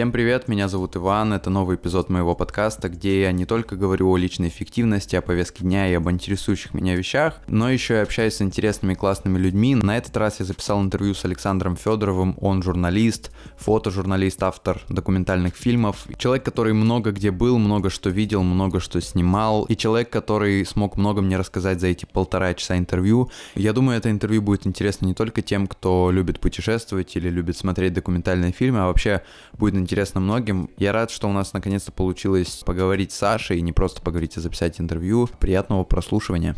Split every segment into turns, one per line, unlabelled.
Всем привет, меня зовут Иван, это новый эпизод моего подкаста, где я не только говорю о личной эффективности, о повестке дня и об интересующих меня вещах, но еще и общаюсь с интересными и классными людьми. На этот раз я записал интервью с Александром Федоровым, он журналист, фотожурналист, автор документальных фильмов, человек, который много где был, много что видел, много что снимал, и человек, который смог много мне рассказать за эти полтора часа интервью. Я думаю, это интервью будет интересно не только тем, кто любит путешествовать или любит смотреть документальные фильмы, а вообще будет интересно многим. Я рад, что у нас наконец-то получилось поговорить с Сашей, и не просто поговорить, а записать интервью. Приятного прослушивания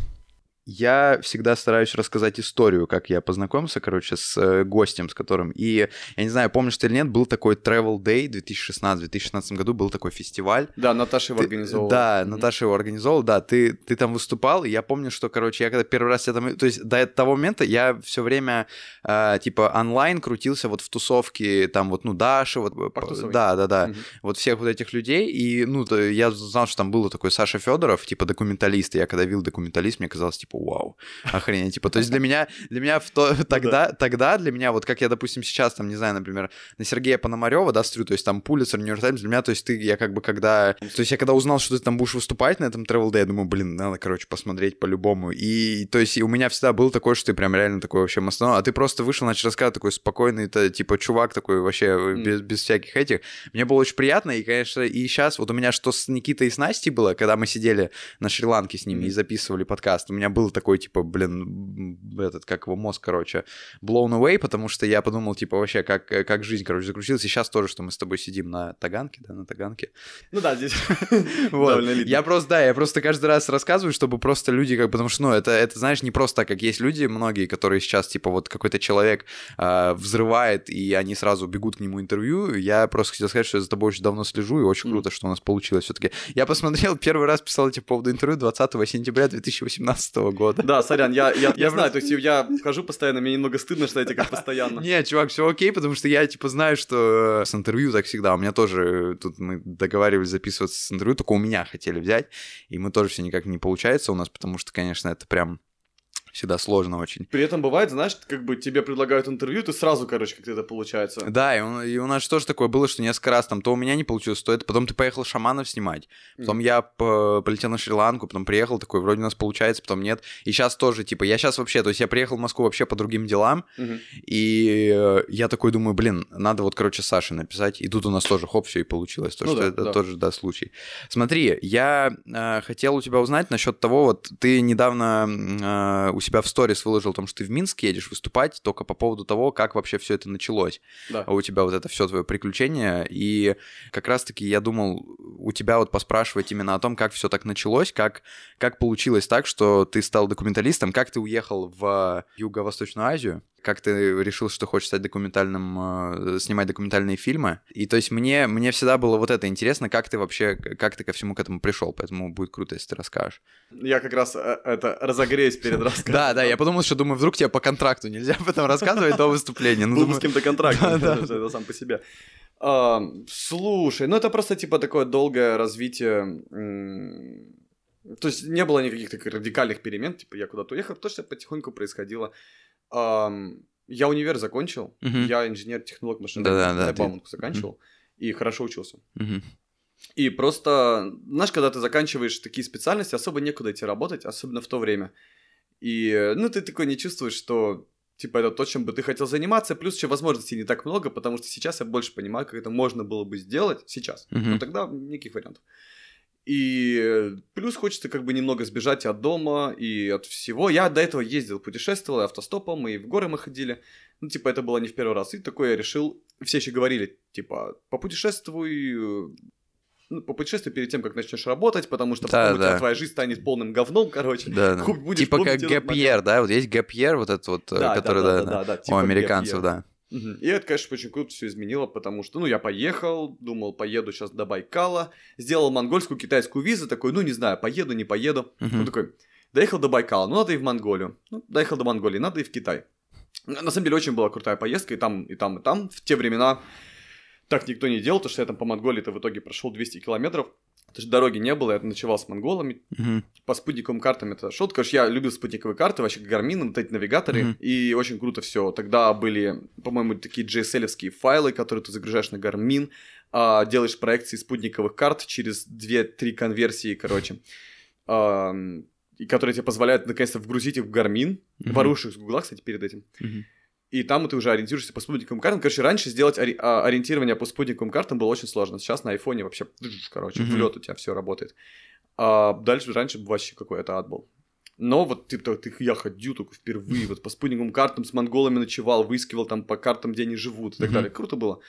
я всегда стараюсь рассказать историю, как я познакомился, короче, с э, гостем, с которым. И я не знаю, помнишь ты или нет, был такой Travel Day 2016-2016 году, был такой фестиваль.
Да, Наташа его ты, организовала.
Да, mm-hmm. Наташа его организовала, да. Ты, ты там выступал, и я помню, что, короче, я когда первый раз я там... То есть до того момента я все время, э, типа, онлайн крутился вот в тусовке, там вот, ну, Даша, вот...
Портусовой.
Да, да, да. Mm-hmm. Вот всех вот этих людей. И, ну, я знал, что там был такой Саша Федоров, типа, документалист. И я когда видел документалист, мне казалось, типа, типа, вау, охренеть. Типа, то есть для меня, для меня в то, ну тогда, тогда для меня, вот как я, допустим, сейчас, там, не знаю, например, на Сергея Пономарева, да, смотрю, то есть там Пулицер, Нью-Йорк Таймс, для меня, то есть ты, я как бы когда... То есть я когда узнал, что ты там будешь выступать на этом Travel Day, я думаю, блин, надо, короче, посмотреть по-любому. И, то есть, и у меня всегда был такой, что ты прям реально такой вообще мастодон, а ты просто вышел, начал рассказывать, такой спокойный, это, типа, чувак такой вообще mm. без, без всяких этих. Мне было очень приятно, и, конечно, и сейчас вот у меня что с Никитой и с Настей было, когда мы сидели на Шри-Ланке с ними mm. и записывали подкаст, у меня был такой, типа, блин, этот, как его мозг, короче, blown away, потому что я подумал, типа, вообще, как, как жизнь, короче, закрутилась. И сейчас тоже, что мы с тобой сидим на Таганке, да, на Таганке.
Ну да, здесь
вот. Я просто, да, я просто каждый раз рассказываю, чтобы просто люди, как, потому что, ну, это, это, знаешь, не просто так, как есть люди многие, которые сейчас, типа, вот какой-то человек э, взрывает, и они сразу бегут к нему интервью. Я просто хотел сказать, что я за тобой очень давно слежу, и очень круто, что у нас получилось все-таки. Я посмотрел, первый раз писал эти по поводу интервью 20 сентября 2018 года.
Да, сорян, я, я, я знаю, то есть я хожу постоянно, мне немного стыдно, что я тебе как постоянно.
Не, чувак, все окей, потому что я, типа, знаю, что э, с интервью так всегда. У меня тоже, тут мы договаривались записываться с интервью, только у меня хотели взять, и мы тоже все никак не получается у нас, потому что, конечно, это прям всегда сложно очень.
При этом бывает, знаешь, как бы тебе предлагают интервью, ты сразу, короче, как это получается.
Да, и у, и у нас тоже такое было, что несколько раз там то у меня не получилось, то это, потом ты поехал шаманов снимать, потом mm. я по, полетел на Шри-Ланку, потом приехал такой, вроде у нас получается, потом нет. И сейчас тоже, типа, я сейчас вообще, то есть я приехал в Москву вообще по другим делам, mm-hmm. и э, я такой думаю, блин, надо вот, короче, Саше написать, и тут у нас тоже, хоп, все и получилось, то, ну, что да, это да. тоже, да, случай. Смотри, я э, хотел у тебя узнать насчет того, вот ты недавно э, у себя в сторис выложил о том, что ты в Минск едешь выступать, только по поводу того, как вообще все это началось.
Да.
А у тебя вот это все твое приключение. И как раз-таки я думал у тебя вот поспрашивать именно о том, как все так началось, как, как получилось так, что ты стал документалистом, как ты уехал в Юго-Восточную Азию, как ты решил, что хочешь стать документальным, э, снимать документальные фильмы. И то есть мне, мне всегда было вот это интересно, как ты вообще, как ты ко всему к этому пришел, поэтому будет круто, если ты расскажешь.
Я как раз э, это разогреюсь перед рассказом.
Да, да, я подумал, что думаю, вдруг тебе по контракту нельзя об этом рассказывать до выступления.
Ну, Был с кем-то контракт, это сам по себе. Слушай, ну это просто типа такое долгое развитие то есть не было никаких таких радикальных перемен, типа я куда-то уехал, то, что потихоньку происходило. Um, я универ закончил, uh-huh. я инженер-технолог машины, да, да, да, заканчивал, uh-huh. и хорошо учился.
Uh-huh.
И просто, знаешь, когда ты заканчиваешь такие специальности, особо некуда идти работать, особенно в то время. И, ну, ты такой не чувствуешь, что, типа, это то, чем бы ты хотел заниматься, плюс еще возможностей не так много, потому что сейчас я больше понимаю, как это можно было бы сделать сейчас. Uh-huh. Но тогда никаких вариантов. И плюс хочется как бы немного сбежать от дома и от всего. Я до этого ездил, путешествовал автостопом, и в горы мы ходили. Ну, типа, это было не в первый раз. И такое я решил... Все еще говорили, типа, попутешествуй, ну, попутешествуй перед тем, как начнешь работать, потому что да, потом да. у тебя твоя жизнь станет полным говном, короче.
Да, да. Типа как year, да? Вот есть year, вот этот вот, да, который, да, да, да, да, да, типа у американцев, да.
И это, конечно, очень круто все изменило, потому что, ну, я поехал, думал, поеду сейчас до Байкала, сделал монгольскую, китайскую визу, такой, ну, не знаю, поеду, не поеду. Uh-huh. Он такой, доехал до Байкала, ну, надо и в Монголию. Ну, доехал до Монголии, надо и в Китай. На самом деле, очень была крутая поездка, и там, и там, и там. В те времена так никто не делал, то что я там по Монголии-то в итоге прошел 200 километров. Потому что дороги не было, я ночевал с монголами.
Мгм.
По спутниковым картам это шел. Короче, я любил спутниковые карты, вообще Гармин, вот эти навигаторы.
Мгм.
И очень круто все. Тогда были, по-моему, такие GSL-овские файлы, которые ты загружаешь на Гармин, а, делаешь проекции спутниковых карт через 2-3 конверсии, короче. И которые тебе позволяют наконец-то вгрузить их в Гармин.
Мгм.
Воруешь их с Гугла, кстати, перед этим.
Мгм.
И там ты уже ориентируешься по спутниковым картам. Короче, раньше сделать ори- а, ориентирование по спутниковым картам было очень сложно. Сейчас на айфоне вообще, короче,
Мгм.
в лед у тебя все работает. А дальше, раньше вообще какой-то ад был. Но вот ты, ты, я ходил только впервые, вот по спутниковым картам с монголами ночевал, выискивал там по картам, где они живут и так
Мгм.
далее. Круто было.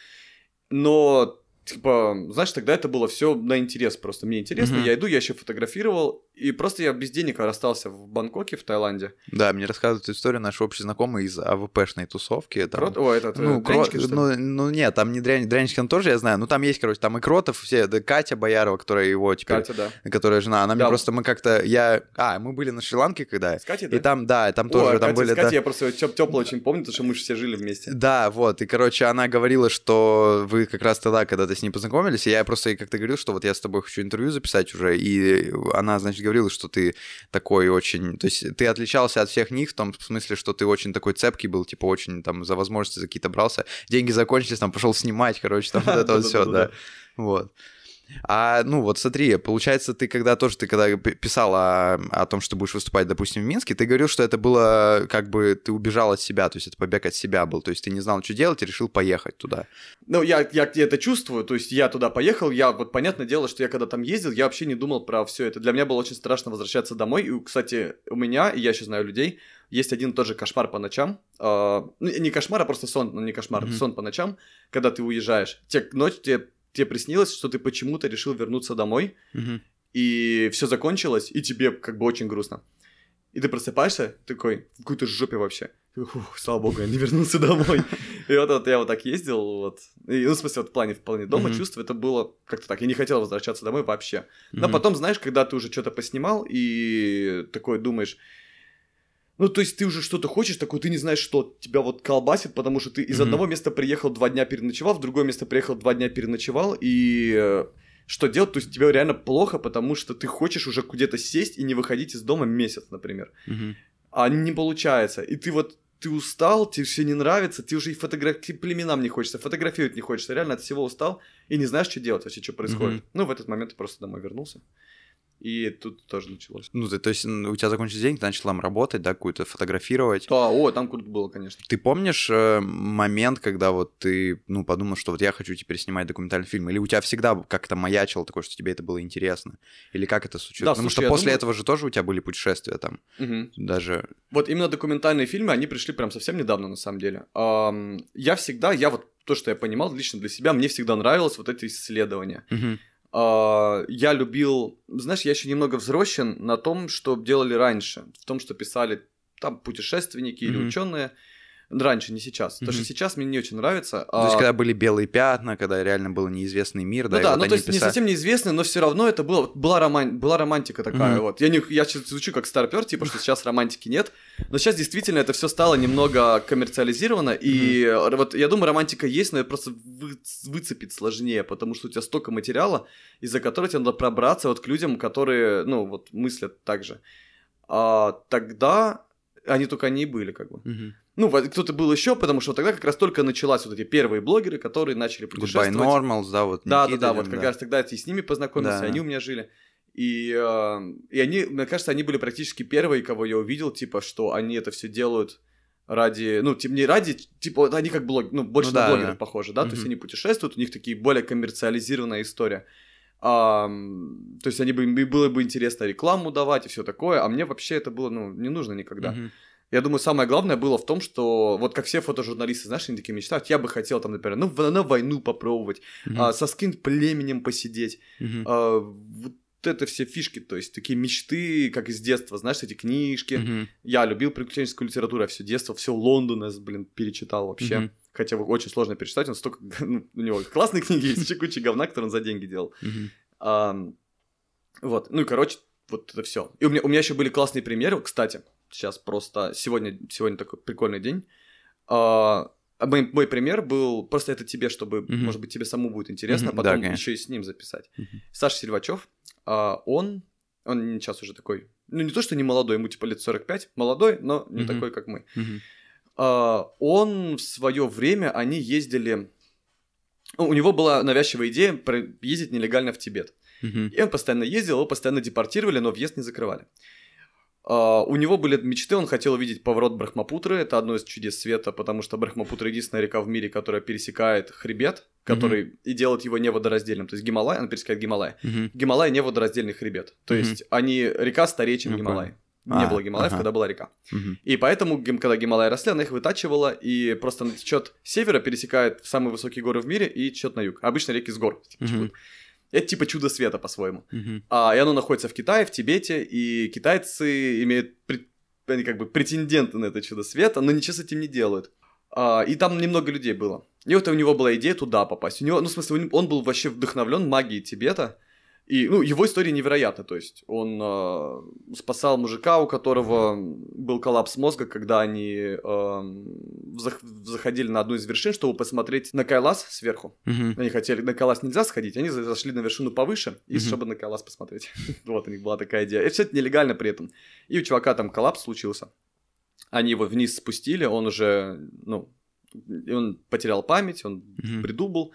Но, типа, знаешь, тогда это было все на интерес просто. Мне интересно,
Мгм.
я иду, я еще фотографировал, и просто я без денег расстался в Бангкоке, в Таиланде.
Да, мне рассказывают историю наши общие знакомые из АВПшной тусовки. Там...
Крот? О, этот,
Ну,
э,
кро... Ну, ну, нет, там не Дрянь... Дрянчикин тоже я знаю, ну, там есть, короче, там и Кротов, все, да, Катя Боярова, которая его теперь,
Катя, да.
которая жена, она мне
Да.
просто, мы как-то, я, а, мы были на Шри-Ланке, когда,
С Катей,
и там, да, там
О,
тоже,
а
там
Катя-
были,
с Катей
да,
я просто тепло очень помню, потому что мы же все жили вместе.
Да, вот, и, короче, она говорила, что вы как раз тогда, когда ты с ней познакомились, и я просто ей как-то говорил, что вот я с тобой хочу интервью записать уже, и она, значит, говорила, что ты такой очень, то есть ты отличался от всех них в том смысле, что ты очень такой цепкий был, типа очень там за возможности за какие-то брался, деньги закончились, там пошел снимать, короче, там вот это вот все, да, вот. А, ну вот смотри, получается, ты когда тоже, ты когда писал о, о том, что будешь выступать, допустим, в Минске, ты говорил, что это было как бы ты убежал от себя, то есть это побег от себя был, то есть ты не знал, что делать и решил поехать туда.
Ну, я, я это чувствую, то есть я туда поехал, я, вот, понятное дело, что я когда там ездил, я вообще не думал про все это. Для меня было очень страшно возвращаться домой, и, кстати, у меня, и я еще знаю людей, есть один и тот же кошмар по ночам, ну, не кошмар, а просто сон, ну, не кошмар,
Мгм.
сон по ночам, когда ты уезжаешь. Те, ночь тебе, тебе приснилось, что ты почему-то решил вернуться домой, и все закончилось, и тебе как бы очень грустно. И ты просыпаешься такой, в какой-то жопе вообще. «Фух, слава богу, я не вернулся домой. И вот, вот я вот так ездил, вот. И, ну, в смысле, вот в плане, в плане дома
Мгм.
чувств, это было как-то так. Я не хотел возвращаться домой вообще. Но
Мгм.
потом, знаешь, когда ты уже что-то поснимал и такой думаешь, ну, то есть ты уже что-то хочешь, такой, ты не знаешь, что тебя вот колбасит, потому что ты из
Мгм.
одного места приехал, два дня переночевал, в другое место приехал, два дня переночевал, и э, что делать? То есть тебе реально плохо, потому что ты хочешь уже где-то сесть и не выходить из дома месяц, например.
Мгм.
А не получается. И ты вот ты устал, тебе все не нравится, ты уже и фотографии племенам не хочется, фотографировать не хочется, реально от всего устал и не знаешь, что делать вообще, что происходит.
Мгм.
Ну, в этот момент я просто домой вернулся. И тут тоже началось.
Ну, ты, то есть у тебя закончился день, ты начал там работать, да, какую-то фотографировать.
Да, о, там круто было, конечно.
Ты помнишь э, момент, когда вот ты, ну, подумал, что вот я хочу теперь снимать документальный фильм? Или у тебя всегда как-то маячило такое, что тебе это было интересно? Или как это случилось?
Да,
Потому
слушай,
что после
думаю-
этого же тоже у тебя были путешествия там,
Мгм.
даже...
Вот именно документальные фильмы, они пришли прям совсем недавно, на самом деле. Ам, я всегда, я вот то, что я понимал лично для себя, мне всегда нравилось вот это исследование.
Мгм.
А, я любил, знаешь, я еще немного взросшен на том, что делали раньше, в том, что писали там путешественники или
Мгм.
ученые. Раньше, не сейчас. Потому что
Мгм.
сейчас мне не очень нравится.
То есть,
а-
когда были белые пятна, когда реально был неизвестный мир, да,
ну да,
вот
ну то есть не
писали-
совсем неизвестный, но все равно это было, была, роман, была романтика такая
Мгм.
вот. Я, не, я сейчас звучу как старпер, типа, что сейчас романтики нет, но сейчас действительно это все стало немного коммерциализировано, и вот я думаю, романтика есть, но ее просто вы- выцепить сложнее, потому что у тебя столько материала, из-за которого тебе надо пробраться вот к людям, которые, ну, вот мыслят так же. А тогда они только они и были, как бы.
Мгм.
Ну, кто-то был еще, потому что тогда как раз только началась вот эти первые блогеры, которые начали
Goodbye
путешествовать.
Normals, да, вот
Да, да, да, вот как раз тогда я и с ними познакомился,
Да.
они у меня жили. И, э, и они, мне кажется, они были практически первые, кого я увидел, типа, что они это все делают ради, ну, типа, не ради, типа, они как блог, ну, больше
Ну
на
да,
блогеров
да.
похожи, да, то есть они путешествуют, у них такие более коммерциализированная история. Ам, то есть они бы, было бы интересно рекламу давать и все такое, а мне вообще это было, ну, не нужно никогда.
Мгм.
Я думаю, самое главное было в том, что вот как все фотожурналисты, знаешь, они такие мечтают, я бы хотел там, например, ну, на войну попробовать,
Мгм.
а, со скин племенем посидеть,
Мгм.
а, вот это все фишки, то есть такие мечты, как из детства, знаешь, эти книжки.
Мгм.
Я любил приключенческую литературу, я все детство, все Лондона, блин, перечитал вообще.
Мгм.
Хотя его очень сложно перечитать, он столько, ну, у него классные книги есть, куча говна, которые он за деньги делал. Вот, ну и, короче, вот это все. И у меня, у меня еще были классные примеры, кстати, сейчас просто, сегодня, сегодня такой прикольный день. А, А Мой, мой пример был, просто это тебе, чтобы,
Мгм.
может быть, тебе самому будет интересно, а
да,
потом
конечно.
еще и с ним записать.
Мгм.
Саша Сильвачев, а, он, он сейчас уже такой, ну не то, что не молодой, ему типа лет 45, молодой, но не
Мгм.
такой, как мы.
Мгм.
А, он в свое время, они ездили... У него была навязчивая идея ездить нелегально в Тибет.
Мгм.
И он постоянно ездил, его постоянно депортировали, но въезд не закрывали. А, у него были мечты, он хотел увидеть поворот Брахмапутры, это одно из чудес света, потому что Брахмапутра единственная река в мире, которая пересекает хребет, который и делает его неводораздельным, то есть Гималай, она пересекает Гималай.
Мгм.
Гималай не водораздельный хребет, то
Мгм.
есть они, река старее, чем
Ну,
Гималай.
понял.
Не
А,
было Гималаев,
ага.
когда была река.
Мгм.
И поэтому, когда Гималаи росли, она их вытачивала и просто течет с севера, пересекает самые высокие горы в мире и течет на юг. Обычно реки с гор текут. Это типа чудо света по-своему.
Мгм.
А, и оно находится в Китае, в Тибете, и китайцы имеют пред- они как бы претенденты на это чудо света, но ничего с этим не делают. А, и там немного людей было. И вот у него была идея туда попасть. У него, ну, в смысле, он был вообще вдохновлен магией Тибета. И, ну, его история невероятна, то есть он а, спасал мужика, у которого был коллапс мозга, когда они ам, зах- заходили на одну из вершин, чтобы посмотреть на Кайлас сверху.
Мгм.
Они хотели, на Кайлас нельзя сходить, они за- зашли на вершину повыше, и
Мгм.
чтобы на Кайлас посмотреть. вот у них была такая идея. И все это нелегально при этом. И у чувака там коллапс случился. Они его вниз спустили, он уже, ну, он потерял память, он в бреду был.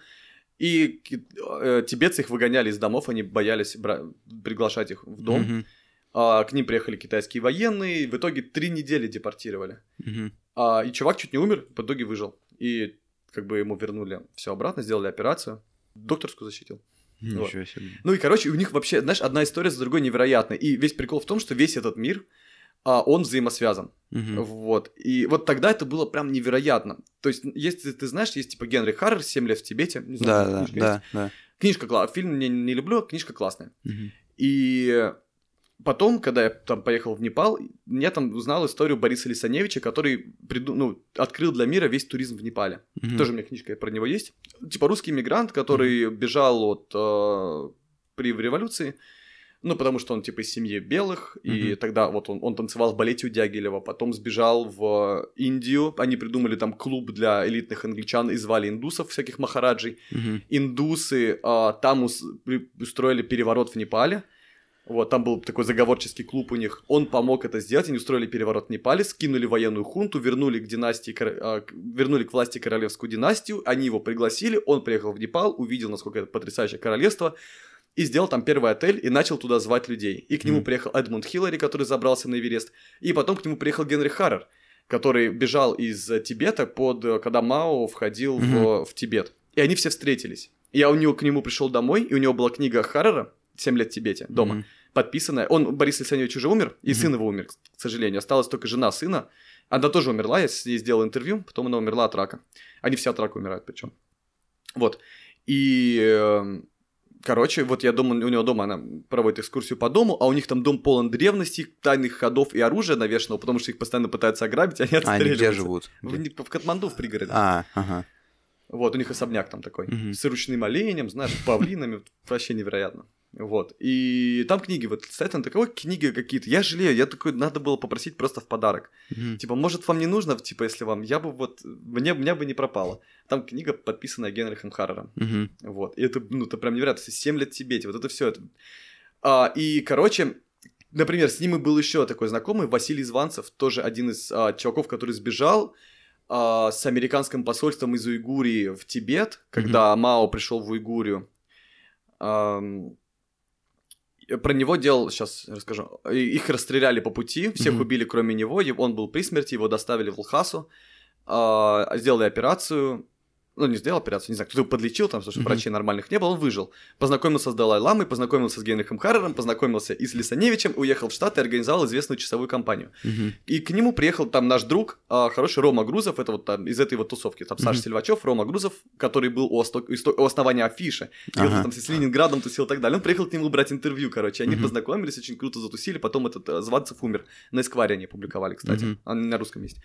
И э, тибетцы их выгоняли из домов, они боялись бра- приглашать их в дом.
Мгм.
А, к ним приехали китайские военные, в итоге три недели депортировали.
Мгм.
А, и чувак чуть не умер, в итоге выжил. И как бы ему вернули все обратно, сделали операцию. Докторскую защитил.
Ничего себе.
Ну и, короче, у них вообще, знаешь, одна история за другой невероятная. И весь прикол в том, что весь этот мир, а, он взаимосвязан.
Мгм.
Вот. И вот тогда это было прям невероятно. То есть, если ты знаешь, есть типа Генри Харрер «Семь лет в Тибете». Не знаю,
Да, да,
книжка есть.
да, да.
Книжка классная. Фильм не, не люблю, а книжка классная.
Мгм.
И потом, когда я там поехал в Непал, я там узнал историю Бориса Лисаневича, который приду... ну, открыл для мира весь туризм в Непале.
Мгм.
Тоже у меня книжка про него есть. Типа русский мигрант, который бежал от э, при революции. Ну, потому что он, типа, из семьи белых, и
Мгм.
тогда вот он, он танцевал в балете у Дягилева, потом сбежал в Индию, они придумали там клуб для элитных англичан и звали индусов, всяких махараджей.
Мгм.
Индусы а, там ус- устроили переворот в Непале, вот, там был такой заговорческий клуб у них, он помог это сделать, они устроили переворот в Непале, скинули военную хунту, вернули к династии, а, к- вернули к власти королевскую династию, они его пригласили, он приехал в Непал, увидел, насколько это потрясающее королевство, и сделал там первый отель и начал туда звать людей. И к нему
Мгм.
приехал Эдмунд Хиллари, который забрался на Эверест, и потом к нему приехал Генри Харрер, который бежал из э, Тибета под, э, когда Мао входил в,
Мгм.
в Тибет. И они все встретились. Я у него к нему пришел домой, и у него была книга Харрера «Семь лет в Тибете» дома,
Мгм.
подписанная. Он, Борис Лисаневич, уже умер, и
Мгм.
сын его умер, к сожалению. Осталась только жена сына. Она тоже умерла, я с ней сделал интервью, потом она умерла от рака. Они все от рака умирают причем. Вот. И, э, короче, вот я думаю, у него дома она проводит экскурсию по дому, а у них там дом полон древностей, тайных ходов и оружия навешенного, потому что их постоянно пытаются ограбить, они
А они где
отстреливаются.
живут?
В, в Катманду, в пригороде.
А, ага.
Вот, у них особняк там такой.
Мгм.
С ручным оленем, знаешь, павлинами. Вообще невероятно. Вот. И там книги, вот стоят там такой книги какие-то. Я жалею, я такой, надо было попросить просто в подарок.
Мгм.
Типа, может, вам не нужно, типа, если вам, я бы вот, мне, мне бы не пропало. Там книга, подписанная Генрихом Харрером.
Мгм.
Вот. И это, ну, это прям невероятно. 7 лет в Тибете, вот это все. Это... А, и, короче, например, с ним и был еще такой знакомый, Василий Званцев, тоже один из а, чуваков, который сбежал а, с американским посольством из Уйгурии в Тибет, когда Мао пришел в Уйгурию. Ам, про него делал, сейчас расскажу, их расстреляли по пути, всех
Мгм.
убили, кроме него, он был при смерти, его доставили в Лхасу, а, сделали операцию, ну, не сделал операцию, не знаю, кто-то подлечил там, потому что
Мгм.
врачей нормальных не было, он выжил. Познакомился с Далай-Ламой, познакомился с Генрихом Харрером, познакомился и с Лисаневичем, уехал в Штаты и организовал известную часовую компанию.
Мгм.
И к нему приехал там наш друг, а, хороший Рома Грузов, это вот там из этой вот тусовки, там Саша
Мгм.
Сильвачев, Рома Грузов, который был у, осто- у основания Афиши, и он
Ага.
там с Ленинградом тусил и так далее. Он приехал к нему брать интервью, короче, они
Мгм.
познакомились, очень круто затусили, потом этот э, Званцев умер, на Эскваре они публиковали, кстати, они на русском есть.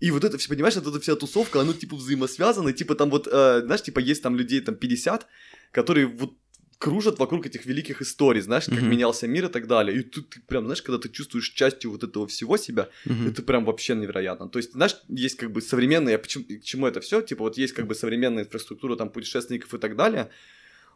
И вот это все, понимаешь, вот эта вся тусовка, она типа взаимосвязана, типа там вот, э, знаешь, типа есть там людей там 50, которые вот кружат вокруг этих великих историй, знаешь, как
Мгм.
менялся мир и так далее. И тут ты прям, знаешь, когда ты чувствуешь частью вот этого всего себя,
Мгм.
это прям вообще невероятно. То есть, знаешь, есть как бы современные, а почему, к чему это все? Типа вот есть как бы современная инфраструктура там путешественников и так далее,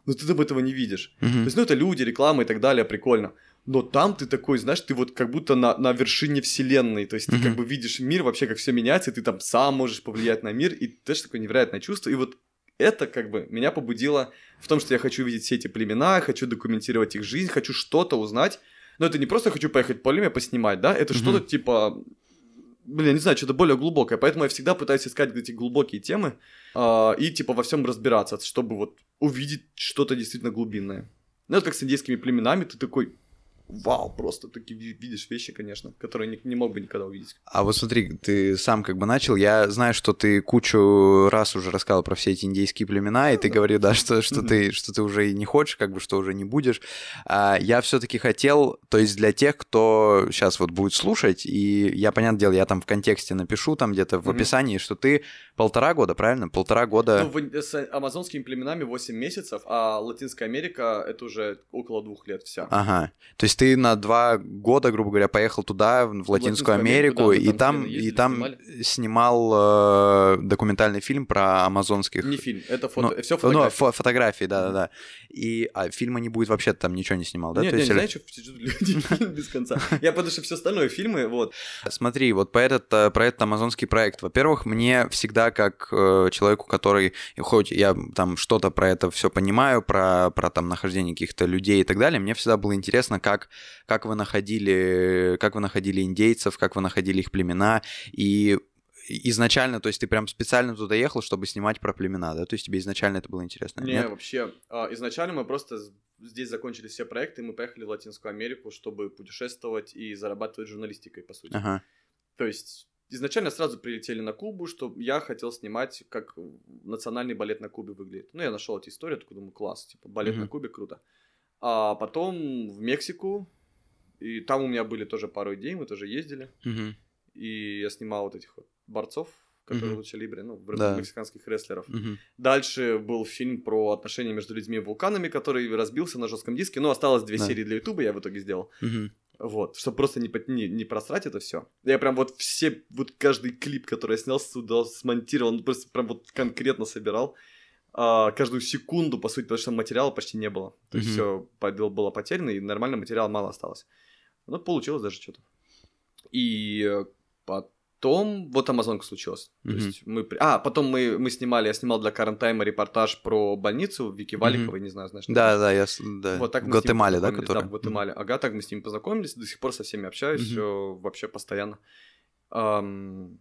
но ты там этого не видишь. То
Мгм.
есть, ну это люди, реклама и так далее, прикольно. Но там ты такой, знаешь, ты вот как будто на, на вершине вселенной. То есть ты
Мгм.
как бы видишь мир, вообще как все меняется, и ты там сам можешь повлиять на мир. И тоже такое невероятное чувство. И вот это как бы меня побудило в том, что я хочу видеть все эти племена, хочу документировать их жизнь, хочу что-то узнать. Но это не просто хочу поехать по племя поснимать, да? Это
Мгм.
что-то типа блин, я не знаю, что-то более глубокое. Поэтому я всегда пытаюсь искать эти глубокие темы а, и типа во всем разбираться, чтобы вот увидеть что-то действительно глубинное. Ну, это как с индейскими племенами, ты такой, вау, просто ви- видишь вещи, конечно, которые не, не мог бы никогда увидеть.
А вот смотри, ты сам как бы начал. Я знаю, что ты кучу раз уже рассказал про все эти индейские племена, и ты
да.
говорил, да, что, что, ты, что ты уже и не хочешь, как бы, что уже не будешь. А, я все-таки хотел, то есть для тех, кто сейчас вот будет слушать, и я, понятное дело, я там в контексте напишу, там где-то в описании, что ты полтора года, правильно? Полтора года...
Ну, в- с амазонскими племенами 8 месяцев, а Латинская Америка это уже около двух лет вся.
Ага. То есть ты на два года, грубо говоря, поехал туда, в Латинскую
Латинскую
Америку,
Америку, да,
и
там
и там
снимали.
снимал э, документальный фильм про амазонских...
Не фильм, это
Ну,
фото, все
Ну,
фотографии.
фо- фотографии, да-да-да. И а, фильма не будет вообще, там ничего не снимал, да?
Нет,
есть,
знаешь, что люди без конца. Я потому что все остальное фильмы, вот.
Смотри, вот про этот, э, про этот амазонский проект. Во-первых, мне всегда, как э, человеку, который, хоть я там что-то про это все понимаю, про, про там нахождение каких-то людей и так далее, мне всегда было интересно, как, как вы находили, как вы находили индейцев, как вы находили их племена, и изначально, то есть ты прям специально туда ехал, чтобы снимать про племена, да? То есть тебе изначально это было интересно?
Не,
Нет?
вообще, а, изначально мы просто здесь закончили все проекты, мы поехали в Латинскую Америку, чтобы путешествовать и зарабатывать журналистикой, по сути.
Ага.
То есть изначально сразу прилетели на Кубу, что я хотел снимать, как национальный балет на Кубе выглядит. Ну, я нашел эти истории, такой думаю, класс, типа, балет
Мгм.
на Кубе, круто. А потом в Мексику, и там у меня были тоже пару идей, мы тоже ездили,
Мгм.
и я снимал вот этих вот борцов, которые
Мгм.
лучше либре, ну,
Да.
мексиканских рестлеров.
Мгм.
Дальше был фильм про отношения между людьми и вулканами, который разбился на жестком диске. Но осталось две
Да.
серии для Ютуба, я в итоге сделал.
Мгм.
Вот, чтобы просто не, не, не просрать это все. Я прям вот все, вот каждый клип, который я снял сюда, смонтировал, просто прям вот конкретно собирал. Каждую секунду, по сути, потому что материала почти не было. То есть все было потеряно, и нормально материала мало осталось. Ну, получилось даже что-то. И э, потом вот Амазонка случилась. То
Мгм.
есть мы... А, потом мы, мы снимали, я снимал для Карантайма репортаж про больницу Вики. Валиковой, не знаю, знаешь.
Да, да, я да.
Вот так
в Гватемале, да, которая?
Да, в Гватемале. Ага, так мы с ними познакомились, до сих пор со всеми общаюсь, все вообще постоянно. Ам,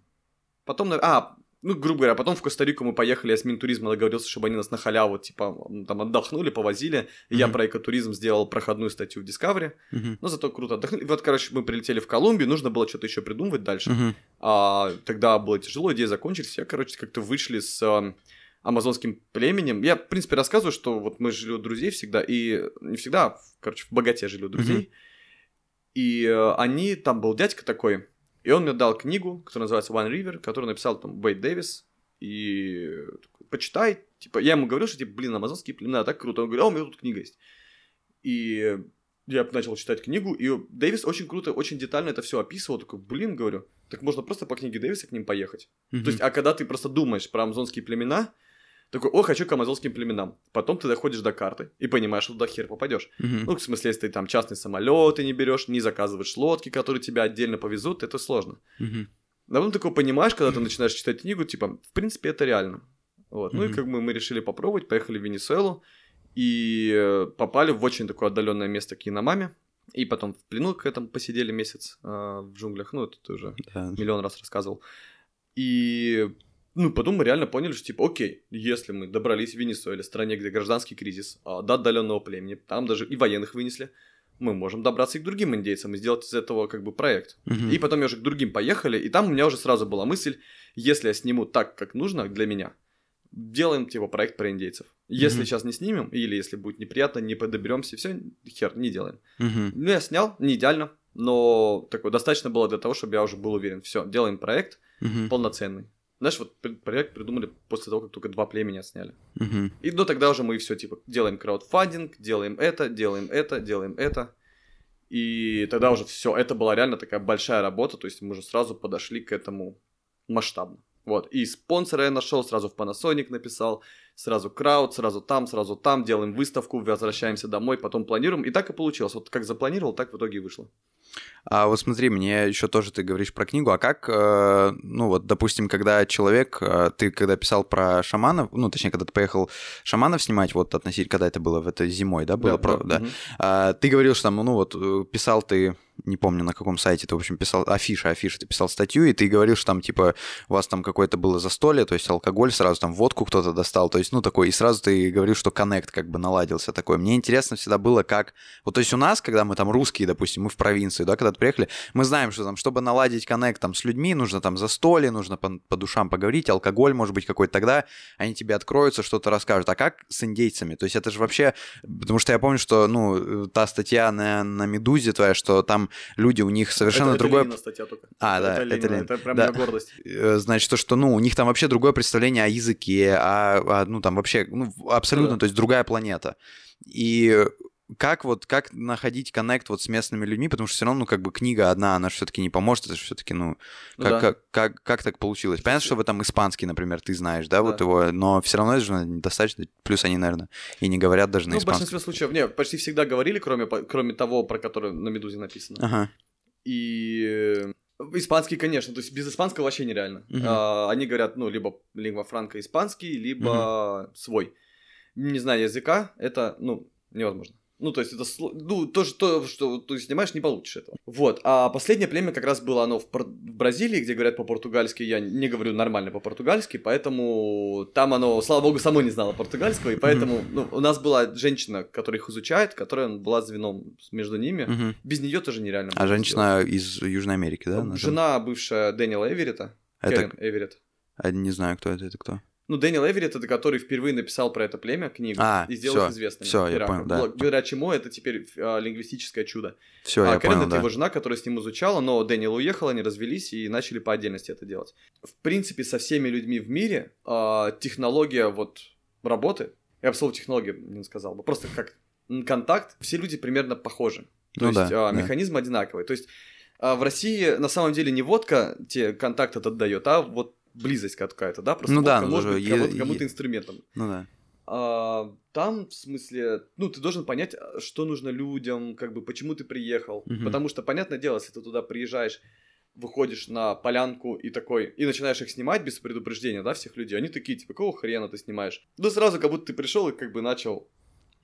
Потом, а, ну, грубо говоря, потом в Коста-Рику мы поехали, я с Минтуризма договорился, чтобы они нас на халяву, типа, там отдохнули, повозили. И я про экотуризм сделал проходную статью в Discovery.
Мгм.
Но зато круто отдохнули. И вот, короче, мы прилетели в Колумбию, нужно было что-то еще придумывать дальше.
Мгм.
А тогда было тяжело, идеи закончились, все, короче, как-то вышли с ам, амазонским племенем. Я, в принципе, рассказываю, что вот мы жили у друзей всегда, и не всегда, а, короче, в богате жили у друзей. И э, они, там был дядька такой, и он мне дал книгу, которая называется One River, которую написал там Уэйд Дэвис, и почитай, типа, я ему говорил, что, типа, блин, амазонские племена, так круто. Он говорит, а у меня тут книга есть. И я начал читать книгу, и Дэвис очень круто, очень детально это все описывал. Такой, блин, говорю, так можно просто по книге Дэвиса к ним поехать.
Мгм.
То есть, а когда ты просто думаешь про амазонские племена, такой, о, хочу к амазонским племенам. Потом ты доходишь до карты и понимаешь, что туда хер попадешь.
Мгм.
Ну, в смысле, если ты там частный самолет ты не берешь, не заказываешь лодки, которые тебя отдельно повезут, это сложно.
Мгм.
А потом такой понимаешь, когда ты начинаешь читать книгу, типа, в принципе, это реально. Вот. Ну и как бы мы решили попробовать, поехали в Венесуэлу и э, попали в очень такое отдаленное место к Яномаме. И потом в плену к этому посидели месяц э, в джунглях. Ну, это ты уже
Да.
миллион раз рассказывал. И ну, потом мы реально поняли, что типа, окей, если мы добрались в Венесуэле, стране, где гражданский кризис, а, до отдаленного племени, там даже и военных вынесли, мы можем добраться и к другим индейцам и сделать из этого как бы проект.
Мгм.
И потом я уже к другим поехали, и там у меня уже сразу была мысль, если я сниму так, как нужно для меня, делаем типа проект про индейцев. Если
Мгм.
сейчас не снимем, или если будет неприятно, не подоберемся, все, хер, не делаем.
Мгм.
Ну, я снял, не идеально, но такой достаточно было для того, чтобы я уже был уверен. Все, делаем проект
Мгм.
полноценный. Знаешь, вот проект придумали после того, как только два племени отсняли.
Мгм.
И ну тогда уже мы все типа делаем краудфандинг, делаем это, делаем это, делаем это. И тогда уже все, это была реально такая большая работа, то есть мы уже сразу подошли к этому масштабно. Вот, и спонсора я нашел, сразу в Panasonic написал, сразу крауд, сразу там, сразу там, делаем выставку, возвращаемся домой, потом планируем. И так и получилось. Вот как запланировал, так в итоге и вышло.
А вот смотри, мне еще тоже ты говоришь про книгу, а как, э, ну вот, допустим, когда человек, э, ты когда писал про шаманов, ну, точнее, когда ты поехал шаманов снимать, вот относительно, когда это было, в это зимой, да, было, про- да,
мгм.
А, ты говорил, что там, ну вот, э, писал ты, не помню на каком сайте, ты, в общем, писал, афиша, афиша, ты писал статью, и ты говорил, что там, типа, у вас там какое-то было застолье, то есть алкоголь, сразу там водку кто-то достал, то есть, ну, такой, и сразу ты говорил, что коннект как бы наладился такой. Мне интересно всегда было, как... Вот, то есть у нас, когда мы там русские, допустим, мы в провинции, да, когда приехали, мы знаем, что там, чтобы наладить коннект там с людьми, нужно там застолье, нужно по, по душам поговорить, алкоголь, может быть, какой-то, тогда они тебе откроются, что-то расскажут. А как с индейцами? То есть это же вообще... Потому что я помню, что, ну, та статья на, на «Медузе» твоя, что там люди, у них совершенно
это,
другое...
Это статья только.
А, да,
это,
это
Ленина, это прям
Да.
гордость.
Э, значит, то, что, ну, у них там вообще другое представление о языке, о, о, ну, там вообще, ну, абсолютно,
да.
то есть другая планета. И как вот, как находить коннект вот с местными людьми, потому что все равно, ну, как бы книга одна, она все-таки не поможет, это все-таки, ну,
Ну
как,
да.
как, как, как так получилось? Понятно, что вы там испанский, например, ты знаешь, да, вот
Да.
его, но все равно это же недостаточно, плюс они, наверное, и не говорят даже на
Ну, в
испанском.
большинстве случаев, не, почти всегда говорили, кроме, кроме того, про который на «Медузе» написано.
Ага,
И э, испанский, конечно, то есть без испанского вообще нереально.
Мгм.
А, они говорят, ну, либо лингва франко испанский, либо свой. Не зная языка, это, ну, невозможно. Ну, то есть это, ну, то, что, что ты снимаешь, не получишь этого. Вот, а последнее племя как раз было оно в, Пор- в Бразилии, где говорят по-португальски, я не говорю нормально по-португальски, поэтому там оно, слава богу, само не знало португальского, и поэтому, ну, у нас была женщина, которая их изучает, которая была звеном между ними,
мгм.
без нее тоже нереально.
А женщина из Южной Америки, да?
сделать. Жена бывшая Дэниела Эверетта,
Это,
Эверетт.
а, не знаю, кто это, это кто?
Ну, Дэниел Эверетт, это который впервые написал про это племя книгу
А,
и сделал
всё,
известным.
всё, я понял, да.
Благодаря чему это теперь а, лингвистическое чудо.
Все,
а
я
Кэрен
понял,
это
да.
его жена, которая с ним изучала, но Дэниел уехал, они развелись и начали по отдельности это делать. В принципе, со всеми людьми в мире а, технология вот работы, я бы слово технология не сказал бы, просто как контакт, все люди примерно похожи. То
Ну
есть
да,
а,
да.
механизм одинаковый. То есть а, в России на самом деле не водка тебе контакт этот дает, а вот близость какая-то, да? Просто
Ну да, ну
может
же
быть кому-то,
е-
кому-то инструментом.
Ну да.
А, там, в смысле, ну, ты должен понять, что нужно людям, как бы, почему ты приехал.
Мгм.
Потому что, понятное дело, если ты туда приезжаешь, выходишь на полянку и такой, и начинаешь их снимать без предупреждения, да, всех людей, они такие, типа, какого хрена ты снимаешь? Да сразу, как будто ты пришел и как бы начал,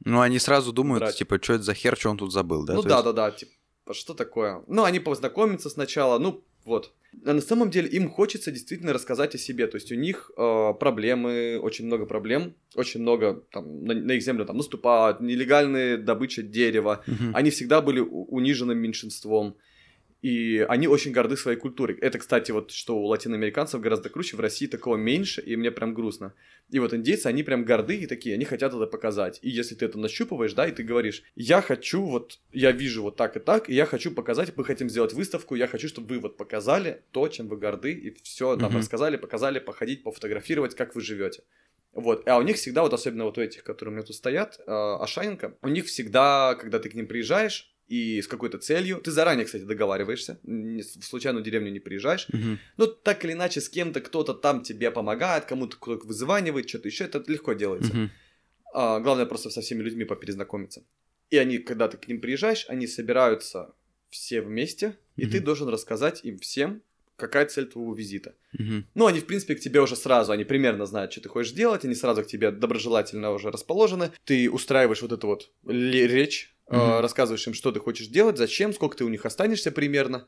Ну, они сразу думают,
Брать.
типа, что это за хер, что он тут забыл, да?
ну
То
да,
есть-
да, да, типа, что такое? Ну, они познакомятся сначала, ну, вот. А на самом деле им хочется действительно рассказать о себе, то есть у них э, проблемы, очень много проблем, очень много, там, на, на их землю там наступают, нелегальная добыча дерева,
Мгм.
они всегда были униженным меньшинством. И они очень горды своей культурой. Это, кстати, вот что у латиноамериканцев гораздо круче, в России такого меньше, и мне прям грустно. И вот индейцы, они прям горды и такие, они хотят это показать. И если ты это нащупываешь, да, и ты говоришь, я хочу вот, я вижу вот так и так, и я хочу показать, мы хотим сделать выставку, я хочу, чтобы вы вот показали то, чем вы горды, и все нам
Мгм.
рассказали, показали, походить, пофотографировать, как вы живете. Вот, а у них всегда, вот особенно вот у этих, которые у меня тут стоят, э, Ашаненко, у них всегда, когда ты к ним приезжаешь, и с какой-то целью, ты заранее, кстати, договариваешься, в случайную деревню не приезжаешь,
Мгм.
ну, так или иначе, с кем-то кто-то там тебе помогает, кому-то кто-то вызванивает, что-то еще, это легко делается.
Мгм.
А, главное просто со всеми людьми поперезнакомиться. И они, когда ты к ним приезжаешь, они собираются все вместе, и
Мгм.
ты должен рассказать им всем, какая цель твоего визита.
Мгм.
Ну, они, в принципе, к тебе уже сразу, они примерно знают, что ты хочешь делать, они сразу к тебе доброжелательно уже расположены. Ты устраиваешь вот эту вот речь, э,
Мгм.
рассказываешь им, что ты хочешь делать, зачем, сколько ты у них останешься примерно.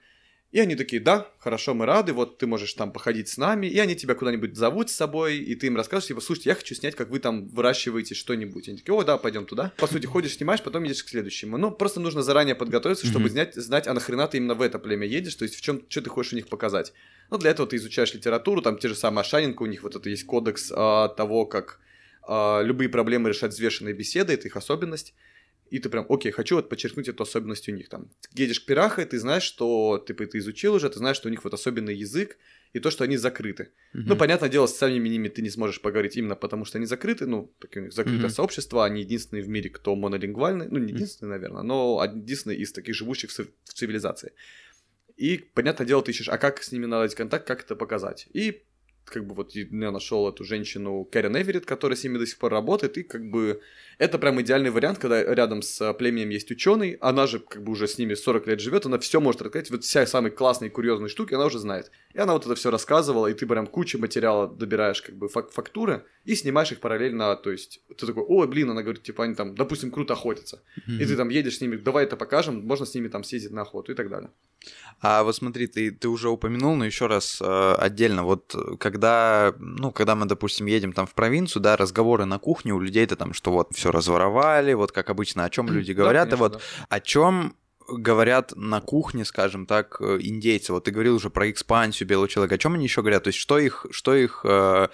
И они такие, да, хорошо, мы рады, вот ты можешь там походить с нами, и они тебя куда-нибудь зовут с собой, и ты им расскажешь, типа, слушайте, я хочу снять, как вы там выращиваете что-нибудь. Они такие, о, да, пойдем туда. По сути, ходишь, снимаешь, потом едешь к следующему. Ну, просто нужно заранее подготовиться, чтобы знать, знать, а нахрена ты именно в это племя едешь, то есть в чем, что ты хочешь у них показать. Ну, для этого ты изучаешь литературу, там те же самые Ашаненко, у них вот это есть кодекс а, того, как а, любые проблемы решать взвешенной беседой, это их особенность. И ты прям, окей, хочу вот подчеркнуть эту особенность у них там. Едешь к Пирахе, ты знаешь, что ты, ты изучил уже, ты знаешь, что у них вот особенный язык, и то, что они закрыты. Mm-hmm. Ну, понятное дело, с самими ними ты не сможешь поговорить именно потому, что они закрыты, ну, такие у них закрытое mm-hmm. сообщество, они единственные в мире, кто монолингвальный, ну, не единственный, наверное, но единственный из таких живущих в цивилизации. И, понятное дело, ты ищешь, а как с ними наладить контакт, как это показать. И как бы вот я нашел эту женщину Кэрен Эверетт, которая с ними до сих пор работает, и как бы это прям идеальный вариант, когда рядом с племенем есть ученый, она же как бы уже с ними 40 лет живет, она все может рассказать, вот вся самые классные курьезные штуки она уже знает. И она вот это все рассказывала, и ты прям кучу материала добираешь как бы фак фактуры и снимаешь их параллельно, то есть ты такой, ой, блин, она говорит, типа они там, допустим, круто охотятся, mm-hmm. и ты там едешь с ними, давай это покажем, можно с ними там съездить на охоту и так далее.
А вот смотри, ты, ты уже упомянул, но еще раз э, отдельно, вот когда, ну, когда мы, допустим, едем там в провинцию, да, разговоры на кухне у людей-то там, что вот все разворовали, вот как обычно, о чем люди говорят, да, конечно, и вот да. о чем говорят на кухне, скажем так, э, индейцы. Вот ты говорил уже про экспансию белого человека. О чем они еще говорят? То есть что их, что их, э,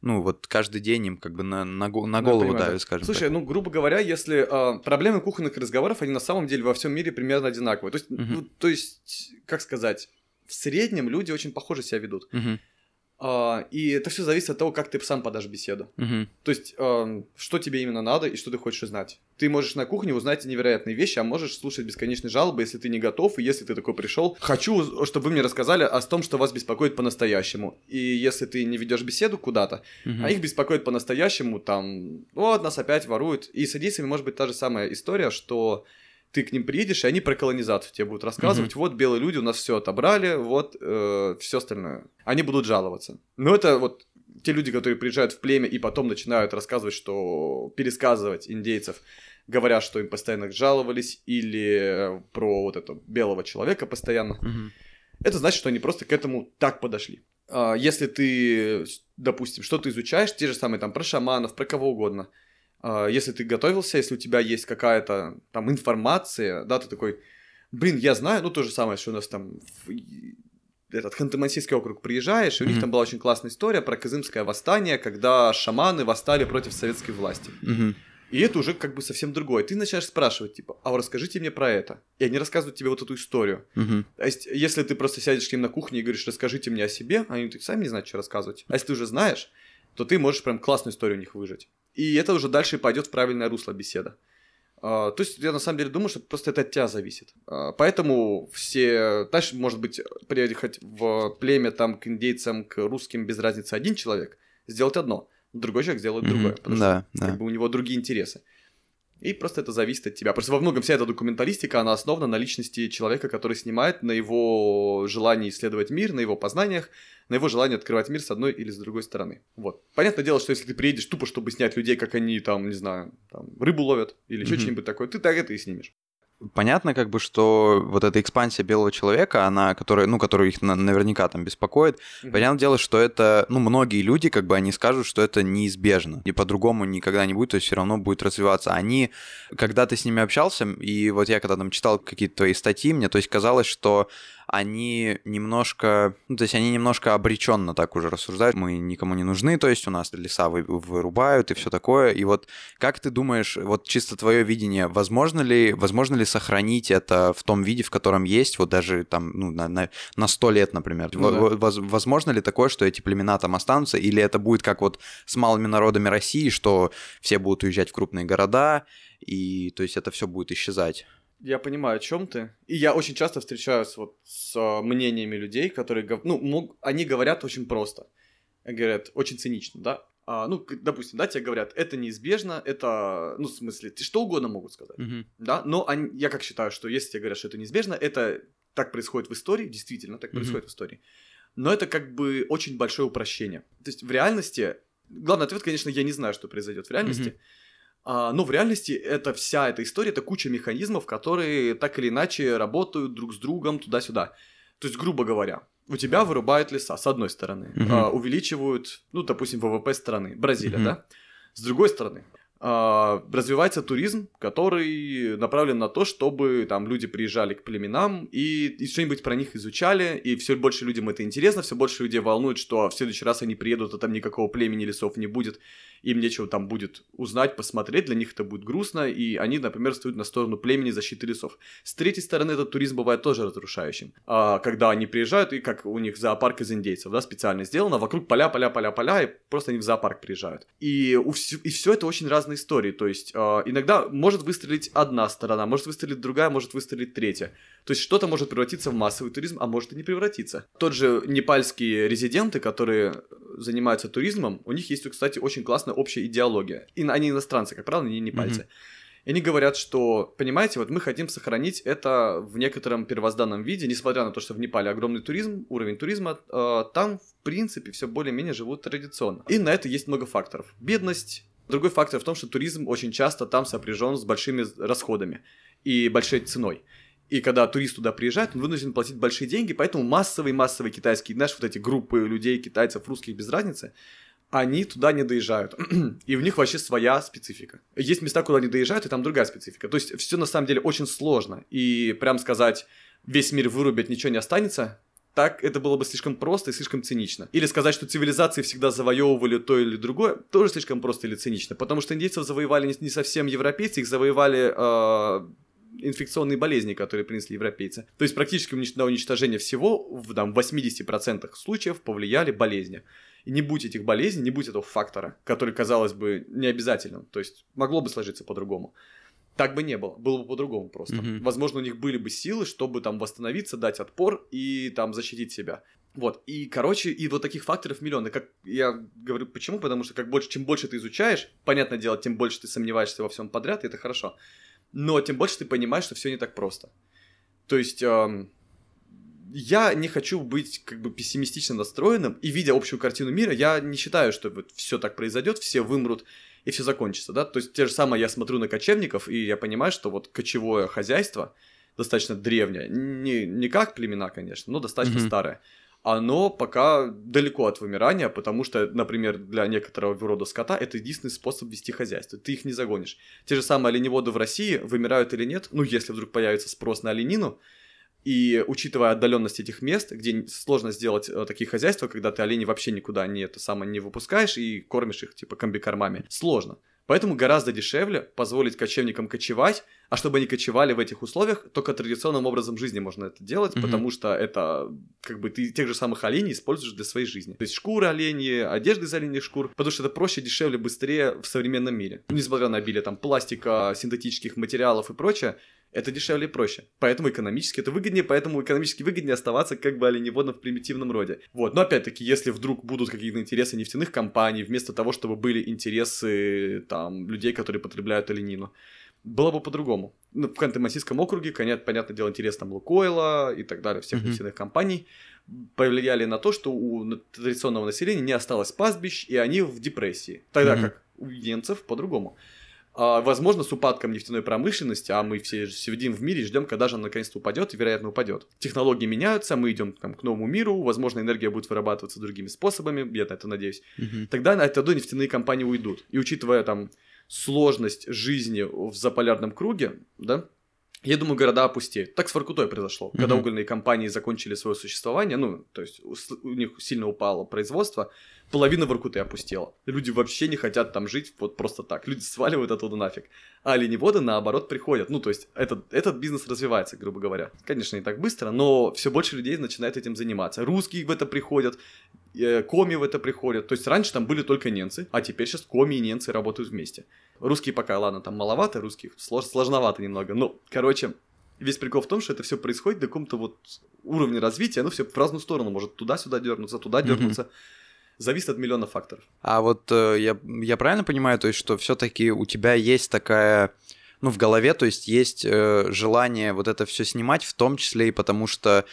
ну вот каждый день им как бы на, на, на голову да, давит, скажем
Слушай,
так.
ну грубо говоря, если э, проблемы кухонных разговоров, они на самом деле во всем мире примерно одинаковые. То есть, угу. ну, то есть, как сказать, в среднем люди очень похоже себя ведут.
Угу.
Uh, и это все зависит от того, как ты сам подашь беседу.
Uh-huh.
То есть, что тебе именно надо и что ты хочешь узнать. Ты можешь на кухне узнать невероятные вещи, а можешь слушать бесконечные жалобы, если ты не готов, и если ты такой пришел. Хочу, чтобы вы мне рассказали о том, что вас беспокоит по-настоящему. И если ты не ведешь беседу куда-то, uh-huh. а их беспокоит по-настоящему, там, вот нас опять воруют. И с адийцами может быть та же самая история, что ты к ним приедешь, и они про колонизацию тебе будут рассказывать. Mm-hmm. Вот белые люди у нас все отобрали, вот э, все остальное. Они будут жаловаться. Но это вот те люди, которые приезжают в племя и потом начинают рассказывать, что пересказывать индейцев, говорят, что им постоянно жаловались, или про вот этого белого человека постоянно.
Mm-hmm.
Это значит, что они просто к этому так подошли. А, если ты, допустим, что-то изучаешь, те же самые там про шаманов, про кого угодно, если ты готовился, если у тебя есть какая-то там информация, да, ты такой, блин, я знаю, ну то же самое, что у нас там в этот Ханты-Мансийский округ приезжаешь, и у mm-hmm. них там была очень классная история про Кызымское восстание, когда шаманы восстали против советской власти.
Mm-hmm.
И это уже как бы совсем другое. Ты начинаешь спрашивать, типа, а расскажите мне про это. И они рассказывают тебе вот эту историю.
Uh-huh.
То есть, если ты просто сядешь к ним на кухне и говоришь, расскажите мне о себе, они так сами не знают, что рассказывать. А если ты уже знаешь, то ты можешь прям классную историю у них выжить. И это уже дальше пойдет в правильное русло беседа. Uh, то есть я на самом деле думаю, что просто это от тебя зависит. Uh, поэтому все... Дальше, может быть, приехать в племя там к индейцам, к русским без разницы один человек, сделать одно. Другой человек сделает mm-hmm. другое. Потому
да,
что да. Как бы, у него другие интересы. И просто это зависит от тебя. Просто во многом вся эта документалистика, она основана на личности человека, который снимает, на его желании исследовать мир, на его познаниях, на его желании открывать мир с одной или с другой стороны. Вот. Понятное дело, что если ты приедешь тупо, чтобы снять людей, как они там, не знаю, там, рыбу ловят или еще mm-hmm. что-нибудь такое, ты так это и снимешь
понятно, как бы, что вот эта экспансия белого человека, она, которая, ну, которая их наверняка там беспокоит, mm-hmm. понятное дело, что это, ну, многие люди, как бы, они скажут, что это неизбежно, и по-другому никогда не будет, то есть все равно будет развиваться. Они, когда ты с ними общался, и вот я когда там читал какие-то твои статьи, мне, то есть казалось, что они немножко, ну, то есть они немножко обреченно так уже рассуждают, мы никому не нужны, то есть у нас леса вы, вырубают и все такое, и вот как ты думаешь, вот чисто твое видение, возможно ли, возможно ли сохранить это в том виде, в котором есть, вот даже там, ну, на, на, на 100 лет, например, ну, да. возможно ли такое, что эти племена там останутся, или это будет как вот с малыми народами России, что все будут уезжать в крупные города, и то есть это все будет исчезать?
Я понимаю, о чем ты. И я очень часто встречаюсь вот с а, мнениями людей, которые, ну, мог, они говорят очень просто. Говорят очень цинично, да. А, ну, допустим, да, тебе говорят, это неизбежно, это, ну, в смысле, ты что угодно могут сказать,
mm-hmm.
да. Но они, я как считаю, что если тебе говорят, что это неизбежно, это так происходит в истории, действительно, так mm-hmm. происходит в истории. Но это как бы очень большое упрощение. То есть в реальности, главный ответ, конечно, я не знаю, что произойдет в реальности. Mm-hmm но в реальности это вся эта история, это куча механизмов, которые так или иначе работают друг с другом туда-сюда. То есть, грубо говоря, у тебя вырубают леса, с одной стороны,
uh-huh.
увеличивают, ну, допустим, ВВП страны, Бразилия, uh-huh. да? С другой стороны, а, развивается туризм, который направлен на то, чтобы там люди приезжали к племенам и, и что-нибудь про них изучали, и все больше людям это интересно, все больше людей волнует, что в следующий раз они приедут, а там никакого племени лесов не будет, им нечего там будет узнать, посмотреть, для них это будет грустно, и они, например, стоят на сторону племени защиты лесов. С третьей стороны, этот туризм бывает тоже разрушающим. А, когда они приезжают, и как у них зоопарк из индейцев, да, специально сделано, вокруг поля, поля, поля, поля, и просто они в зоопарк приезжают. И, вс- и все это очень разные истории, то есть а, иногда может выстрелить одна сторона, может выстрелить другая, может выстрелить третья. То есть что-то может превратиться в массовый туризм, а может и не превратиться. Тот же непальские резиденты, которые занимаются туризмом, у них есть, кстати, очень классная общая идеология. И они иностранцы, как правило, они непальцы. Mm-hmm. И они говорят, что, понимаете, вот мы хотим сохранить это в некотором первозданном виде, несмотря на то, что в Непале огромный туризм, уровень туризма, э, там, в принципе, все более-менее живут традиционно. И на это есть много факторов. Бедность. Другой фактор в том, что туризм очень часто там сопряжен с большими расходами и большой ценой. И когда турист туда приезжает, он вынужден платить большие деньги, поэтому массовые-массовые китайские, знаешь, вот эти группы людей, китайцев, русских, без разницы, они туда не доезжают. и в них вообще своя специфика. Есть места, куда они доезжают, и там другая специфика. То есть все на самом деле очень сложно. И прям сказать, весь мир вырубят, ничего не останется, так это было бы слишком просто и слишком цинично. Или сказать, что цивилизации всегда завоевывали то или другое, тоже слишком просто или цинично. Потому что индейцев завоевали не совсем европейцы, их завоевали э, инфекционные болезни, которые принесли европейцы. То есть практически на уничтожение всего в там, 80% случаев повлияли болезни. И не будь этих болезней, не будь этого фактора, который, казалось бы, не обязательным. То есть могло бы сложиться по-другому. Так бы не было, было бы по-другому просто. Mm-hmm. Возможно, у них были бы силы, чтобы там восстановиться, дать отпор и там защитить себя. Вот, и, короче, и вот таких факторов миллионы. Как я говорю, почему? Потому что как больше, чем больше ты изучаешь, понятное дело, тем больше ты сомневаешься во всем подряд, и это хорошо но тем больше ты понимаешь, что все не так просто. То есть эм, я не хочу быть как бы пессимистично настроенным, и видя общую картину мира, я не считаю, что вот все так произойдет, все вымрут и все закончится, да. То есть те же самое я смотрю на кочевников, и я понимаю, что вот кочевое хозяйство достаточно древнее, не, не как племена, конечно, но достаточно mm-hmm. старое оно пока далеко от вымирания, потому что, например, для некоторого рода скота это единственный способ вести хозяйство. Ты их не загонишь. Те же самые оленеводы в России вымирают или нет, ну, если вдруг появится спрос на оленину, и учитывая отдаленность этих мест, где сложно сделать э, такие хозяйства, когда ты оленей вообще никуда не это самое не выпускаешь и кормишь их типа комбикормами, сложно. Поэтому гораздо дешевле позволить кочевникам кочевать, а чтобы они кочевали в этих условиях, только традиционным образом жизни можно это делать, mm-hmm. потому что это как бы ты тех же самых оленей используешь для своей жизни. То есть шкуры оленьи, одежды из оленьих шкур, потому что это проще, дешевле, быстрее в современном мире. Несмотря на обилие там пластика, синтетических материалов и прочее, это дешевле и проще. Поэтому экономически это выгоднее, поэтому экономически выгоднее оставаться как бы оленеводом в примитивном роде. Вот, но опять-таки, если вдруг будут какие-то интересы нефтяных компаний, вместо того, чтобы были интересы там людей, которые потребляют оленину, было бы по-другому. Ну, в Ханты-Мансийском округе, конечно, понятное дело, интерес там Лукойла и так далее, всех mm-hmm. нефтяных компаний, повлияли на то, что у традиционного населения не осталось пастбищ, и они в депрессии. Тогда mm-hmm. как у немцев по-другому. А, возможно, с упадком нефтяной промышленности, а мы все сидим в мире и ждем, когда же она наконец-то упадет, и, вероятно, упадет. Технологии меняются, мы идем там, к новому миру, возможно, энергия будет вырабатываться другими способами, я на это надеюсь. Угу. Тогда до нефтяные компании уйдут. И учитывая там сложность жизни в заполярном круге, да, я думаю, города опустеют. Так с Воркутой произошло. Mm-hmm. Когда угольные компании закончили свое существование, ну, то есть у них сильно упало производство, половина Воркуты опустела. Люди вообще не хотят там жить вот просто так. Люди сваливают оттуда нафиг. А оленеводы, наоборот, приходят. Ну, то есть этот, этот бизнес развивается, грубо говоря. Конечно, не так быстро, но все больше людей начинает этим заниматься. Русские в это приходят, э, коми в это приходят. То есть раньше там были только немцы, а теперь сейчас коми и немцы работают вместе. Русские пока, ладно, там маловато, русских слож, сложновато немного. Но, короче, весь прикол в том, что это все происходит до каком-то вот уровня развития, оно все в разную сторону может туда-сюда дернуться, туда дернуться. Mm-hmm. Зависит от миллиона факторов.
А вот э, я, я правильно понимаю, то есть, что все-таки у тебя есть такая ну, в голове, то есть есть э, желание вот это все снимать, в том числе и потому, что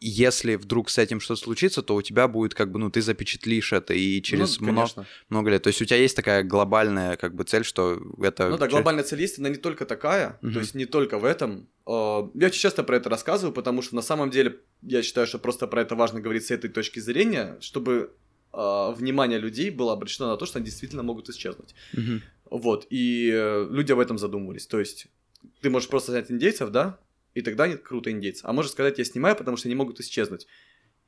если вдруг с этим что-то случится, то у тебя будет как бы, ну, ты запечатлишь это и через ну, много, много лет. То есть у тебя есть такая глобальная как бы цель, что это...
Ну да, глобальная цель есть, она не только такая, угу. то есть не только в этом. А, я очень часто про это рассказываю, потому что на самом деле я считаю, что просто про это важно говорить с этой точки зрения, чтобы э, внимание людей было обращено на то, что они действительно могут исчезнуть.
Мгм.
Вот, и э, люди об этом задумывались. То есть, ты можешь просто снять индейцев, да, и тогда нет круто индейцы. А можешь сказать, я снимаю, потому что они могут исчезнуть.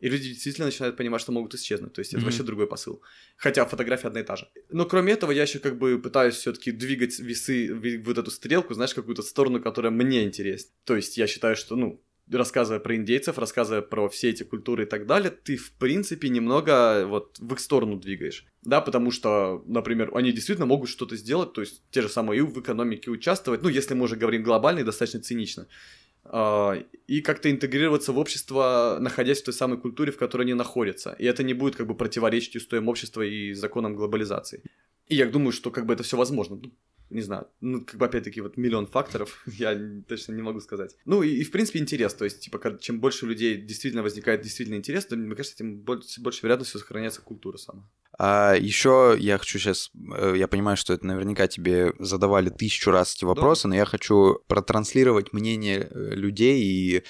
И люди действительно начинают понимать, что могут исчезнуть. То есть это
Мгм.
вообще другой посыл. Хотя фотография одна и та же. Но кроме этого, я еще как бы пытаюсь все-таки двигать весы, вот эту стрелку, знаешь, какую-то сторону, которая мне интересна. То есть я считаю, что, ну, рассказывая про индейцев, рассказывая про все эти культуры и так далее, ты, в принципе, немного вот в их сторону двигаешь. Да, потому что, например, они действительно могут что-то сделать, то есть те же самые и в экономике участвовать, ну, если мы уже говорим глобально и достаточно цинично. А, и как-то интегрироваться в общество, находясь в той самой культуре, в которой они находятся. И это не будет как бы противоречить устоям общества и законам глобализации. И я думаю, что как бы это все возможно. Не знаю, ну, как бы опять-таки вот миллион факторов, я точно не могу сказать. Ну, и, и, в принципе интерес, то есть, типа, чем больше людей действительно возникает действительно интерес, то, мне кажется, тем больше, больше вероятностью сохраняется культура сама.
А еще я хочу сейчас, я понимаю, что это наверняка тебе задавали тысячу раз эти вопросы, но я хочу протранслировать мнение э, людей и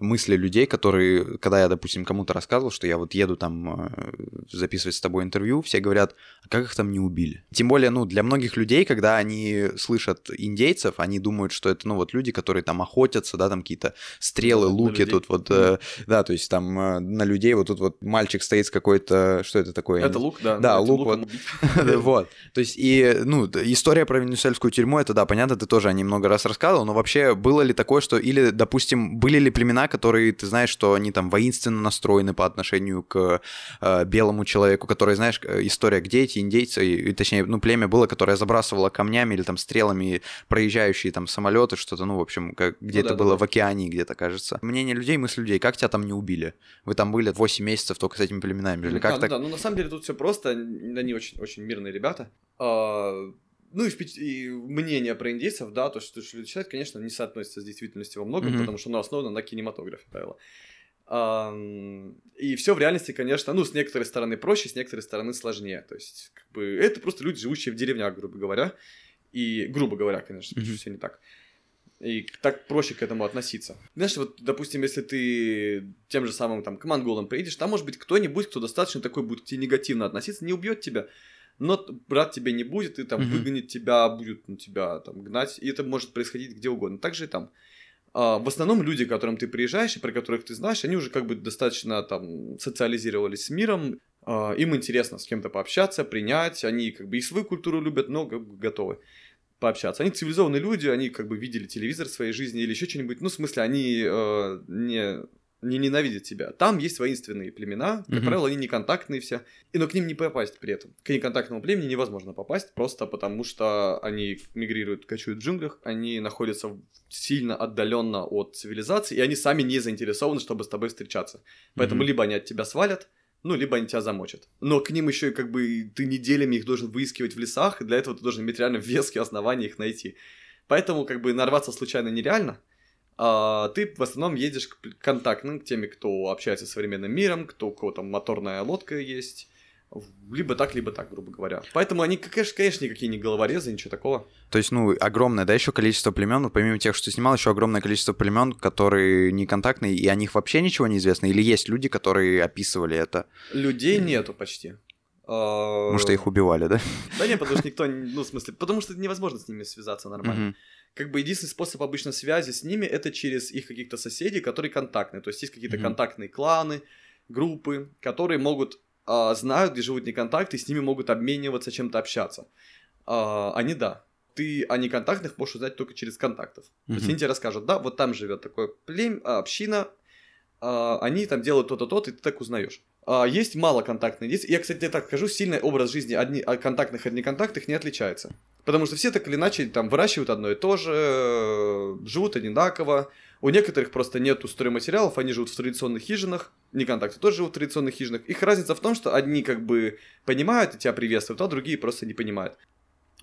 мысли людей, которые, когда я, допустим, кому-то рассказывал, что я вот еду там э, записывать с тобой интервью, все говорят, а как их там не убили? Тем более, ну, для многих людей, когда они слышат индейцев, они думают, что это, ну, вот люди, которые там охотятся, да, там какие-то стрелы,
Да,
луки тут вот, э, да, то есть там э, на людей вот тут вот мальчик стоит с какой-то, что это такое?
Это лук, да.
Да,
ну,
лук вот. Вот. То есть, и, ну, история про венесуэльскую тюрьму, это, да, понятно, ты тоже о ней много раз рассказывал, но вообще было ли такое, что, или, допустим, были ли племена, которые, ты знаешь, что они там воинственно настроены по отношению к э, белому человеку, которые, знаешь, э, история, где эти индейцы, и, точнее, ну, племя было, которое забрасывало камнями или там стрелами проезжающие там самолеты, что-то, ну, в общем, как, где
Ну
это
да,
было
да,
в океане где-то, кажется. Мнение людей, мысль людей, как тебя там не убили? Вы там были 8 месяцев только с этими племенами жили,
Ну,
как
ну
так?
да, ну на самом деле тут все просто, н- они очень, очень мирные ребята. А, ну и, впечат- и мнение про индейцев, да, то, что люди считают, конечно, не соотносится с действительностью во многом,
Мгм.
потому что оно основано на кинематографе, правило. И все в реальности, конечно, ну, с некоторой стороны проще, с некоторой стороны сложнее. То есть, как бы, это просто люди, живущие в деревнях, грубо говоря. И, грубо говоря, конечно,
Мгм.
все не так. И так проще к этому относиться. Знаешь, вот, допустим, если ты тем же самым там к монголам приедешь, там может быть кто-нибудь, кто достаточно такой будет к тебе негативно относиться, не убьет тебя, но брат тебя не будет, и там
Мгм.
выгонит тебя, будет на тебя там гнать, и это может происходить где угодно. Так же и там. А, в основном люди, к которым ты приезжаешь и про которых ты знаешь, они уже как бы достаточно там социализировались с миром, а, им интересно с кем-то пообщаться, принять, они как бы и свою культуру любят, но как бы готовы пообщаться. Они цивилизованные люди, они как бы видели телевизор в своей жизни или еще что-нибудь. Ну, в смысле, они э, не, не ненавидят тебя. Там есть воинственные племена, как
Мгм.
правило, они неконтактные все. И, но к ним не попасть при этом. К неконтактному племени невозможно попасть, просто потому что они мигрируют, кочуют в джунглях, они находятся сильно отдаленно от цивилизации, и они сами не заинтересованы, чтобы с тобой встречаться. Поэтому
Мгм.
либо они от тебя свалят, ну, либо они тебя замочат. Но к ним еще и как бы ты неделями их должен выискивать в лесах, и для этого ты должен иметь реально веские основания их найти. Поэтому как бы нарваться случайно нереально. А ты в основном едешь к контактным, к теми, кто общается с современным миром, кто, у кого там моторная лодка есть. Либо так, либо так, грубо говоря. Поэтому они, конечно, конечно, никакие не головорезы, ничего такого.
То есть, ну, огромное, да, еще количество племен, ну, помимо тех, что ты снимал, еще огромное количество племен, которые не контактные, и о них вообще ничего не известно? Или есть люди, которые описывали это?
Людей нету почти. А,
Потому что их убивали, да?
Да нет, потому что никто, ну, в смысле, потому что невозможно с ними связаться нормально. Как бы единственный способ обычно связи с ними это через их каких-то соседей, которые контактные. То есть есть какие-то контактные кланы, группы, которые могут а, знают, где живут неконтакты, и с ними могут обмениваться, чем-то общаться. А, они да. Ты о неконтактных можешь узнать только через контактов. То есть они тебе расскажут, да, вот там живет такое племя, а, община, они там делают то-то, то-то, и ты так узнаешь. А, есть малоконтактные дети. Я, кстати, тебе так скажу, сильный образ жизни одни, от контактных от неконтактных не отличается. Потому что все так или иначе там выращивают одно и то же, живут одинаково. У некоторых просто нету стройматериалов, они живут в традиционных хижинах, неконтакты тоже живут в традиционных хижинах. Их разница в том, что одни как бы понимают и тебя приветствуют, а другие просто не понимают.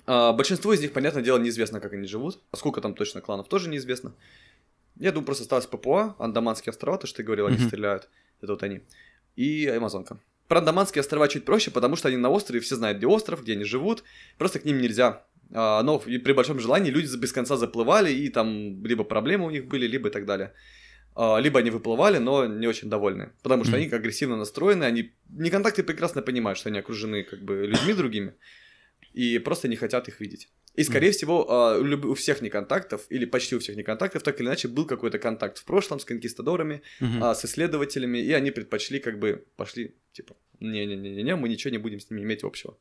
А, большинство из них, понятное дело, неизвестно, как они живут. А сколько там точно кланов, тоже неизвестно. Я думаю, просто осталось Папуа, Андаманские острова, то, что ты говорил, они
Мгм.
стреляют. Это вот они. И Амазонка. Про Андаманские острова чуть проще, потому что они на острове, все знают, где остров, где они живут. Просто к ним нельзя. А, но при большом желании люди без конца заплывали, и там либо проблемы у них были, либо и так далее. а, либо они выплывали, но не очень довольны, потому что они агрессивно настроены, они не контакты прекрасно понимают, что они окружены как бы людьми другими и просто не хотят их видеть. И, скорее всего, а, у всех неконтактов, или почти у всех неконтактов, так или иначе, был какой-то контакт в прошлом с конкистадорами, а, с исследователями, и они предпочли как бы, пошли, типа, не-не-не-не, мы ничего не будем с ними иметь общего.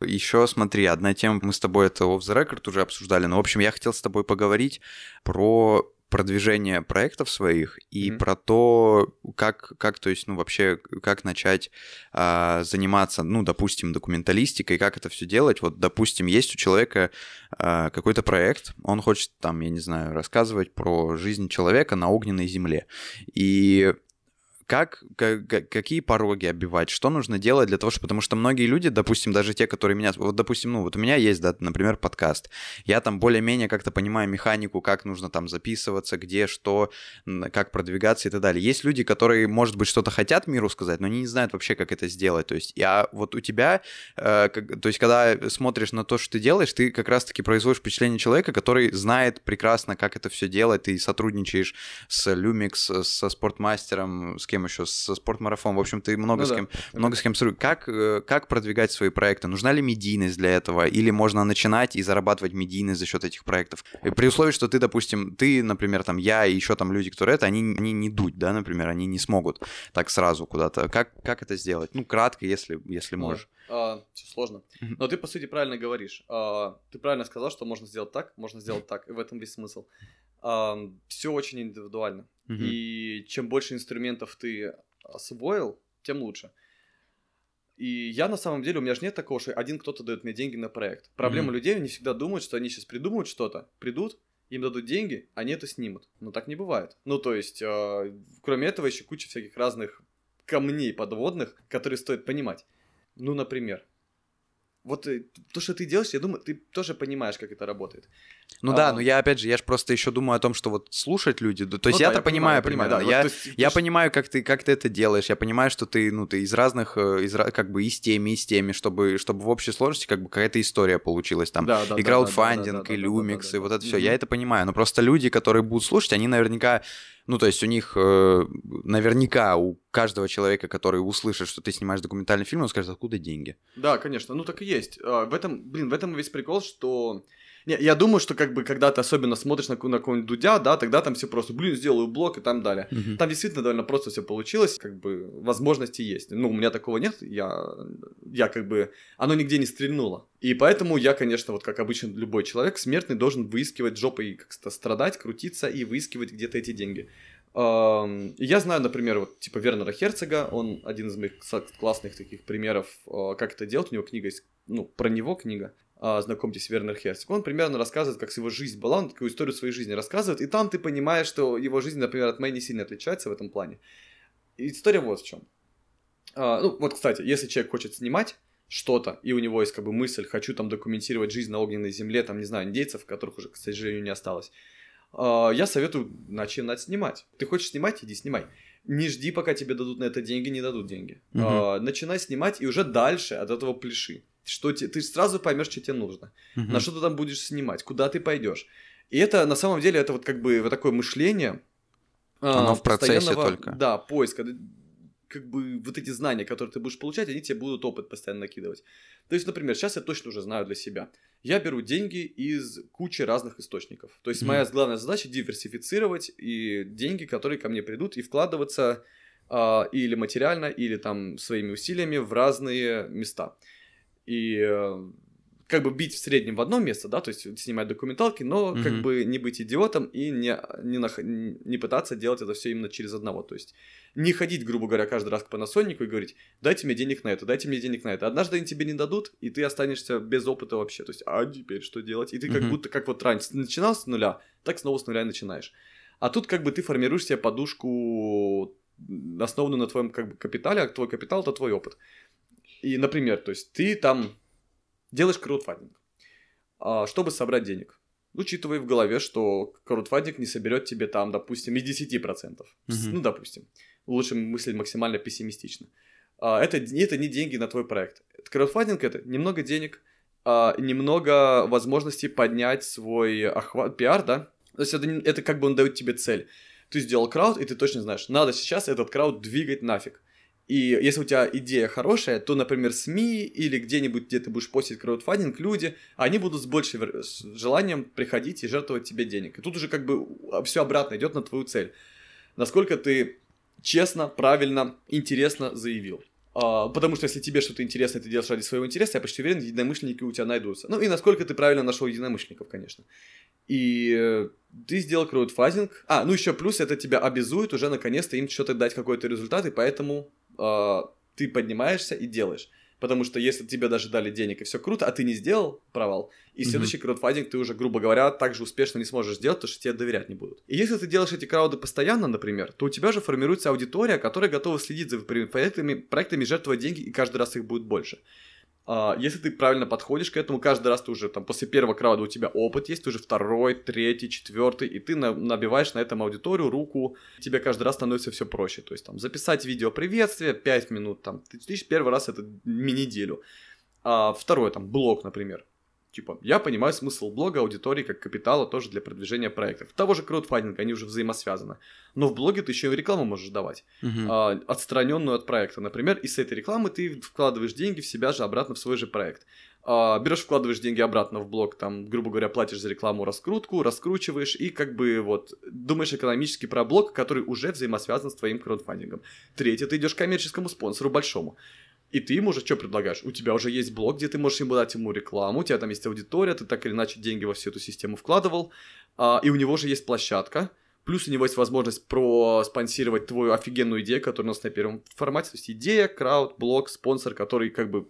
Еще смотри, одна тема, мы с тобой это off the record уже обсуждали, но, в общем, я хотел с тобой поговорить про продвижение проектов своих и
Мгм.
про то, как, как, то есть, ну, вообще, как начать а, заниматься, ну, допустим, документалистикой, как это все делать. Вот, допустим, есть у человека а, какой-то проект, он хочет, там, я не знаю, рассказывать про жизнь человека на огненной земле. И как, ка- ка- какие пороги обивать, что нужно делать для того, чтобы... Потому что многие люди, допустим, даже те, которые меня... Вот, допустим, ну, вот у меня есть, да, например, подкаст. Я там более-менее как-то понимаю механику, как нужно там записываться, где, что, как продвигаться и так далее. Есть люди, которые, может быть, что-то хотят миру сказать, но они не знают вообще, как это сделать. То есть, я вот у тебя, э, как- то есть, когда смотришь на то, что ты делаешь, ты как раз-таки производишь впечатление человека, который знает прекрасно, как это все делать, ты сотрудничаешь с Lumix, со спортмастером, с кем еще, со спортмарафон. В общем, ты много
Ну
с
да.
кем много с кем сотрудничаешь. Как, э, как продвигать свои проекты? Нужна ли медийность для этого? Или можно начинать и зарабатывать медийность за счет этих проектов? И при условии, что ты, допустим, ты, например, там, я и еще там люди, которые это, они, они не дуть, да, например, они не смогут так сразу куда-то. Как, как это сделать? Ну, кратко, если, если
Ну,
можешь.
все сложно. Но ты, по сути, правильно говоришь. А, ты правильно сказал, что можно сделать так, можно сделать так, и в этом весь смысл. Все очень индивидуально.
Мгм.
И чем больше инструментов ты освоил, тем лучше. И я на самом деле, у меня же нет такого, что один кто-то дает мне деньги на проект. Проблема
Мгм.
людей, они всегда думают, что они сейчас придумают что-то, придут, им дадут деньги, они это снимут. Но так не бывает. Ну, то есть, э, кроме этого, еще куча всяких разных камней подводных, которые стоит понимать. Ну, например, вот э, то, что ты делаешь, я думаю, ты тоже понимаешь, как это работает.
Ну
А,
да, но я опять же, я же просто еще думаю о том, что вот слушать люди, да, то есть
Ну да,
я-то понимаю,
понимаю,
примерно,
да.
я,
Вот, есть,
я
что-
понимаю, как ты, как ты это делаешь, я понимаю, что ты, ну, ты из разных, э, из, как бы и с теми, и с теми, чтобы, чтобы в общей сложности как бы какая-то история получилась там.
Да, да,
и
да,
краудфандинг,
да, да, да,
и
да,
люмикс,
да, да,
и вот
да.
это все. Я это понимаю. Но просто люди, которые будут слушать, они наверняка, ну, то есть у них, э, наверняка у каждого человека, который услышит, что ты снимаешь документальный фильм, он скажет, откуда деньги?
Да, конечно, ну так и есть. А, В этом, блин, в этом весь прикол, что... Не, я думаю, что как бы когда ты особенно смотришь на, на какого-нибудь Дудя, да, тогда там все просто, блин, сделаю блок и там далее. Там действительно довольно просто все получилось, как бы возможности есть. Ну, у меня такого нет, я, я как бы, оно нигде не стрельнуло. И поэтому я, конечно, вот как обычно любой человек, смертный, должен выискивать жопой, как-то страдать, крутиться и выискивать где-то эти деньги. Я знаю, например, вот типа Вернера Херцога, он один из моих классных таких примеров, а, как это делать. У него книга есть, ну, про него книга. А, Знакомьтесь, Вернер Херцог. Он примерно рассказывает, как его жизнь была, он такую историю своей жизни рассказывает, и там ты понимаешь, что его жизнь, например, от моей не сильно отличается в этом плане. И история вот в чем. ну, вот, кстати, если человек хочет снимать что-то, и у него есть как бы мысль, хочу там документировать жизнь на огненной земле, там, не знаю, индейцев, которых уже, к сожалению, не осталось, а, я советую начинать снимать. Ты хочешь снимать, иди снимай. Не жди, пока тебе дадут на это деньги, не дадут деньги.
Мгм.
А, начинай снимать, и уже дальше от этого пляши. Что те- ты сразу поймешь, что тебе нужно
Мгм.
на что ты там будешь снимать, куда ты пойдешь. И это на самом деле это вот как бы вот такое мышление. а,
Оно в процессе только.
Да, поиска. Как бы вот эти знания, которые ты будешь получать, они тебе будут опыт постоянно накидывать. То есть, например, сейчас я точно уже знаю для себя. Я беру деньги из кучи разных источников. То есть,
Мгм.
моя главная задача диверсифицировать и деньги, которые ко мне придут, и вкладываться а, или материально, или там своими усилиями в разные места. И э, как бы бить в среднем в одно место, да, то есть снимать документалки, но как
Мгм.
бы не быть идиотом и не, не, нах- не пытаться делать это все именно через одного. То есть не ходить, грубо говоря, каждый раз к Panasonic и говорить, дайте мне денег на это, дайте мне денег на это. Однажды они тебе не дадут, и ты останешься без опыта вообще. То есть, а теперь что делать? И ты как
Мгм.
будто, как вот раньше, начинал с нуля, так снова с нуля и начинаешь. А тут как бы ты формируешь себе подушку, основанную на твоем как бы капитале, а твой капитал это твой опыт. И, например, то есть ты там делаешь краудфандинг, а, чтобы собрать денег. Учитывая в голове, что краудфандинг не соберет тебе там, допустим, и 10%. С-
Мгм.
Ну, допустим. Лучше мыслить максимально пессимистично. А, это, это не деньги на твой проект. Краудфандинг это немного денег, а, немного возможностей поднять свой охват, пиар, да? То есть это, это как бы он дает тебе цель. Ты сделал крауд, и ты точно знаешь, надо сейчас этот крауд двигать нафиг. И если у тебя идея хорошая, то, например, СМИ или где-нибудь, где ты будешь постить краудфандинг, люди, они будут с большим желанием приходить и жертвовать тебе денег. И тут уже как бы все обратно идет на твою цель. Насколько ты честно, правильно, интересно заявил. А, потому что если тебе что-то интересно, ты делаешь ради своего интереса, я почти уверен, единомышленники у тебя найдутся. Ну и насколько ты правильно нашел единомышленников, конечно. И э, ты сделал краудфандинг. А, ну еще плюс это тебя обязует уже наконец-то им что-то дать какой-то результат, и поэтому э, ты поднимаешься и делаешь. Потому что если тебе даже дали денег и все круто, а ты не сделал провал, и mm-hmm. следующий краудфандинг ты уже, грубо говоря, так же успешно не сможешь сделать, потому что тебе доверять не будут. И если ты делаешь эти крауды постоянно, например, то у тебя же формируется аудитория, которая готова следить за проектами, проектами жертвовать деньги, и каждый раз их будет больше. А, если ты правильно подходишь к этому, каждый раз ты уже там после первого крауда у тебя опыт есть, уже второй, третий, четвертый, и ты на, набиваешь на этом аудиторию руку, тебе каждый раз становится все проще. То есть там записать видео приветствие 5 минут, там, ты, ты первый раз это неделю. А второй там блог, например. Типа, я понимаю смысл блога аудитории как капитала тоже для продвижения проектов. Того же краудфандинга, они уже взаимосвязаны. Но в блоге ты еще и рекламу можешь давать, uh-huh. а, отстраненную от проекта, например, и с этой рекламы ты вкладываешь деньги в себя же обратно в свой же проект. А, берешь, вкладываешь деньги обратно в блог, там, грубо говоря, платишь за рекламу раскрутку, раскручиваешь и как бы вот думаешь экономически про блог, который уже взаимосвязан с твоим краудфандингом. Третье, ты идешь к коммерческому спонсору большому. И ты ему уже что предлагаешь? У тебя уже есть блог, где ты можешь ему дать ему рекламу, у тебя там есть аудитория, ты так или иначе деньги во всю эту систему вкладывал, а, и у него же есть площадка, плюс у него есть возможность проспонсировать твою офигенную идею, которая у нас на первом формате, то есть идея, крауд, блог, спонсор, который как бы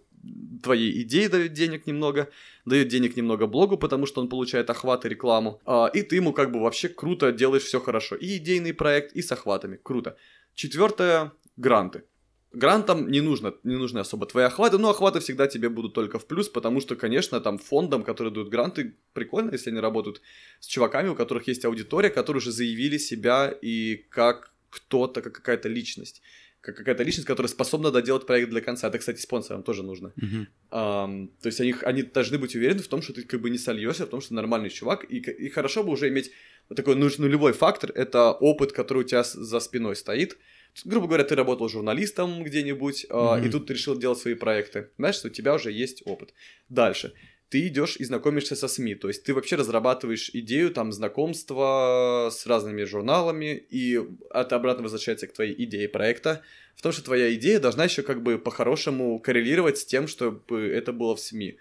твоей идеи дает денег немного, дает денег немного блогу, потому что он получает охват и рекламу, а, и ты ему как бы вообще круто делаешь все хорошо, и идейный проект, и с охватами, круто. Четвертое, гранты. Грантам не нужно, не нужны особо твои охваты, но охваты всегда тебе будут только в плюс, потому что, конечно, там фондам, которые дают гранты, прикольно, если они работают с чуваками, у которых есть аудитория, которые уже заявили себя и как кто-то, как какая-то личность как какая-то личность, которая способна доделать проект до конца. Это, кстати, спонсорам тоже нужно. Uh-huh. Um, то есть они, они должны быть уверены в том, что ты как бы не сольешься, в том, что нормальный чувак. И, и хорошо бы уже иметь такой нулевой фактор, это опыт, который у тебя за спиной стоит грубо говоря, ты работал журналистом где-нибудь, mm-hmm. и тут ты решил делать свои проекты. Знаешь, что у тебя уже есть опыт. Дальше. Ты идешь и знакомишься со СМИ, то есть ты вообще разрабатываешь идею там знакомства с разными журналами, и это обратно возвращается к твоей идее проекта, в том, что твоя идея должна еще как бы по-хорошему коррелировать с тем, чтобы это было в СМИ.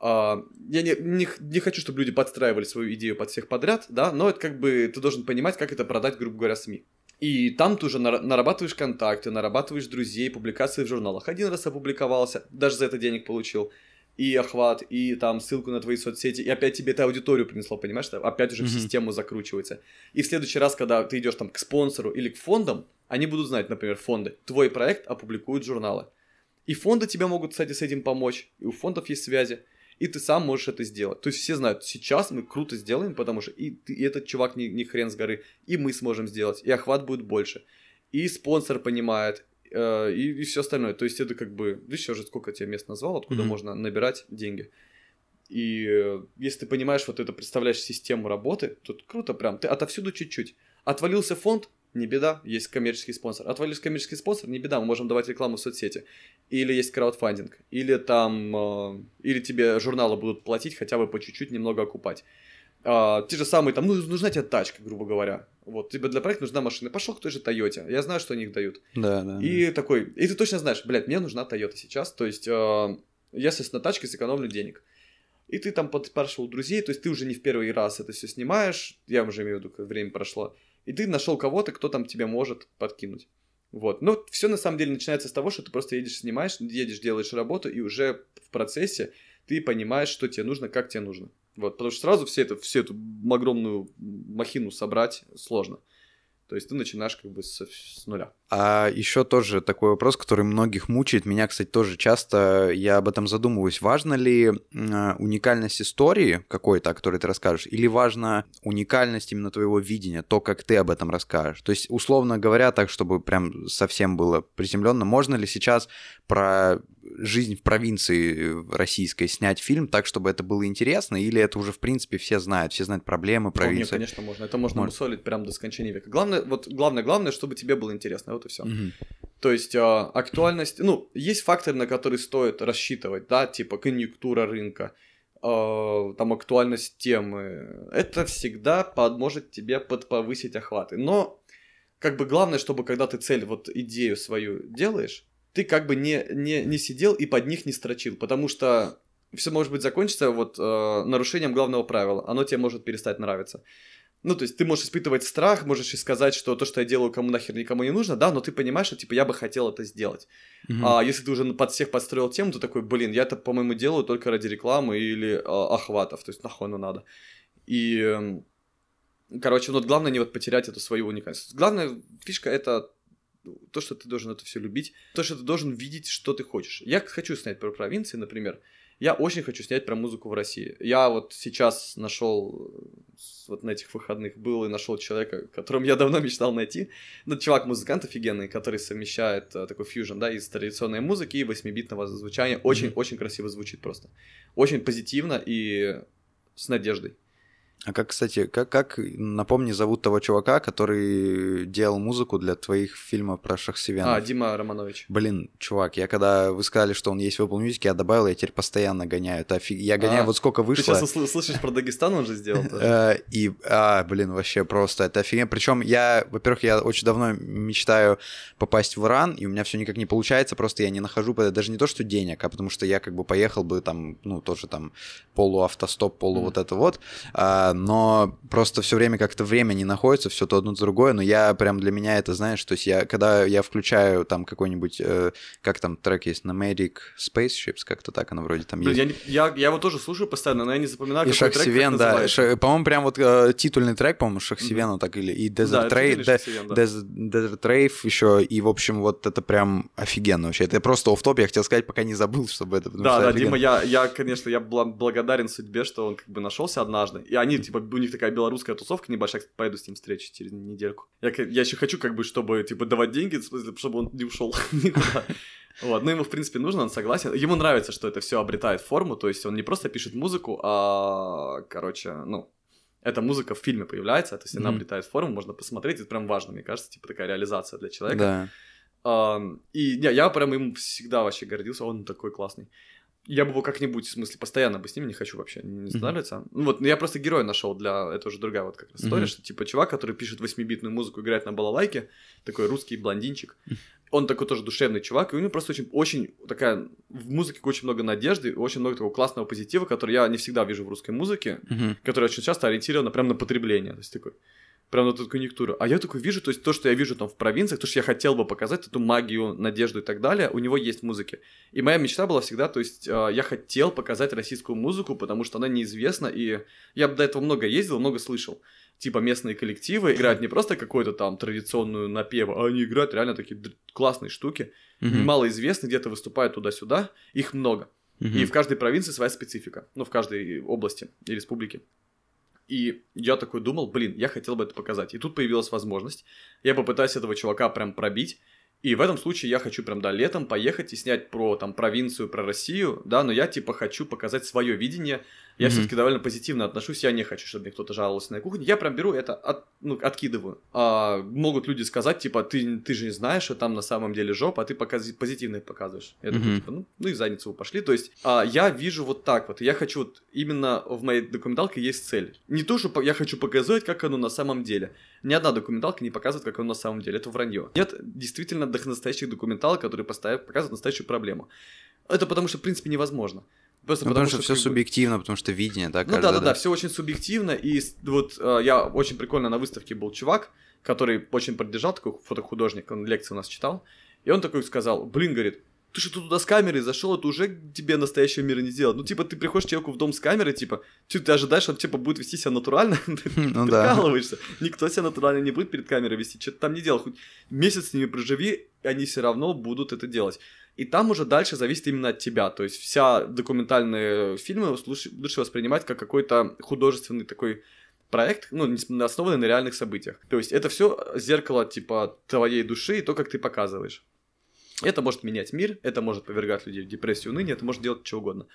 Uh, я не, не, не хочу, чтобы люди подстраивали свою идею под всех подряд, да, но это как бы ты должен понимать, как это продать, грубо говоря, СМИ. И там ты уже нарабатываешь контакты, нарабатываешь друзей, публикации в журналах. Один раз опубликовался, даже за это денег получил. И охват, и там ссылку на твои соцсети, и опять тебе это аудиторию принесло, понимаешь? Опять уже mm-hmm. в систему закручивается. И в следующий раз, когда ты идешь там к спонсору или к фондам, они будут знать, например, фонды. Твой проект опубликуют журналы. И фонды тебе могут, кстати, с этим помочь. И у фондов есть связи и ты сам можешь это сделать. То есть все знают, сейчас мы круто сделаем, потому что и, ты, и этот чувак не, не хрен с горы, и мы сможем сделать, и охват будет больше. И спонсор понимает, э, и, и все остальное. То есть это как бы, ты еще же сколько тебе мест назвал, откуда mm-hmm. можно набирать деньги. И э, если ты понимаешь вот это, представляешь систему работы, то круто прям, ты отовсюду чуть-чуть. Отвалился фонд, не беда, есть коммерческий спонсор. Отвалишь коммерческий спонсор, не беда, мы можем давать рекламу в соцсети. Или есть краудфандинг, или там, э, или тебе журналы будут платить, хотя бы по чуть-чуть немного окупать. А, те же самые, там, ну, нужна тебе тачка, грубо говоря. Вот, тебе для проекта нужна машина. Пошел к той же Тойоте. Я знаю, что они их дают.
Да, да.
И да. такой, и ты точно знаешь, блядь, мне нужна Тойота сейчас. То есть, э, я, соответственно, тачке сэкономлю денег. И ты там подспрашивал друзей, то есть ты уже не в первый раз это все снимаешь, я уже имею в виду, время прошло и ты нашел кого-то, кто там тебе может подкинуть. Вот. Но все на самом деле начинается с того, что ты просто едешь, снимаешь, едешь, делаешь работу, и уже в процессе ты понимаешь, что тебе нужно, как тебе нужно. Вот, потому что сразу все это, всю эту огромную махину собрать сложно. То есть ты начинаешь как бы с, с нуля.
А еще тоже такой вопрос, который многих мучает. Меня, кстати, тоже часто я об этом задумываюсь. Важно ли уникальность истории какой-то, о которой ты расскажешь, или важна уникальность именно твоего видения, то, как ты об этом расскажешь? То есть, условно говоря, так, чтобы прям совсем было приземленно, можно ли сейчас про жизнь в провинции российской снять фильм так, чтобы это было интересно, или это уже, в принципе, все знают, все знают проблемы провинции? Нет,
конечно, можно. Это можно Может. мусолить прямо до скончания века. Главное, вот главное, главное, чтобы тебе было интересно, вот и все. То есть э, актуальность, ну, есть факторы, на которые стоит рассчитывать, да, типа конъюнктура рынка, э, там актуальность темы. Это всегда поможет тебе подповысить охваты. Но как бы главное, чтобы когда ты цель, вот идею свою делаешь, ты как бы не, не, не сидел и под них не строчил, потому что все может быть закончится вот э, нарушением главного правила, оно тебе может перестать нравиться. Ну, то есть ты можешь испытывать страх, можешь и сказать, что то, что я делаю, кому нахер никому не нужно, да, но ты понимаешь, что, типа, я бы хотел это сделать. Mm-hmm. А если ты уже под всех подстроил тему, то такой, блин, я это, по-моему, делаю только ради рекламы или э, охватов, то есть нахуй оно надо. И, э, короче, ну, вот главное не вот потерять эту свою уникальность. Главная фишка — это то, что ты должен это все любить, то, что ты должен видеть, что ты хочешь. Я хочу снять про провинции, например, я очень хочу снять про музыку в России. Я вот сейчас нашел, вот на этих выходных был и нашел человека, которым я давно мечтал найти. Ну, чувак-музыкант офигенный, который совмещает uh, такой фьюжн, да, из традиционной музыки и восьмибитного звучания. Очень-очень mm-hmm. красиво звучит просто. Очень позитивно и с надеждой.
А как, кстати, как, как, напомни, зовут того чувака, который делал музыку для твоих фильмов про Шахсевянов?
А, Дима Романович.
Блин, чувак, я когда вы сказали, что он есть в Apple Music, я добавил, я теперь постоянно гоняю. Это офиг... Я гоняю, а, вот сколько вышло.
Ты сейчас слышишь про Дагестан, он же сделал
э, И, а, блин, вообще просто, это офигенно. Причем я, во-первых, я очень давно мечтаю попасть в Иран, и у меня все никак не получается, просто я не нахожу, даже не то, что денег, а потому что я как бы поехал бы там, ну, тоже там полуавтостоп, полу вот это вот, а, но просто все время как-то время не находится, все то одно то другое, но я прям для меня это, знаешь, то есть я, когда я включаю там какой-нибудь, э, как там трек есть, Nomadic Spaceships, как-то так оно вроде там
есть. Я, я, я его тоже слушаю постоянно, но я не запоминаю,
и какой Шахсивен, трек, да, Ш, по-моему, прям вот э, титульный трек, по-моему, Шахсивену mm-hmm. так или, и Desert, да, Rave, да, Desert, Desert Rave еще, и, в общем, вот это прям офигенно вообще, это просто оф топ я хотел сказать, пока не забыл, чтобы это...
Да, да, Дима, я, я, конечно, я благодарен судьбе, что он как бы нашелся однажды, и они, типа, у них такая белорусская тусовка небольшая, поеду с ним встречу через недельку. Я, я еще хочу, как бы, чтобы, типа, давать деньги, чтобы он не ушел никуда. Вот, ну ему, в принципе, нужно, он согласен. Ему нравится, что это все обретает форму, то есть он не просто пишет музыку, а, короче, ну, эта музыка в фильме появляется, то есть она mm-hmm. обретает форму, можно посмотреть, это прям важно, мне кажется, типа такая реализация для человека. Да. Um, и не, я прям им всегда вообще гордился, он такой классный я бы его как-нибудь, в смысле, постоянно бы с ним не хочу вообще, не останавливаться. Mm-hmm. Ну вот, я просто героя нашел для, это уже другая вот как раз история, mm-hmm. что типа чувак, который пишет восьмибитную музыку, играет на балалайке, такой русский блондинчик, mm-hmm. он такой тоже душевный чувак, и у него просто очень, очень такая, в музыке очень много надежды, очень много такого классного позитива, который я не всегда вижу в русской музыке, mm-hmm. который очень часто ориентирован прям на потребление, то есть такой прям на эту конъюнктуру. А я такой вижу, то есть то, что я вижу там в провинциях, то, что я хотел бы показать, эту магию, надежду и так далее, у него есть в музыке. И моя мечта была всегда, то есть э, я хотел показать российскую музыку, потому что она неизвестна, и я до этого много ездил, много слышал. Типа местные коллективы играют не просто какую-то там традиционную напев, а они играют реально такие классные штуки, mm-hmm. малоизвестны, где-то выступают туда-сюда, их много. Mm-hmm. И в каждой провинции своя специфика, ну, в каждой области и республике. И я такой думал, блин, я хотел бы это показать. И тут появилась возможность. Я попытаюсь этого чувака прям пробить. И в этом случае я хочу прям, да, летом поехать и снять про, там, провинцию, про Россию, да, но я, типа, хочу показать свое видение. Я mm-hmm. все-таки довольно позитивно отношусь, я не хочу, чтобы мне кто-то жаловался на кухне. Я прям беру это, от, ну, откидываю. А, могут люди сказать, типа, ты, ты же не знаешь, что там на самом деле жопа, а ты показ... позитивно показываешь. Я mm-hmm. такой, типа, ну, ну и задницу вы пошли. То есть, а, я вижу вот так вот. Я хочу, вот, именно в моей документалке есть цель. Не то, что я хочу показать, как оно на самом деле. Ни одна документалка не показывает, как оно на самом деле. Это вранье. Нет действительно настоящих документалок, которые показывают настоящую проблему. Это потому что, в принципе, невозможно.
Просто ну, потому, потому что, что все субъективно, бы... потому что видение, да?
Ну да, да, да, все очень субъективно. И вот э, я очень прикольно на выставке был чувак, который очень поддержал, такой фотохудожник, он лекции у нас читал. И он такой сказал, блин, говорит, ты что туда с камерой зашел, это уже тебе настоящего мира не делать. Ну, типа, ты приходишь человеку в дом с камерой, типа, что ты ожидаешь, он типа будет вести себя натурально? ты ну, прикалываешься. Никто себя натурально не будет перед камерой вести, что-то там не делал. Хоть месяц с ними проживи, они все равно будут это делать. И там уже дальше зависит именно от тебя. То есть вся документальные фильмы лучше, лучше воспринимать как какой-то художественный такой проект, ну, основанный на реальных событиях. То есть это все зеркало, типа, твоей души и то, как ты показываешь. Это может менять мир, это может повергать людей в депрессию, уныние, это может делать что угодно.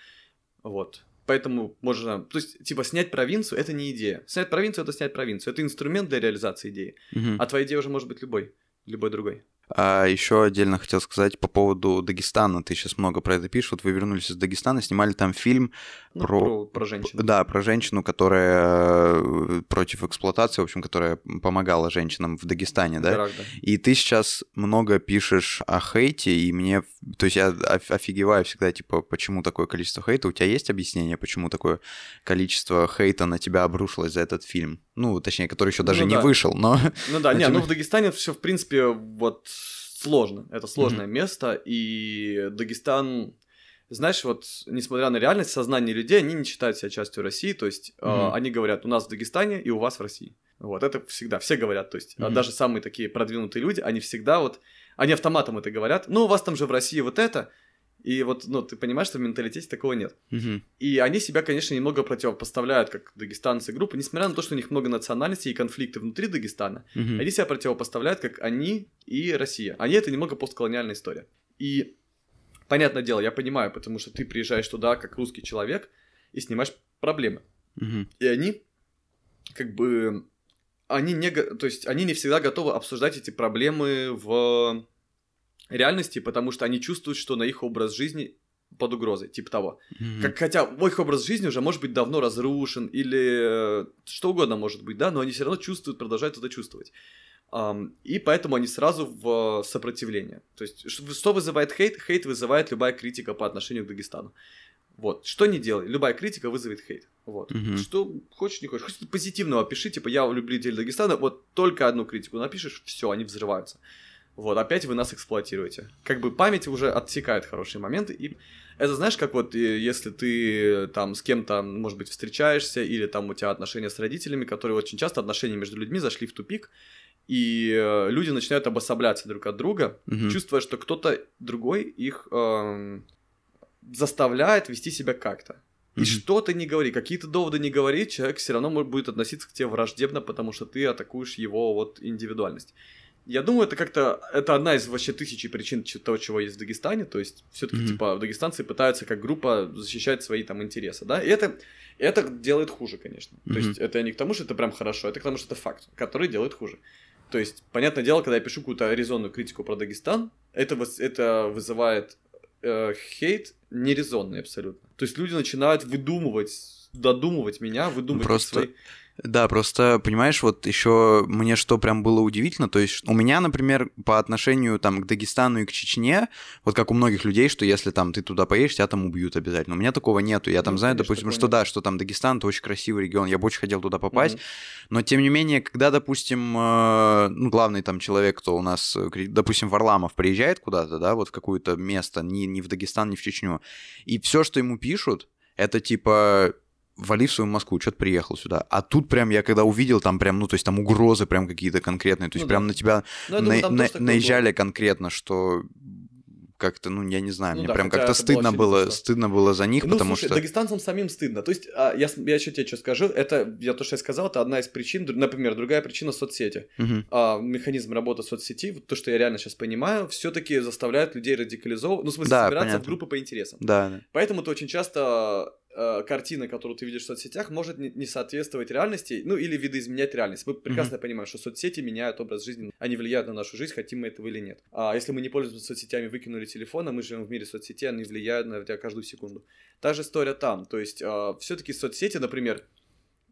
Вот. Поэтому можно... То есть, типа, снять провинцию — это не идея. Снять провинцию — это снять провинцию. Это инструмент для реализации идеи.
Мгм.
А твоя идея уже может быть любой. Любой другой.
А еще отдельно хотел сказать по поводу Дагестана. Ты сейчас много про это пишешь. Вот вы вернулись из Дагестана, снимали там фильм
Ну,
Про-
про... Про, женщин.
Да, про женщину, которая э, против эксплуатации, в общем, которая помогала женщинам в Дагестане, да?
Ирак, да.
И ты сейчас много пишешь о хейте, и мне, то есть я оф- офигеваю всегда, типа, почему такое количество хейта? У тебя есть объяснение, почему такое количество хейта на тебя обрушилось за этот фильм? Ну, точнее, который еще даже
Ну
не
да.
вышел, но...
Ну да, не, ну в Дагестане все, в принципе, вот сложно. Это сложное место, и Дагестан, знаешь, вот несмотря на реальность, сознание людей, они не считают себя частью России, то есть э,
Мгм.
они говорят, у нас в Дагестане и у вас в России. Вот, это всегда, все говорят, то есть а даже самые такие продвинутые люди, они всегда вот, они автоматом это говорят, ну у вас там же в России вот это, и вот, ну, ты понимаешь, что в менталитете такого нет.
Мгм.
И они себя, конечно, немного противопоставляют, как дагестанцы группы, несмотря на то, что у них много национальностей и конфликты внутри Дагестана,
Мгм.
они себя противопоставляют, как они и Россия. Они это немного постколониальная история. И, понятное дело, я понимаю, потому что ты приезжаешь туда как русский человек и снимаешь проблемы.
Мгм.
И они, как бы, они не, то есть они не всегда готовы обсуждать эти проблемы в реальности, потому что они чувствуют, что на их образ жизни под угрозой, типа того.
Мгм.
Как, хотя их образ жизни уже может быть давно разрушен или э, что угодно может быть, да, но они все равно чувствуют, продолжают это чувствовать. Ам, и поэтому они сразу в сопротивление. То есть, что вызывает хейт? Хейт вызывает любая критика по отношению к Дагестану. Вот, что не делай, любая критика вызовет хейт. Вот.
Мгм.
Что хочешь, не хочешь. Хочешь позитивного пиши, типа, я людей Дагестана, вот только одну критику напишешь, все, они взрываются. Вот, опять вы нас эксплуатируете. Как бы память уже отсекает хорошие моменты, и это знаешь, как вот э, если ты там с кем-то, может быть, встречаешься, или там у тебя отношения с родителями, которые очень часто отношения между людьми зашли в тупик, и э, люди начинают обособляться друг от друга,
Мгм.
чувствуя, что кто-то другой их эм, заставляет вести себя как-то. И
Мгм.
что ты не говори, какие-то доводы не говори, человек все равно будет относиться к тебе враждебно, потому что ты атакуешь его вот индивидуальность. Я думаю, это как-то, это одна из вообще тысячи причин того, чего есть в Дагестане, то есть все-таки,
Мгм.
типа, дагестанцы пытаются как группа защищать свои там интересы, да, и это, это делает хуже, конечно. То
Мгм.
есть это не к тому, что это прям хорошо, это к тому, что это факт, который делает хуже. То есть, понятное дело, когда я пишу какую-то резонную критику про Дагестан, это, это вызывает э, хейт нерезонный абсолютно. То есть люди начинают выдумывать, додумывать меня, выдумывать
Просто
свои...
Да, просто, понимаешь, вот еще мне что прям было удивительно, то есть у меня, например, по отношению там к Дагестану и к Чечне, вот как у многих людей, что если там ты туда поедешь, тебя там убьют обязательно. У меня такого нету. Я там
Ну,
знаю, допустим, что
нет.
да, что там Дагестан, это очень красивый регион, я бы очень хотел туда попасть,
Мгм.
но тем не менее, когда, допустим, э, ну, главный там человек, кто у нас, э, допустим, Варламов приезжает куда-то, да, вот в какое-то место, ни, ни в Дагестан, ни в Чечню, и все, что ему пишут, это типа вали в свою Москву, что-то приехал сюда. А тут прям я когда увидел, там прям, ну, то есть там угрозы прям какие-то конкретные, то есть
Ну
прям
да.
на тебя
Ну, я думаю,
на- на- наезжали конкретно, что как-то, ну, я не знаю,
Ну
мне
да,
прям как-то
было
стыдно было,
смешно.
стыдно было за них,
Ну,
потому
слушай,
что...
дагестанцам самим стыдно. То есть, а, я, я еще тебе что скажу, это, я то, что я сказал, это одна из причин, например, другая причина соцсети.
Мгм.
А, механизм работы соцсети, вот то, что я реально сейчас понимаю, все-таки заставляет людей радикализовывать, ну, в смысле,
Да,
собираться
понятно.
в группы по интересам.
Да, да.
Поэтому ты очень часто э, картина, которую ты видишь в соцсетях, может не, не соответствовать реальности, ну или видоизменять реальность. Мы прекрасно понимаем, что соцсети меняют образ жизни, они влияют на нашу жизнь, хотим мы этого или нет. А если мы не пользуемся соцсетями, выкинули телефон, а мы живем в мире соцсетей, они влияют на тебя каждую секунду. Та же история там. То есть все-таки соцсети, например,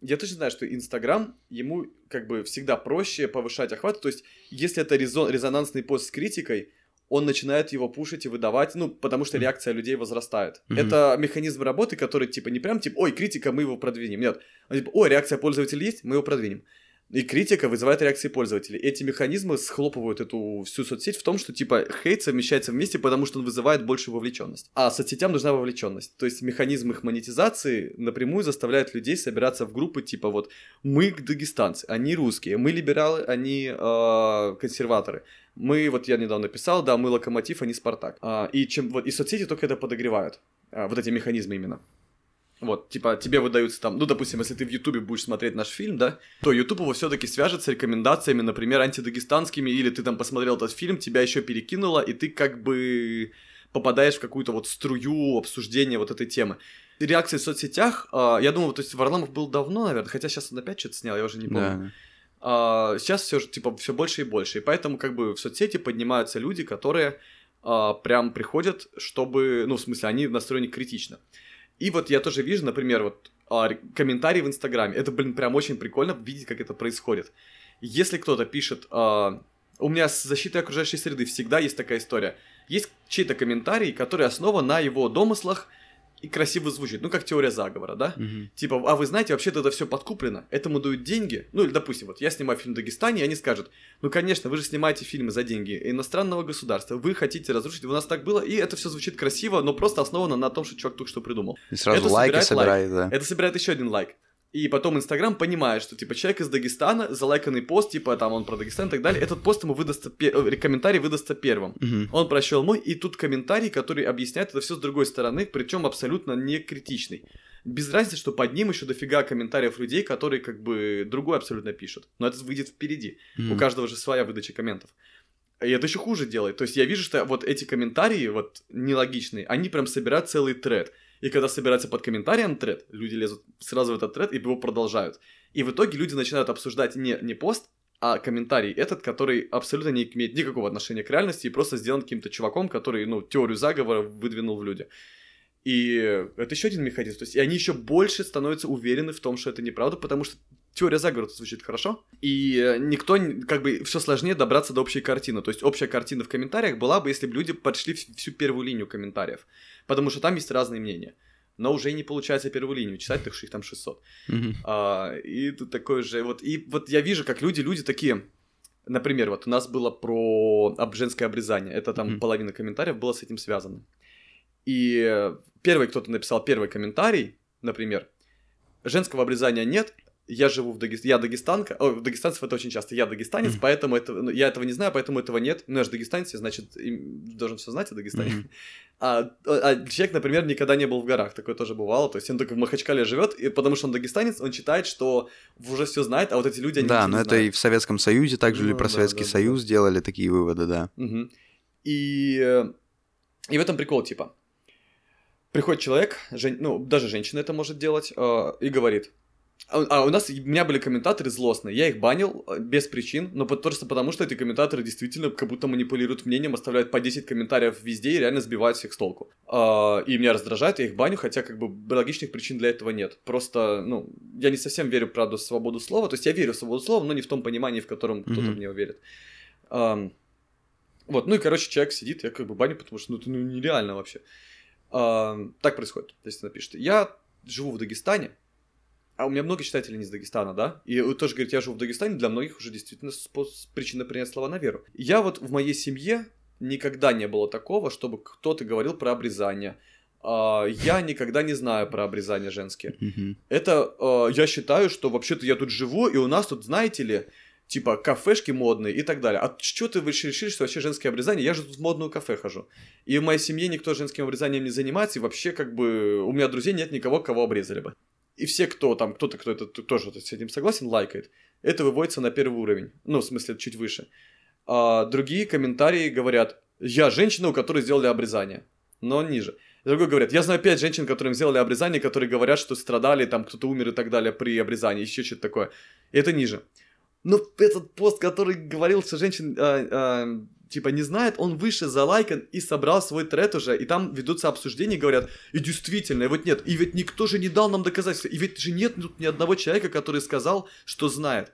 я точно знаю, что Инстаграм, ему как бы всегда проще повышать охват. То есть, если это резон, резонансный пост с критикой, он начинает его пушить и выдавать, ну, потому что реакция людей возрастает.
Мгм.
Это механизм работы, который, типа, не прям, типа, ой, критика, мы его продвинем. Нет, он, типа, ой, реакция пользователя есть, мы его продвинем. И критика вызывает реакции пользователей. Эти механизмы схлопывают эту всю соцсеть в том, что, типа, хейт совмещается вместе, потому что он вызывает большую вовлеченность. А соцсетям нужна вовлеченность. То есть механизм их монетизации напрямую заставляет людей собираться в группы, типа, вот, мы дагестанцы, они русские, мы либералы, они э, консерваторы. Мы, вот я недавно писал, да, мы локомотив, они Спартак. А, и, чем, вот, и соцсети только это подогревают. А, вот эти механизмы именно. Вот, типа, тебе выдаются там, ну, допустим, если ты в Ютубе будешь смотреть наш фильм, да, то Ютуб его все-таки свяжет с рекомендациями, например, антидагестанскими, или ты там посмотрел этот фильм, тебя еще перекинуло, и ты как бы попадаешь в какую-то вот струю обсуждения вот этой темы. Реакции в соцсетях, э, я думаю, то есть Варламов был давно, наверное, хотя сейчас он опять что-то снял, я уже не помню. Да. Э, сейчас все типа все больше и больше, и поэтому как бы в соцсети поднимаются люди, которые э, прям приходят, чтобы, ну, в смысле, они настроены критично. И вот я тоже вижу, например, вот а, комментарии в Инстаграме. Это, блин, прям очень прикольно видеть, как это происходит. Если кто-то пишет, а, у меня с защитой окружающей среды всегда есть такая история. Есть чей-то комментарий, который основан на его домыслах, и красиво звучит, ну как теория заговора, да? Угу. Типа, а вы знаете, вообще-то это все подкуплено, этому дают деньги. Ну или, допустим, вот я снимаю фильм в Дагестане, и они скажут, ну конечно, вы же снимаете фильмы за деньги иностранного государства, вы хотите разрушить, у нас так было, и это все звучит красиво, но просто основано на том, что чувак только что придумал.
И сразу это лайки собирает, лайк.
да. Это собирает еще один лайк. И потом Инстаграм понимает, что, типа, человек из Дагестана, залайканный пост, типа, там, он про Дагестан и так далее, этот пост ему выдастся, пе- э, комментарий выдастся первым. Uh-huh. Он прочел мой, и тут комментарий, который объясняет это все с другой стороны, причем абсолютно не критичный. Без разницы, что под ним еще дофига комментариев людей, которые, как бы, другой абсолютно пишут. Но это выйдет впереди. Uh-huh. У каждого же своя выдача комментов. И это еще хуже делает. То есть я вижу, что вот эти комментарии, вот, нелогичные, они прям собирают целый тред. И когда собирается под комментарием тред, люди лезут сразу в этот тред и его продолжают. И в итоге люди начинают обсуждать не, не пост, а комментарий этот, который абсолютно не имеет никакого отношения к реальности и просто сделан каким-то чуваком, который, ну, теорию заговора выдвинул в люди. И это еще один механизм. То есть, и они еще больше становятся уверены в том, что это неправда, потому что теория заговора звучит хорошо, и никто, как бы, все сложнее добраться до общей картины. То есть, общая картина в комментариях была бы, если бы люди подшли всю первую линию комментариев потому что там есть разные мнения. Но уже не получается первую линию читать, так что их там 600. Mm-hmm. А, и тут такое же, вот, и вот я вижу, как люди, люди такие, например, вот у нас было про об женское обрезание, это там mm-hmm. половина комментариев было с этим связано. И первый кто-то написал первый комментарий, например, женского обрезания нет, я живу в Дагестане, я дагестанка, о, дагестанцев это очень часто, я дагестанец, mm-hmm. поэтому это, ну, я этого не знаю, поэтому этого нет, ну я же дагестанец, значит, должен все знать о Дагестане. Mm-hmm. А, а человек, например, никогда не был в горах, такое тоже бывало, то есть он только в Махачкале живет, и потому что он дагестанец, он считает, что уже все знает, а вот эти люди, они
Да, но это знают. и в Советском Союзе также ну, про да, Советский да, Союз да. делали такие выводы, да.
Угу. И, и в этом прикол, типа, приходит человек, жен... ну, даже женщина это может делать, э, и говорит, а, а у нас, у меня были комментаторы злостные, я их банил э, без причин, но просто потому, что эти комментаторы действительно как будто манипулируют мнением, оставляют по 10 комментариев везде и реально сбивают всех с толку. А, и меня раздражает, я их баню, хотя как бы логичных причин для этого нет. Просто, ну, я не совсем верю, правда, в свободу слова, то есть я верю в свободу слова, но не в том понимании, в котором кто-то mm-hmm. в нее верит. Вот, ну и, короче, человек сидит, я как бы баню, потому что ну, это ну, нереально вообще. Так происходит, то есть напишет. Я живу в Дагестане, а у меня много читателей не из Дагестана, да? И вы тоже говорите, я живу в Дагестане, для многих уже действительно причина принять слова на веру. Я вот в моей семье никогда не было такого, чтобы кто-то говорил про обрезание. Uh, я никогда не знаю про обрезание женские. Mm-hmm. Это uh, я считаю, что вообще-то я тут живу, и у нас тут, знаете ли, типа кафешки модные и так далее. А что ты решили, что вообще женское обрезание? Я же тут в модную кафе хожу. И в моей семье никто женским обрезанием не занимается, и вообще как бы у меня друзей нет никого, кого обрезали бы и все, кто там, кто-то, кто это тоже с этим согласен, лайкает, это выводится на первый уровень. Ну, в смысле, чуть выше. А другие комментарии говорят, я женщина, у которой сделали обрезание, но ниже. Другой говорят, я знаю пять женщин, которым сделали обрезание, которые говорят, что страдали, там кто-то умер и так далее при обрезании, еще что-то такое. И это ниже. Но этот пост, который говорил, что женщин а, а, типа не знает, он выше залайкан и собрал свой тред уже, и там ведутся обсуждения, говорят, и действительно, и вот нет, и ведь никто же не дал нам доказательства, и ведь же нет тут ни одного человека, который сказал, что знает.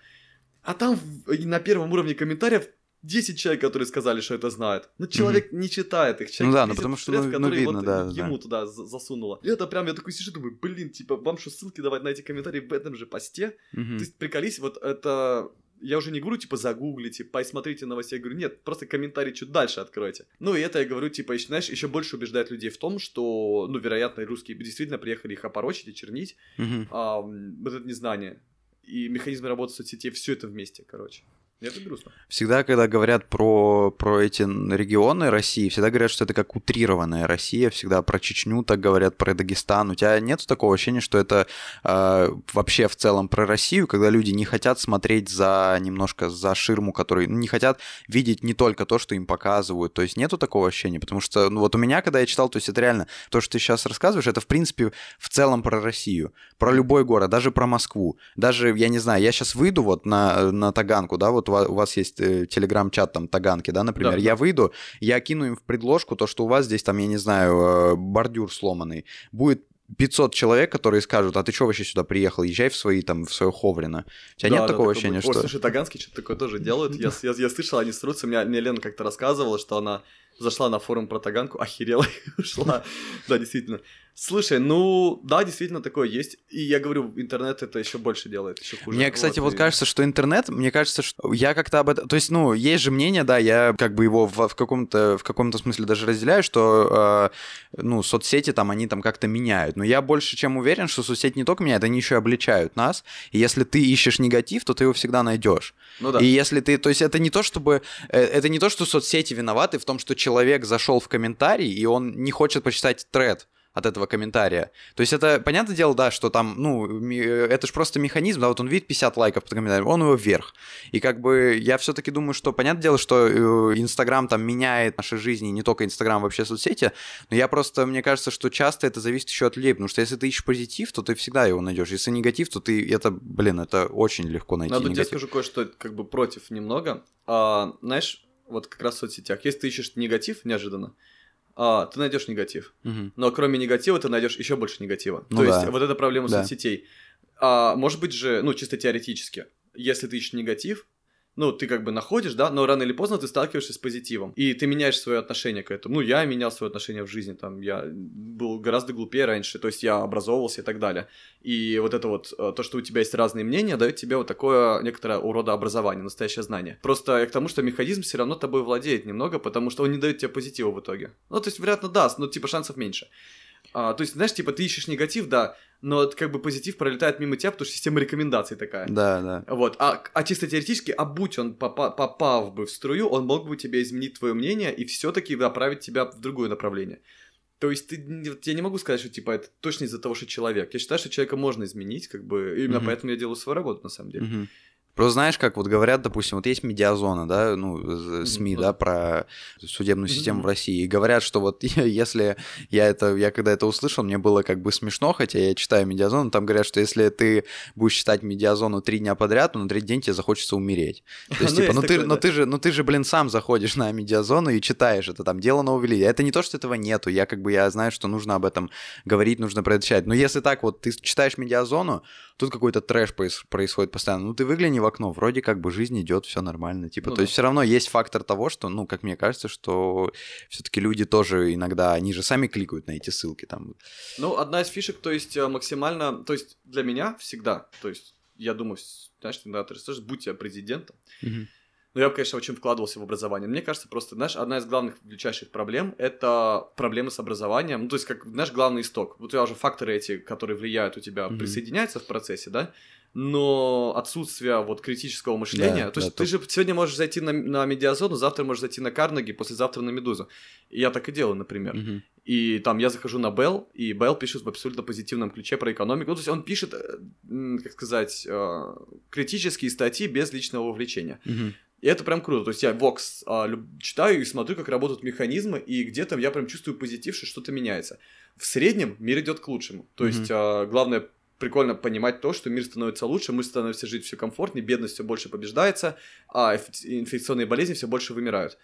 А там на первом уровне комментариев 10 человек, которые сказали, что это знают. Но человек mm-hmm. не читает их. Человек
ну да, ну потому что ну, ну, видно,
вот
да,
ему
да.
туда засунуло. И это прям, я такой сижу, думаю, блин, типа, вам что, ссылки давать на эти комментарии в этом же посте? Mm-hmm. То есть, приколись, вот это я уже не говорю, типа, загуглите, посмотрите новости. Я говорю, нет, просто комментарий чуть дальше откройте. Ну, и это я говорю, типа, еще, знаешь, еще больше убеждает людей в том, что, ну, вероятно, русские действительно приехали их опорочить и чернить. Mm-hmm. А, вот это незнание. И механизмы работы соцсетей, все это вместе, короче. Это грустно.
Всегда, когда говорят про, про эти регионы России, всегда говорят, что это как утрированная Россия, всегда про Чечню так говорят, про Дагестан. У тебя нет такого ощущения, что это э, вообще в целом про Россию, когда люди не хотят смотреть за немножко за ширму, который ну, не хотят видеть не только то, что им показывают. То есть нету такого ощущения, потому что ну, вот у меня, когда я читал, то есть это реально то, что ты сейчас рассказываешь, это в принципе в целом про Россию, про любой город, даже про Москву. Даже, я не знаю, я сейчас выйду вот на, на Таганку, да, вот у вас есть э, телеграм-чат там Таганки, да, например, да. я выйду, я кину им в предложку то, что у вас здесь там, я не знаю, э, бордюр сломанный. Будет 500 человек, которые скажут, а ты что вообще сюда приехал, езжай в свои, там, в свое Ховрино. У тебя да, нет да, такого ощущения,
что... О, слушай, Таганский что-то такое тоже делают. Я, я, я слышал, они срутся. Мне, мне Лена как-то рассказывала, что она зашла на форум про Таганку, охерела и ушла. Да, действительно. Слушай, ну да, действительно такое есть. И я говорю, интернет это еще больше делает, еще хуже.
Мне, кстати, вот, вот и... кажется, что интернет, мне кажется, что я как-то об этом. То есть, ну, есть же мнение, да, я как бы его в, в каком-то в каком-то смысле даже разделяю, что э, ну, соцсети там они там как-то меняют. Но я больше чем уверен, что соцсети не только меняют, они еще и обличают нас. И если ты ищешь негатив, то ты его всегда найдешь. Ну да. И если ты. То есть, это не то, чтобы. Э, это не то, что соцсети виноваты в том, что человек зашел в комментарий, и он не хочет почитать тред от этого комментария. То есть это, понятное дело, да, что там, ну, это же просто механизм, да, вот он видит 50 лайков под комментарием, он его вверх. И как бы я все-таки думаю, что, понятное дело, что э, Инстаграм там меняет наши жизни, не только Инстаграм, вообще соцсети, но я просто, мне кажется, что часто это зависит еще от людей, потому что если ты ищешь позитив, то ты всегда его найдешь. Если негатив, то ты, это, блин, это очень легко найти
Надо
негатив.
тебе скажу кое-что, как бы против немного. А, знаешь, вот как раз в соцсетях, если ты ищешь негатив неожиданно, а, ты найдешь негатив. Угу. Но кроме негатива ты найдешь еще больше негатива. Ну, То да. есть вот эта проблема да. соцсетей. А, может быть же, ну, чисто теоретически, если ты ищешь негатив, ну, ты как бы находишь, да, но рано или поздно ты сталкиваешься с позитивом, и ты меняешь свое отношение к этому. Ну, я менял свое отношение в жизни, там, я был гораздо глупее раньше, то есть я образовывался и так далее. И вот это вот, э, то, что у тебя есть разные мнения, дает тебе вот такое некоторое урода образование, настоящее знание. Просто к тому, что механизм все равно тобой владеет немного, потому что он не дает тебе позитива в итоге. Ну, то есть, вероятно, даст, но типа шансов меньше. А, то есть, знаешь, типа ты ищешь негатив, да, но как бы позитив пролетает мимо тебя, потому что система рекомендаций такая.
Да, да.
Вот, а, а чисто теоретически, а будь он попа попав бы в струю, он мог бы тебе изменить твое мнение и все-таки направить тебя в другое направление. То есть ты, я не могу сказать, что типа это точно из-за того, что человек. Я считаю, что человека можно изменить, как бы именно mm-hmm. поэтому я делаю свою работу на самом деле. Mm-hmm.
Просто знаешь, как вот говорят, допустим, вот есть медиазона, да, ну, СМИ, да, про судебную систему mm-hmm. в России, и говорят, что вот если я это, я когда это услышал, мне было как бы смешно, хотя я читаю медиазону, там говорят, что если ты будешь читать медиазону три дня подряд, то на третий день тебе захочется умереть. То есть, ну, типа, ну ты, ну ты же, ну ты же, блин, сам заходишь на медиазону и читаешь это, там, дело нового величия. Это не то, что этого нету, я как бы, я знаю, что нужно об этом говорить, нужно предотвращать. Но если так вот, ты читаешь медиазону, тут какой-то трэш происходит постоянно, ну ты выгляни в окно, вроде как бы жизнь идет, все нормально, типа, ну, то да. есть все равно есть фактор того, что, ну, как мне кажется, что все-таки люди тоже иногда, они же сами кликают на эти ссылки там.
Ну, одна из фишек, то есть э, максимально, то есть для меня всегда, то есть я думаю, знаешь, иногда ты будь я президентом, угу. Но я бы, конечно, очень вкладывался в образование. Мне кажется, просто, знаешь, одна из главных величайших проблем — это проблемы с образованием. Ну, то есть, как, знаешь, главный исток. Вот у тебя уже факторы эти, которые влияют у тебя, mm-hmm. присоединяются в процессе, да? но отсутствие вот критического мышления. Да, то есть да, ты то... же сегодня можешь зайти на, на медиазону, завтра можешь зайти на Карнеги, послезавтра на Медузу. И я так и делаю, например. Угу. И там я захожу на Белл, и Белл пишет в абсолютно позитивном ключе про экономику. Ну, то есть он пишет, э, как сказать, э, критические статьи без личного вовлечения. Угу. И это прям круто. То есть я Vox а, люб... читаю и смотрю, как работают механизмы, и где-то я прям чувствую позитив, что что-то меняется. В среднем мир идет к лучшему. То mm-hmm. есть а, главное прикольно понимать то, что мир становится лучше, мы становимся жить все комфортнее, бедность все больше побеждается, а инфекционные болезни все больше вымирают.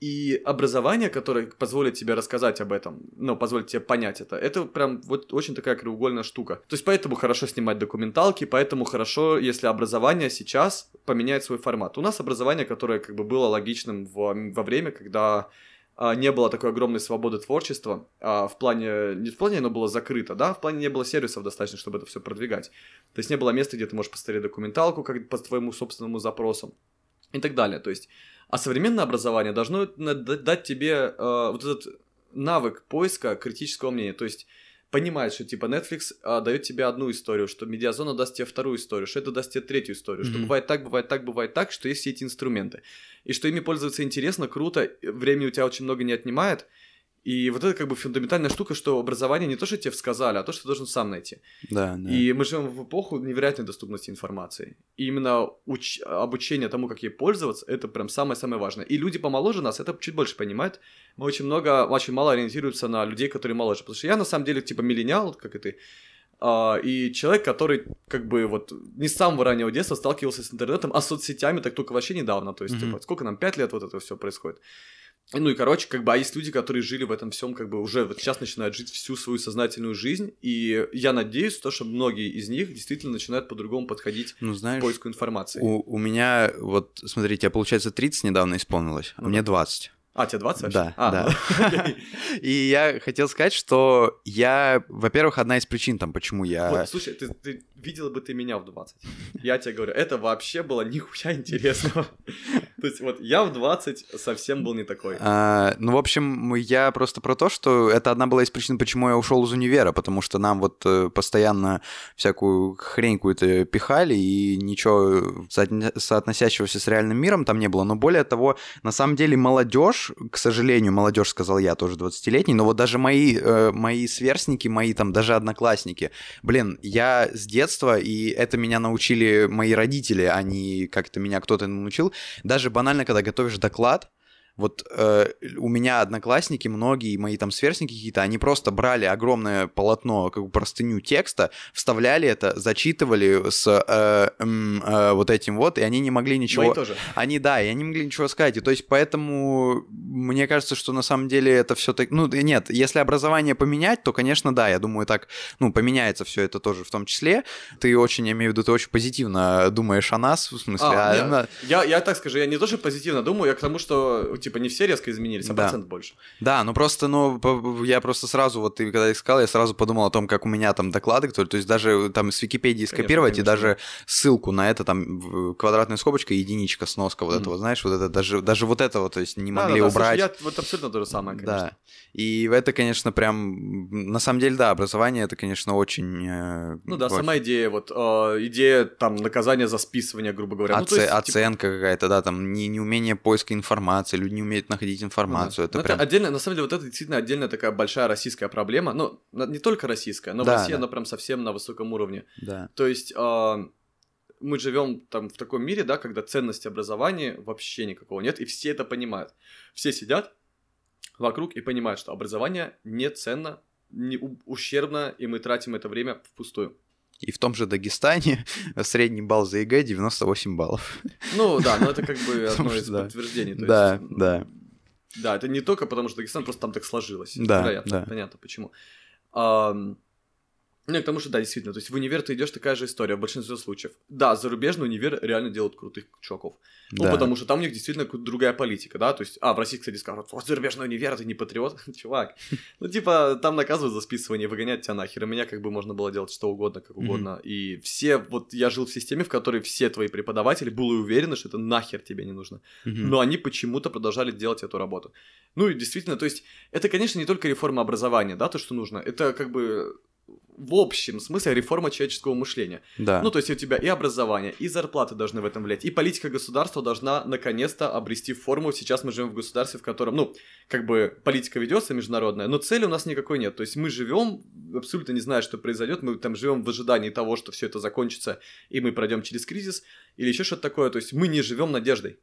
И образование, которое позволит тебе рассказать об этом, ну, позволит тебе понять это, это прям вот очень такая краеугольная штука. То есть поэтому хорошо снимать документалки, поэтому хорошо, если образование сейчас поменяет свой формат. У нас образование, которое как бы было логичным во, во время, когда а, не было такой огромной свободы творчества, а, в плане, не в плане оно было закрыто, да, в плане не было сервисов достаточно, чтобы это все продвигать. То есть не было места, где ты можешь посмотреть документалку как по твоему собственному запросу и так далее. То есть а современное образование должно дать тебе э, вот этот навык поиска критического мнения. То есть понимает, что типа Netflix а, дает тебе одну историю, что медиазона даст тебе вторую историю, что это даст тебе третью историю, mm-hmm. что бывает так, бывает так, бывает так, что есть все эти инструменты. И что ими пользоваться интересно, круто, времени у тебя очень много не отнимает, и вот это как бы фундаментальная штука, что образование не то, что тебе сказали, а то, что ты должен сам найти.
Да, да.
И мы живем в эпоху невероятной доступности информации. И именно уч... обучение тому, как ей пользоваться, это прям самое-самое важное. И люди помоложе нас это чуть больше понимают. Мы очень много, очень мало ориентируемся на людей, которые моложе. Потому что я на самом деле типа миллениал, как и ты. Uh, и человек, который как бы вот не с самого раннего детства сталкивался с интернетом, а с соцсетями так только вообще недавно. То есть, mm-hmm. типа, сколько нам, пять лет вот это все происходит. Ну и, короче, как бы, а есть люди, которые жили в этом всем, как бы уже вот сейчас начинают жить всю свою сознательную жизнь, и я надеюсь, то, что многие из них действительно начинают по-другому подходить
ну, знаешь,
к поиску информации.
У, у меня, вот, смотрите, я, получается, 30 недавно исполнилось, а мне 20.
А, тебе 20
Да, а, да. Ну, и я хотел сказать, что я, во-первых, одна из причин там, почему я...
Вот, слушай, ты, ты видела бы ты меня в 20. Я тебе говорю, это вообще было нихуя интересного. То есть вот я в 20 совсем был не такой.
А, ну, в общем, я просто про то, что это одна была из причин, почему я ушел из универа, потому что нам вот э, постоянно всякую хрень какую-то пихали, и ничего соотносящегося с реальным миром там не было. Но более того, на самом деле молодежь, к сожалению, молодежь, сказал я, тоже 20-летний, но вот даже мои, э, мои сверстники, мои там даже одноклассники, блин, я с детства, и это меня научили мои родители, а не как-то меня кто-то научил, даже банально, когда готовишь доклад, вот э, у меня одноклассники, многие мои там сверстники какие-то, они просто брали огромное полотно, как бы простыню текста, вставляли это, зачитывали с э, э, вот этим вот, и они не могли ничего...
Мои тоже.
Они, да, и они не могли ничего сказать. И то есть поэтому мне кажется, что на самом деле это все так... Ну, нет, если образование поменять, то, конечно, да, я думаю, так, ну, поменяется все это тоже в том числе. Ты очень, я имею в виду, ты очень позитивно думаешь о нас, в смысле... А,
а, нет, я, я так скажу, я не тоже позитивно думаю, я к тому, что типа не все резко изменились, а да. процент больше.
Да, ну просто, ну, я просто сразу, вот ты когда их сказал, я сразу подумал о том, как у меня там доклады, которые, то есть даже там с Википедии скопировать конечно, конечно. и даже ссылку на это, там, квадратная скобочка, единичка, сноска вот mm. этого, знаешь, вот это, даже, даже вот этого, то есть не могли да, да, убрать.
Да, слушай, я вот абсолютно то же самое, конечно.
Да, и это, конечно, прям, на самом деле, да, образование, это, конечно, очень...
Э, ну да, очень... сама идея, вот, э, идея, там, наказания за списывание, грубо говоря.
Оце...
Ну, есть,
типа оценка типа... какая-то, да, там, не, неумение поиска информации, люди не умеют находить информацию.
Ну, да.
это, прям...
это отдельно, на самом деле, вот это действительно отдельная такая большая российская проблема. Ну, не только российская, но да, в России да. она прям совсем на высоком уровне.
Да.
То есть э, мы живем там в таком мире, да, когда ценности образования вообще никакого нет, и все это понимают. Все сидят вокруг и понимают, что образование не ценно, не ущербно, и мы тратим это время впустую.
И в том же Дагестане средний балл за ЕГЭ 98 баллов.
Ну да, но это как бы одно из подтверждений.
Да, да.
Да, это не только потому, что Дагестан, просто там так сложилось.
Да, Вероятно,
понятно почему. Ну, и к тому, что, да, действительно, то есть в универ ты идешь такая же история в большинстве случаев. Да, зарубежный универ реально делают крутых чуваков. Ну, да. потому что там у них действительно другая политика, да, то есть, а, в России, кстати, скажут, вот зарубежный универ, ты не патриот, чувак. Ну, типа, там наказывают за списывание, выгонять тебя нахер, и меня как бы можно было делать что угодно, как угодно. И все, вот я жил в системе, в которой все твои преподаватели были уверены, что это нахер тебе не нужно. Но они почему-то продолжали делать эту работу. Ну, и действительно, то есть, это, конечно, не только реформа образования, да, то, что нужно, это как бы в общем смысле реформа человеческого мышления.
Да.
Ну, то есть у тебя и образование, и зарплаты должны в этом влиять, и политика государства должна наконец-то обрести форму. Сейчас мы живем в государстве, в котором, ну, как бы политика ведется международная, но цели у нас никакой нет. То есть мы живем, абсолютно не зная, что произойдет, мы там живем в ожидании того, что все это закончится, и мы пройдем через кризис, или еще что-то такое. То есть мы не живем надеждой.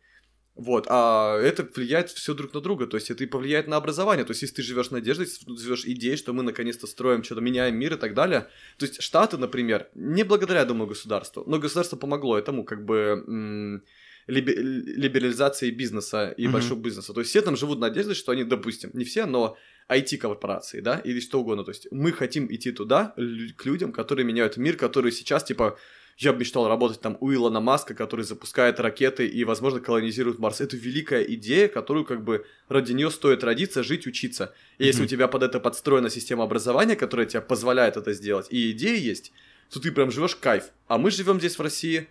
Вот, а это влияет все друг на друга, то есть это и повлияет на образование, то есть если ты живешь надеждой, живешь идеей, что мы наконец-то строим что-то, меняем мир и так далее, то есть Штаты, например, не благодаря, думаю, государству, но государство помогло этому как бы м- либерализации бизнеса и mm-hmm. большого бизнеса, то есть все там живут надеждой, что они, допустим, не все, но IT-корпорации, да, или что угодно, то есть мы хотим идти туда, к людям, которые меняют мир, которые сейчас, типа, я бы мечтал работать там у Илона Маска, который запускает ракеты и, возможно, колонизирует Марс. Это великая идея, которую как бы ради нее стоит родиться, жить, учиться. И mm-hmm. если у тебя под это подстроена система образования, которая тебе позволяет это сделать, и идеи есть, то ты прям живешь кайф. А мы живем здесь в России,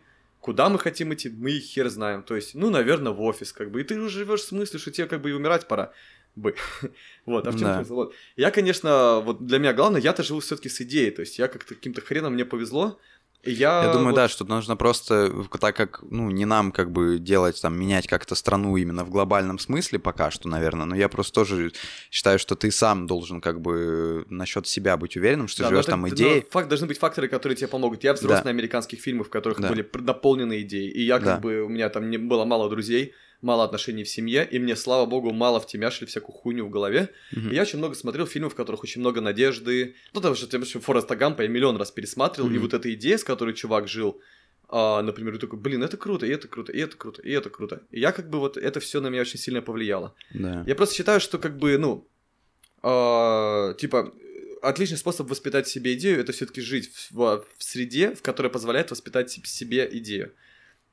Куда мы хотим идти, мы хер знаем. То есть, ну, наверное, в офис, как бы. И ты уже живешь в смысле, что тебе как бы и умирать пора. бы. вот, а в чем да. Вот. Я, конечно, вот для меня главное, я-то живу все-таки с идеей, то есть я как-то каким-то хреном мне повезло, я,
я думаю, вот... да, что нужно просто, так как, ну, не нам как бы делать, там, менять как-то страну именно в глобальном смысле пока что, наверное, но я просто тоже считаю, что ты сам должен как бы насчет себя быть уверенным, что да, живешь там идеей.
Факт, должны быть факторы, которые тебе помогут. Я взрослый да. американских фильмов, в которых да. были наполнены идеи, и я как да. бы, у меня там не было мало друзей, мало отношений в семье, и мне, слава богу, мало втемяшили всякую хуйню в голове. Mm-hmm. И я очень много смотрел фильмов, в которых очень много надежды. Ну, потому что, что Фореста Гампа я миллион раз пересматривал, mm-hmm. и вот эта идея, с которой чувак жил, а, например, я такой, блин, это круто, и это круто, и это круто, и это круто. И я как бы вот, это все на меня очень сильно повлияло.
Да.
Я просто считаю, что как бы, ну, а, типа, отличный способ воспитать себе идею, это все-таки жить в, в, в среде, в которой позволяет воспитать себе идею.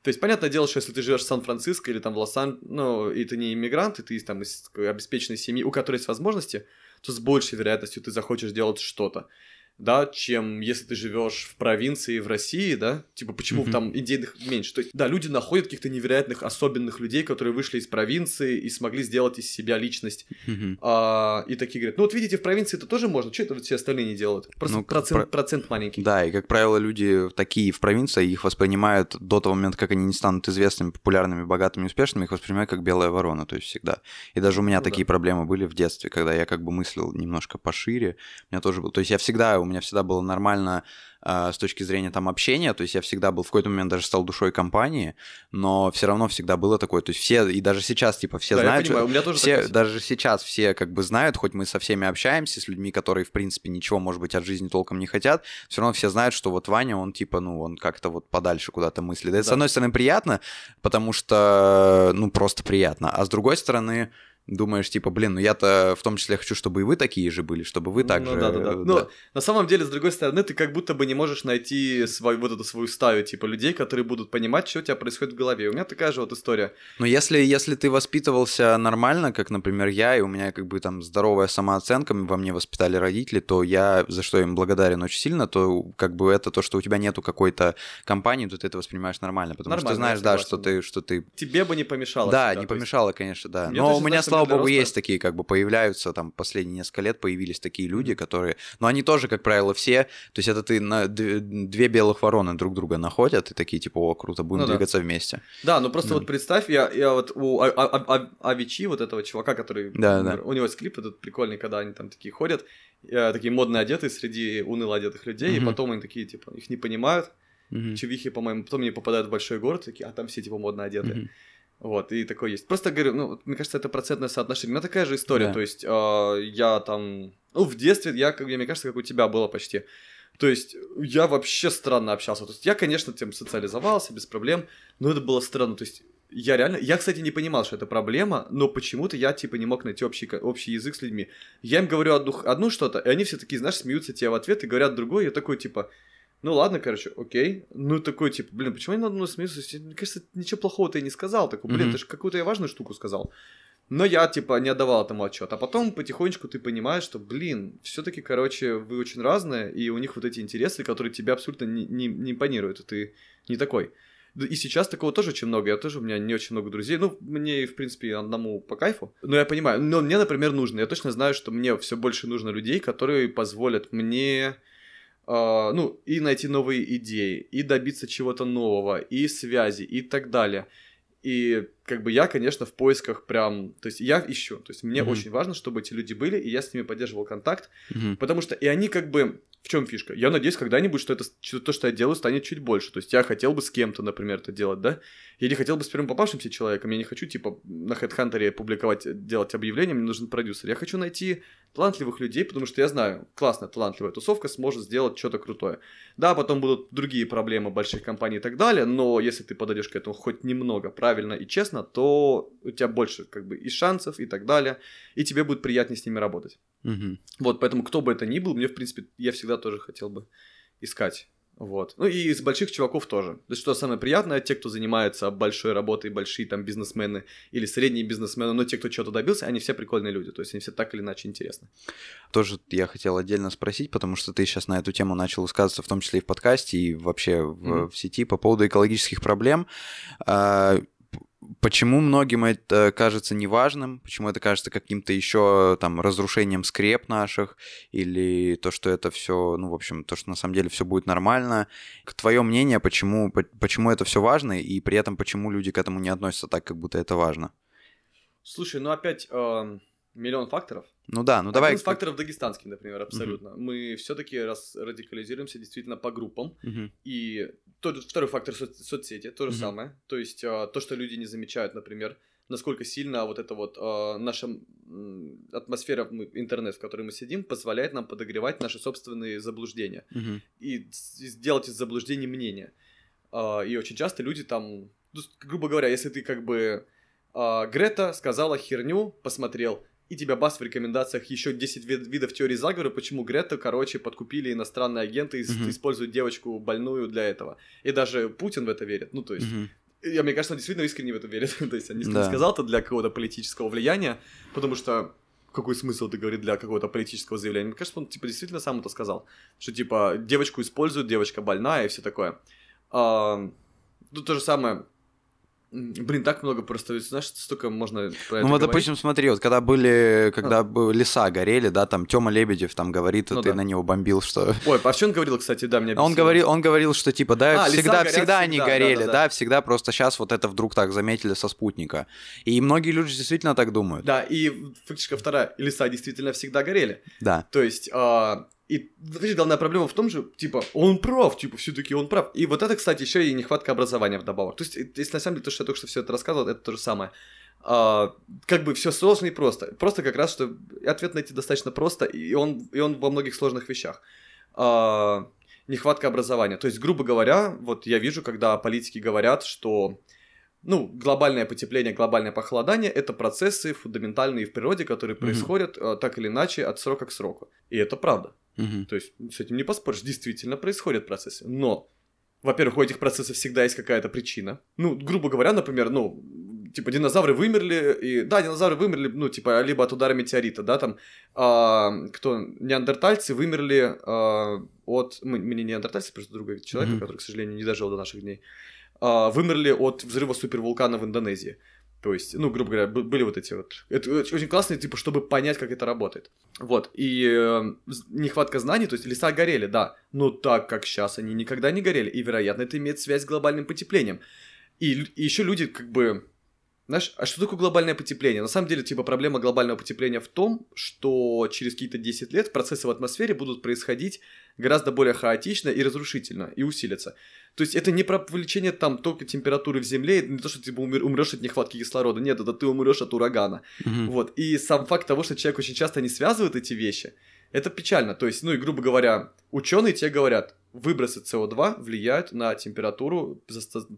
То есть, понятное дело, что если ты живешь в Сан-Франциско или там в Лос-Анджелесе, ну, и ты не иммигрант, и ты там из обеспеченной семьи, у которой есть возможности, то с большей вероятностью ты захочешь делать что-то да, чем если ты живешь в провинции в России, да, типа почему mm-hmm. там идейных меньше. То есть, да, люди находят каких-то невероятных особенных людей, которые вышли из провинции и смогли сделать из себя личность. Mm-hmm. А, и такие говорят, ну вот видите, в провинции это тоже можно, что это вот все остальные не делают? Просто ну, процент, про... процент маленький.
Да, и как правило люди такие в провинции, их воспринимают до того момента, как они не станут известными, популярными, богатыми, успешными, их воспринимают как белая ворона, то есть всегда. И даже у меня ну, такие да. проблемы были в детстве, когда я как бы мыслил немножко пошире, у меня тоже был, то есть я всегда у меня всегда было нормально э, с точки зрения там общения, то есть я всегда был в какой-то момент даже стал душой компании, но все равно всегда было такое, то есть все, и даже сейчас, типа, все
да,
знают,
понимаю, у меня тоже
все, даже сейчас все как бы знают, хоть мы со всеми общаемся, с людьми, которые, в принципе, ничего, может быть, от жизни толком не хотят, все равно все знают, что вот Ваня, он, типа, ну, он как-то вот подальше куда-то мыслит. Это, да. с одной стороны, приятно, потому что, ну, просто приятно, а с другой стороны, думаешь, типа, блин, ну я-то в том числе хочу, чтобы и вы такие же были, чтобы вы так ну,
же... Да, да, да. Ну, на самом деле, с другой стороны, ты как будто бы не можешь найти свою, вот эту свою стаю, типа, людей, которые будут понимать, что у тебя происходит в голове. У меня такая же вот история.
Но если, если ты воспитывался нормально, как, например, я, и у меня как бы там здоровая самооценка, во мне воспитали родители, то я, за что им благодарен очень сильно, то как бы это то, что у тебя нету какой-то компании, то ты это воспринимаешь нормально, потому нормально, что ты знаешь, да, что ты, что ты...
Тебе бы не помешало.
Да, всегда, не помешало, есть... конечно, да. Но у меня, слава богу, роста... есть такие, как бы появляются, там, последние несколько лет появились такие люди, которые... Но они тоже, как правило, все... То есть это ты на две белых вороны друг друга находят, и такие, типа, о, круто, будем ну, двигаться
да.
вместе.
Да, ну просто mm. вот представь, я, я вот у а, а, а, Авичи, вот этого чувака, который...
Да, да.
У него есть клип этот прикольный, когда они там такие ходят, э, такие модно одетые среди уныло одетых людей, mm-hmm. и потом они такие, типа, их не понимают, mm-hmm. чувихи, по-моему, потом они попадают в большой город, такие, а там все, типа, модно одетые. Mm-hmm. Вот, и такое есть. Просто говорю, ну, мне кажется, это процентное соотношение. У меня такая же история, да. то есть э, я там, ну, в детстве я, как мне кажется, как у тебя было почти. То есть я вообще странно общался. То есть я, конечно, тем социализовался без проблем, но это было странно. То есть я реально, я, кстати, не понимал, что это проблема, но почему-то я, типа, не мог найти общий, общий язык с людьми. Я им говорю одну, одну что-то, и они все такие, знаешь, смеются тебе в ответ и говорят другое, я такой, типа, ну ладно, короче, окей. Ну такой, типа, блин, почему я надо мной смеются? Мне кажется, ничего плохого ты не сказал. Такой, блин, mm-hmm. ты же какую-то я важную штуку сказал. Но я, типа, не отдавал этому отчет. А потом потихонечку ты понимаешь, что, блин, все-таки, короче, вы очень разные, и у них вот эти интересы, которые тебе абсолютно не, не, не импонируют, и ты не такой. И сейчас такого тоже очень много. Я тоже, у меня не очень много друзей. Ну, мне, в принципе, одному по кайфу. Но я понимаю, но мне, например, нужно. Я точно знаю, что мне все больше нужно людей, которые позволят мне Uh, ну, и найти новые идеи, и добиться чего-то нового, и связи, и так далее. И как бы я, конечно, в поисках прям, то есть я ищу, то есть мне mm-hmm. очень важно, чтобы эти люди были, и я с ними поддерживал контакт, mm-hmm. потому что и они как бы, в чем фишка? Я надеюсь, когда-нибудь, что это что то, что я делаю, станет чуть больше. То есть я хотел бы с кем-то, например, это делать, да? Я не хотел бы с первым попавшимся человеком. Я не хочу, типа, на HeadHunter публиковать, делать объявления, мне нужен продюсер. Я хочу найти талантливых людей, потому что я знаю, классная талантливая тусовка сможет сделать что-то крутое. Да, потом будут другие проблемы больших компаний и так далее, но если ты подойдешь к этому хоть немного правильно и честно, то у тебя больше как бы и шансов и так далее, и тебе будет приятнее с ними работать.
Угу.
Вот, поэтому кто бы это ни был, мне, в принципе, я всегда тоже хотел бы искать вот. Ну и из больших чуваков тоже. То есть, что самое приятное, те, кто занимается большой работой, большие там бизнесмены или средние бизнесмены, но те, кто что-то добился, они все прикольные люди. То есть, они все так или иначе интересны.
Тоже я хотел отдельно спросить, потому что ты сейчас на эту тему начал высказываться, в том числе и в подкасте, и вообще в, mm-hmm. в сети по поводу экологических проблем. Почему многим это кажется неважным, почему это кажется каким-то еще там разрушением скреп наших, или то, что это все, ну, в общем, то, что на самом деле все будет нормально. Твое мнение, почему, почему это все важно, и при этом почему люди к этому не относятся так, как будто это важно?
Слушай, ну опять э, миллион факторов.
Ну да, ну давай.
Из факторов дагестанский, например, абсолютно. Угу. Мы все-таки раз радикализируемся действительно по группам.
Угу.
И тот, второй фактор со- соцсети, то же угу. самое. То есть э, то, что люди не замечают, например, насколько сильно вот эта вот э, наша атмосфера, интернет, в которой мы сидим, позволяет нам подогревать наши собственные заблуждения.
Угу.
И сделать из заблуждений мнение. Э, и очень часто люди там, ну, грубо говоря, если ты как бы... Э, Грета сказала херню, посмотрел и тебя бас в рекомендациях еще 10 вид- видов теории заговора, почему Грета, короче, подкупили иностранные агенты и mm-hmm. используют девочку больную для этого. И даже Путин в это верит. Ну, то есть, mm-hmm. я, мне кажется, он действительно искренне в это верит. то есть, он не да. сказал это для какого-то политического влияния, потому что какой смысл ты говорит для какого-то политического заявления? Мне кажется, он типа действительно сам это сказал, что типа девочку используют, девочка больная и все такое. А, ну то же самое Блин, так много просто, знаешь, столько можно
про Ну вот, допустим, смотри, вот когда были, когда а. леса горели, да, там Тёма Лебедев там говорит, ну, ты да. на него бомбил, что...
Ой, а что он говорил, кстати, да, мне
Он говорил, он говорил, что типа, да, а, всегда, горят, всегда они всегда, горели, да, да, да. да, всегда, просто сейчас вот это вдруг так заметили со спутника. И многие люди действительно так думают.
Да, и фактически вторая, леса действительно всегда горели.
Да.
То есть, а, и, видишь, главная проблема в том же, типа, он прав, типа, все-таки он прав. И вот это, кстати, еще и нехватка образования вдобавок. То есть, если на самом деле то, что я только что все это рассказывал, это то же самое. А, как бы все сложно и просто. Просто как раз, что ответ найти достаточно просто, и он, и он во многих сложных вещах. А, нехватка образования. То есть, грубо говоря, вот я вижу, когда политики говорят, что ну, глобальное потепление, глобальное похолодание – это процессы фундаментальные в природе, которые происходят mm-hmm. так или иначе от срока к сроку. И это правда.
Угу.
То есть с этим не поспоришь, действительно происходят процессы. Но, во-первых, у этих процессов всегда есть какая-то причина. Ну, грубо говоря, например, ну, типа динозавры вымерли, и да, динозавры вымерли, ну, типа, либо от удара метеорита, да, там, а, кто, неандертальцы вымерли а, от, мы, мы не неандертальцы, просто другой человек, mm-hmm. который, к сожалению, не дожил до наших дней, вымерли от взрыва супервулкана в Индонезии. То есть, ну, грубо говоря, были вот эти вот... Это очень классно, типа, чтобы понять, как это работает. Вот, и э, нехватка знаний, то есть леса горели, да, но так как сейчас они никогда не горели, и, вероятно, это имеет связь с глобальным потеплением. И, и еще люди, как бы, знаешь, а что такое глобальное потепление? На самом деле, типа, проблема глобального потепления в том, что через какие-то 10 лет процессы в атмосфере будут происходить гораздо более хаотично и разрушительно, и усилятся. То есть это не про увеличение там только температуры в Земле, не то, что ты типа, умер, умрешь от нехватки кислорода, нет, это ты умрешь от урагана.
Угу.
Вот. И сам факт того, что человек очень часто не связывает эти вещи, это печально. То есть, ну и грубо говоря, ученые тебе говорят, выбросы СО2 влияют на температуру,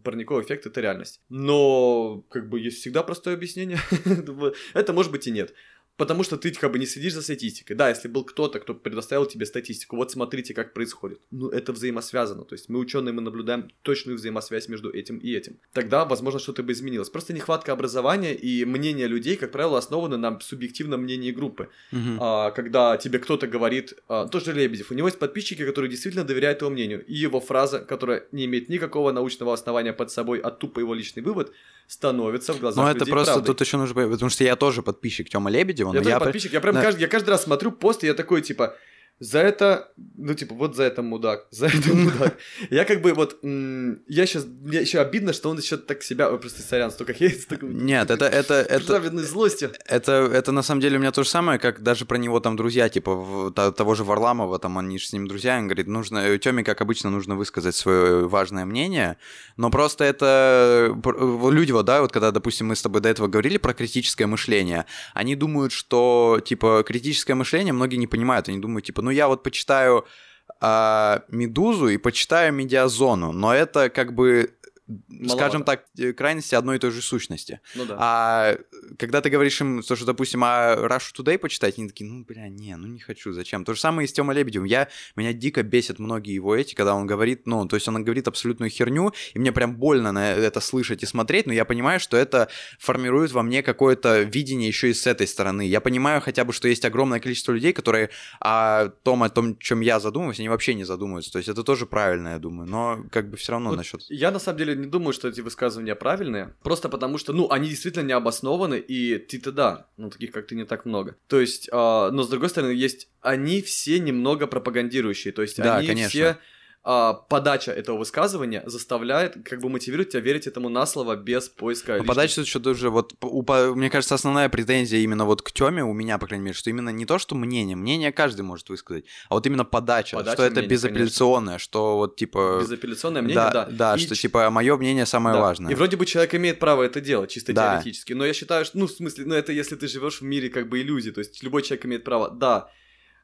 парниковый эффект это реальность. Но как бы есть всегда простое объяснение. это может быть и нет. Потому что ты как бы не следишь за статистикой. Да, если был кто-то, кто предоставил тебе статистику, вот смотрите, как происходит. Ну, это взаимосвязано. То есть мы ученые, мы наблюдаем точную взаимосвязь между этим и этим. Тогда, возможно, что-то бы изменилось. Просто нехватка образования и мнения людей, как правило, основаны на субъективном мнении группы.
Угу.
А, когда тебе кто-то говорит, а, тоже Лебедев, у него есть подписчики, которые действительно доверяют его мнению. И его фраза, которая не имеет никакого научного основания под собой, а тупо его личный вывод – становится в глазах
Ну, это просто правдой. тут еще нужно... Потому что я тоже подписчик Тёма Лебедева.
Я тоже я подписчик. Я прям да. каждый, я каждый раз смотрю пост, и я такой, типа, за это, ну, типа, вот за это мудак, за это мудак. Я как бы вот, я сейчас, мне еще обидно, что он еще так себя, ой, просто сорян, столько хейт, столько...
Нет, это, это, это...
злости.
Это, это на самом деле у меня то же самое, как даже про него там друзья, типа, того же Варламова, там, они же с ним друзья, он говорит, нужно, Тёме, как обычно, нужно высказать свое важное мнение, но просто это, люди вот, да, вот когда, допустим, мы с тобой до этого говорили про критическое мышление, они думают, что, типа, критическое мышление многие не понимают, они думают, типа, ну я вот почитаю а, Медузу и почитаю Медиазону, но это как бы Маловато. скажем так, э, крайности одной и той же сущности.
Ну да.
А когда ты говоришь им, то, что, допустим, а Russia Today почитать, они такие, ну, бля, не, ну не хочу, зачем? То же самое и с Тёмой Лебедевым. Я, меня дико бесит многие его эти, когда он говорит, ну, то есть он говорит абсолютную херню, и мне прям больно на это слышать и смотреть, но я понимаю, что это формирует во мне какое-то видение еще и с этой стороны. Я понимаю хотя бы, что есть огромное количество людей, которые о том, о том, чем я задумываюсь, они вообще не задумываются. То есть это тоже правильно, я думаю, но как бы все равно вот насчет...
Я на самом деле не думаю, что эти высказывания правильные, просто потому что, ну, они действительно не обоснованы, и ты-то да, ну, таких как ты не так много. То есть, э, но с другой стороны, есть, они все немного пропагандирующие, то есть
Да,
они
конечно.
все а, подача этого высказывания заставляет, как бы мотивирует тебя верить этому на слово без поиска.
Ну,
личных-
Подача тут что-то уже вот, у по- мне кажется, основная претензия именно вот к Тёме, у меня, по крайней мере, что именно не то, что мнение, мнение каждый может высказать, а вот именно подача,
Подача
что это
мнения,
безапелляционное, что вот типа...
Безапелляционное мнение, да.
да,
И
что типа мое мнение самое
Да.
важное.
И вроде бы человек имеет право это делать, чисто
Да.
теоретически. Но я считаю, что, ну, в смысле, ну, это если ты живешь в мире как бы иллюзий. То есть любой человек имеет право, да.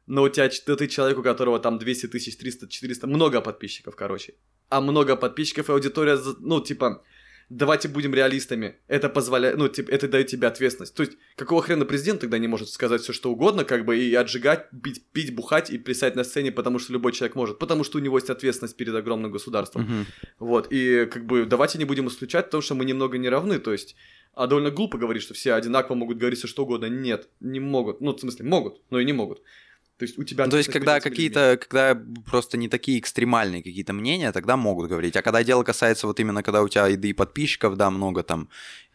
Но у тебя, ты, ты человек, у которого там 200 тысяч, 300, 400, много подписчиков, короче. А много подписчиков и аудитория, ну, типа, давайте будем реалистами. Это позволяет, ну, типа, это дает тебе ответственность. То есть, какого хрена президент тогда не может сказать все, что угодно, как бы, и отжигать, пить, пить, бухать и плясать на сцене, потому что любой человек может. Потому что у него есть ответственность перед огромным государством.
Мгм.
Вот, и как бы давайте не будем исключать, потому что мы немного не равны, то есть, а довольно глупо говорить, что все одинаково могут говорить все что угодно. Нет, не могут. Ну, в смысле, могут, но и не могут. То есть у тебя...
То есть, когда какие-то, когда просто не такие экстремальные какие-то мнения, тогда могут говорить. А когда дело касается вот именно, когда у тебя и да и подписчиков, да, много там,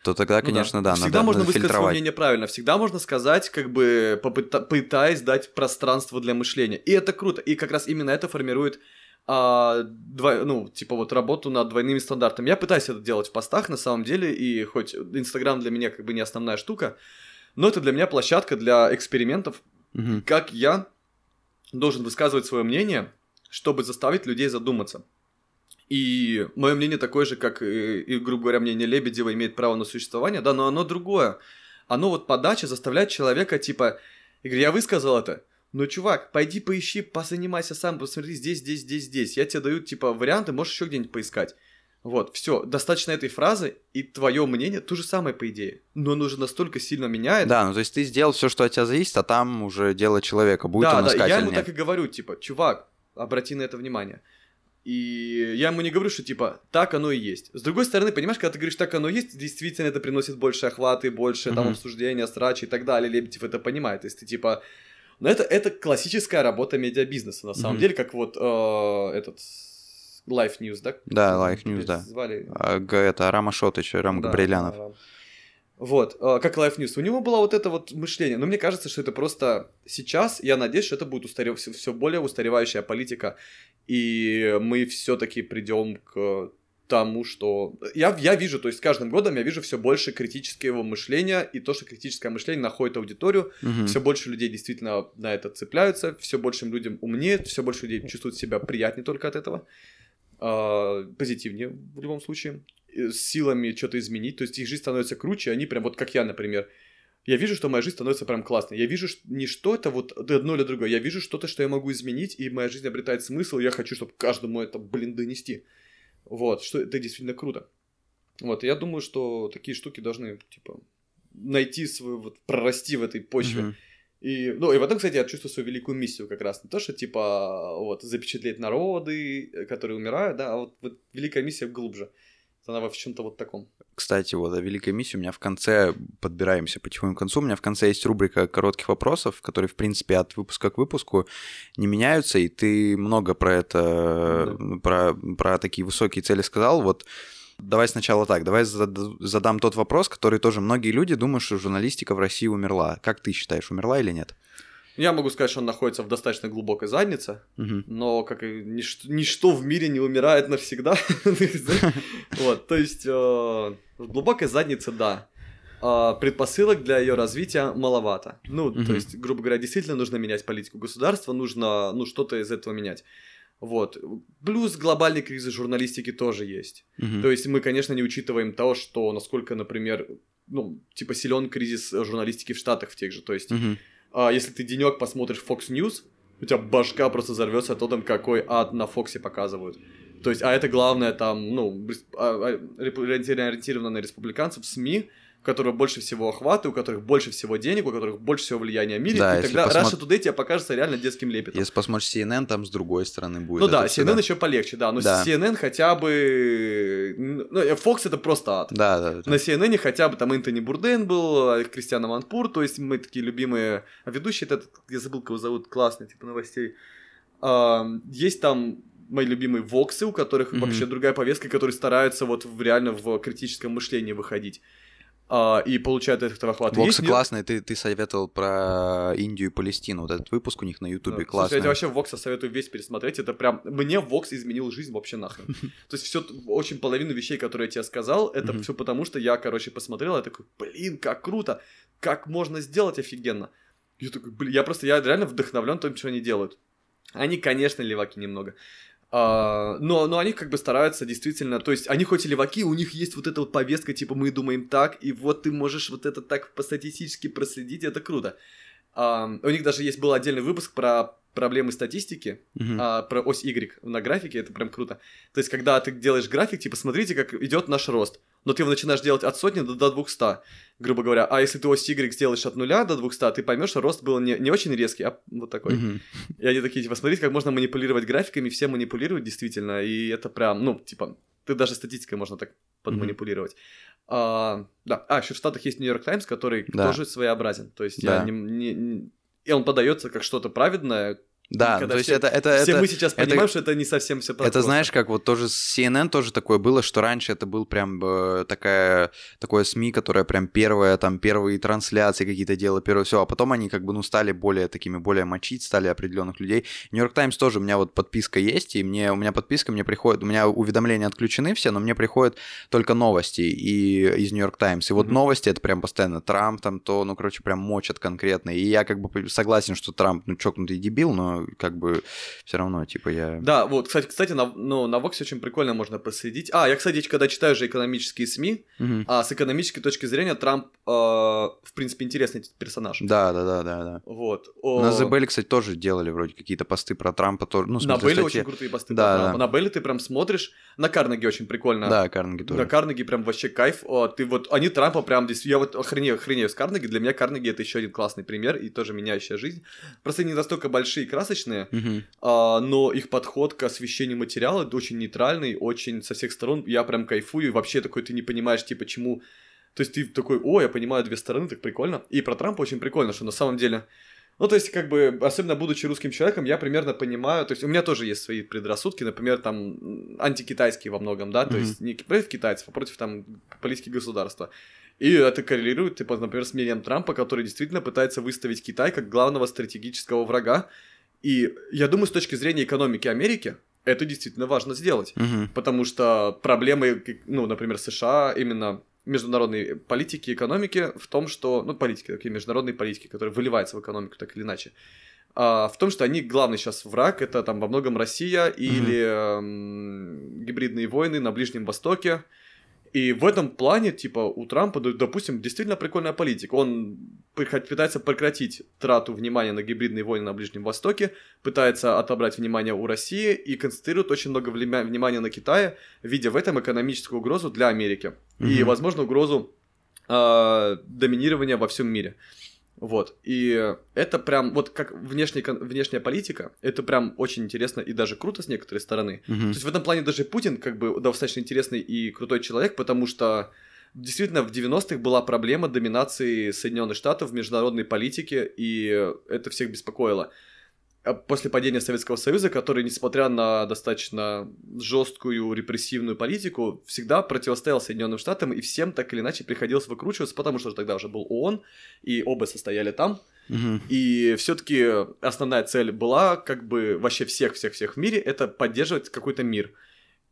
то тогда.
Ну
конечно, да,
Всегда
надо,
можно
надо
высказать свое мнение правильно. Всегда можно сказать, как бы попыта- пытаясь дать пространство для мышления. И это круто. И как раз именно это формирует а, дво- ну, типа вот работу над двойными стандартами. Я пытаюсь это делать в постах, на самом деле, и хоть Инстаграм для меня как бы не основная штука, но это для меня площадка для экспериментов,
Мгм.
как я должен высказывать свое мнение, чтобы заставить людей задуматься. И мое мнение такое же, как и, и, грубо говоря, мнение Лебедева имеет право на существование, да, но оно другое. Оно вот подача заставляет человека, типа, говорю, я высказал это, но, чувак, пойди поищи, позанимайся сам, посмотри здесь, здесь, здесь, здесь. Я тебе даю, типа, варианты, можешь еще где-нибудь поискать. Вот, все, достаточно этой фразы, и твое мнение то же самое, по идее. Но оно уже настолько сильно меняет.
Да, ну то есть ты сделал все, что от тебя зависит, а там уже дело человека, будет
да,
он
да,
искать
я ему так и говорю, типа, чувак, обрати на это внимание. И я ему не говорю, что типа так оно и есть. С другой стороны, понимаешь, когда ты говоришь так оно и есть, действительно это приносит больше охваты, больше там
Мгм.
обсуждения, срачи и так далее. Лебедев это понимает. То есть ты типа. Но это, это классическая работа медиабизнеса, на самом
Мгм.
деле, как вот э, этот Life News, да?
Да, Life News, да.
Звали
А, это Рама Шотыч, Рам
да,
Габрилянов.
да. Вот, э, как Life News. У него было вот это вот мышление. Но мне кажется, что это просто сейчас, я надеюсь, что это будет устарев... все, более устаревающая политика. И мы все-таки придем к тому, что... Я, я вижу, то есть с каждым годом я вижу все больше критического мышления, и то, что критическое мышление находит аудиторию,
Мгм.
все больше людей действительно на это цепляются, все больше людям умнеет, все больше людей чувствуют себя приятнее только от этого, а, позитивнее в любом случае, И с силами что-то изменить, то есть их жизнь становится круче, они прям вот как я, например. Я вижу, что моя жизнь становится прям классной. Я вижу ш- не что это вот одно или другое, я вижу что-то, что я могу изменить, и моя жизнь обретает смысл, и я хочу, чтобы каждому это, блин, донести. Вот, что это действительно круто. Вот, я думаю, что такие штуки должны, типа, найти свою, вот, прорасти в этой почве.
Мгм.
И, ну, и в этом, кстати, я чувствую свою великую миссию как раз. Не то, что, типа, вот, запечатлеть народы, э, которые умирают, да, а вот, вот великая миссия глубже. Она во в чем-то вот таком.
Кстати, вот о великой миссии у меня в конце, подбираемся потихоньку к концу, у меня в конце есть рубрика коротких вопросов, которые, в принципе, от выпуска к выпуску не меняются, и ты много про это, про, про такие высокие цели сказал. Вот давай сначала так, давай зад- задам тот вопрос, который тоже многие люди думают, что журналистика в России умерла. Как ты считаешь, умерла или нет?
Я могу сказать, что он находится в достаточно глубокой заднице,
Мгм.
но как и нич- ничто в мире не умирает навсегда. Вот, то есть э, в глубокой заднице, да. А Предпосылок для ее развития маловато. Ну, то есть, грубо говоря, действительно нужно менять политику государства, нужно, ну, что-то из этого менять. Вот. Плюс глобальный кризис журналистики тоже есть.
Мгм.
То есть мы, конечно, не учитываем того, что насколько, например, ну, типа силен кризис журналистики в Штатах в тех же. То есть
Мгм.
а если ты денек посмотришь Fox News, у тебя башка просто взорвется от того, какой ад на Фоксе показывают. То есть, а это главное там, ну, а- а- ориентировано на республиканцев СМИ, у которых больше всего охваты, у которых больше всего денег, у которых больше всего влияния в мире,
Да,
и тогда
посмо-
Russia Today тебе покажется реально детским лепетом.
Если посмотришь CNN, там с другой стороны будет.
Ну да, CNN еще полегче, да, но
Да.
CNN хотя бы... Ну, э, Fox это просто ад.
Да, да, да.
На CNN хотя бы там Энтони Бурден был, Кристиан Аманпур, то есть мы такие любимые... Ведущий этот, я забыл, кого зовут, классный, типа новостей. Есть там мои любимые воксы, у которых mm-hmm. вообще другая повестка, которые стараются вот в, реально в критическом мышлении выходить а, и получают от этого хвата.
Воксы Есть... классные, ты, ты советовал про Индию и Палестину, вот этот выпуск у них на Ютубе да. классный. Слушай,
я вообще Вокса советую весь пересмотреть, это прям, мне Вокс изменил жизнь вообще нахрен. То есть все, очень половину вещей, которые я тебе сказал, это все потому, что я, короче, посмотрел, я такой, блин, как круто, как можно сделать офигенно. Я такой, блин, я просто, я реально вдохновлен тем, что они делают. Они, конечно, леваки немного. А, но, но они как бы стараются действительно, то есть они хоть и леваки, у них есть вот эта вот повестка, типа мы думаем так, и вот ты можешь вот это так по статистически проследить, это круто. А, у них даже есть был отдельный выпуск про проблемы статистики, uh-huh. а, про ось Y на графике, это прям круто. То есть, когда ты делаешь график, типа, смотрите, как идет наш рост. Но ты его начинаешь делать от сотни до, до 200, грубо говоря. А если ты ось Y сделаешь от нуля до 200, ты поймешь, что рост был не, не очень резкий, а вот такой. Uh-huh. И они такие, типа, смотрите, как можно манипулировать графиками, все манипулируют действительно, и это прям, ну, типа, ты даже статистикой можно так подманипулировать. Mm-hmm. А, да, а еще в Штатах есть Нью-Йорк Таймс, который да. тоже своеобразен. То есть да. я не, не, не... И он подается как что-то праведное,
да, Когда то есть это, это...
Все
это,
мы сейчас понимаем, это, что это не совсем все
Это знаешь, как вот тоже с CNN тоже такое было, что раньше это был прям э, такая, такое СМИ, которое прям первое, там, первые трансляции какие-то делала, первое все, а потом они как бы, ну, стали более такими, более мочить, стали определенных людей. Нью-Йорк Таймс тоже, у меня вот подписка есть, и мне, у меня подписка, мне приходит, у меня уведомления отключены все, но мне приходят только новости и из Нью-Йорк Таймс. И вот mm-hmm. новости это прям постоянно Трамп там то, ну, короче, прям мочат конкретно. И я как бы согласен, что Трамп, ну, чокнутый дебил, но как бы все равно, типа, я...
Да, вот, кстати, кстати на, ну, на Воксе очень прикольно можно проследить. А, я, кстати, когда читаю же экономические СМИ, угу. а с экономической точки зрения Трамп, э, в принципе, интересный персонаж.
Да, да, да, да, да.
Вот.
О... На The Bell, кстати, тоже делали вроде какие-то посты про Трампа. Тоже, ну,
смысле, на Белле очень крутые посты да, про Трампа. Да. На Белле ты прям смотришь, на Карнеги очень прикольно.
Да, Карнеги тоже.
На Карнеги прям вообще кайф. О, ты вот, они Трампа прям здесь, я вот охренею, охренею с Карнеги. Для меня Карнеги это еще один классный пример и тоже меняющая жизнь. Просто они настолько большие и красочные, угу. а, но их подход к освещению материала очень нейтральный, очень со всех сторон. Я прям кайфую, и вообще такой ты не понимаешь, типа, чему... То есть ты такой, о, я понимаю две стороны, так прикольно. И про Трампа очень прикольно, что на самом деле... Ну, то есть, как бы, особенно будучи русским человеком, я примерно понимаю, то есть, у меня тоже есть свои предрассудки, например, там, антикитайские во многом, да, то mm-hmm. есть, не против китайцев, а против, там, политики государства. И это коррелирует, типа, например, с мнением Трампа, который действительно пытается выставить Китай как главного стратегического врага, и я думаю, с точки зрения экономики Америки, это действительно важно сделать.
Угу.
Потому что проблемы, ну, например, США, именно международной политики и экономики в том, что, ну, политики, такие международные политики, которые выливаются в экономику так или иначе, а, в том, что они главный сейчас враг, это там во многом Россия или mm гибридные войны на Ближнем Востоке, и в этом плане, типа, у Трампа, допустим, действительно прикольная политика. Он пытается прекратить трату внимания на гибридные войны на Ближнем Востоке, пытается отобрать внимание у России и концентрирует очень много внимания на Китае, видя в этом экономическую угрозу для Америки. Mm-hmm. И, возможно, угрозу э, доминирования во всем мире. Вот, и это прям, вот как внешняя, внешняя политика, это прям очень интересно и даже круто с некоторой стороны.
Uh-huh. То
есть в этом плане даже Путин как бы достаточно интересный и крутой человек, потому что действительно в 90-х была проблема доминации Соединенных Штатов в международной политике, и это всех беспокоило. А после падения Советского Союза, который, несмотря на достаточно жесткую репрессивную политику, всегда противостоял Соединенным Штатам, и всем так или иначе приходилось выкручиваться, потому что тогда уже был ООН, и оба состояли там.
Угу.
И все-таки основная цель была, как бы вообще всех-всех-всех в мире, это поддерживать какой-то мир.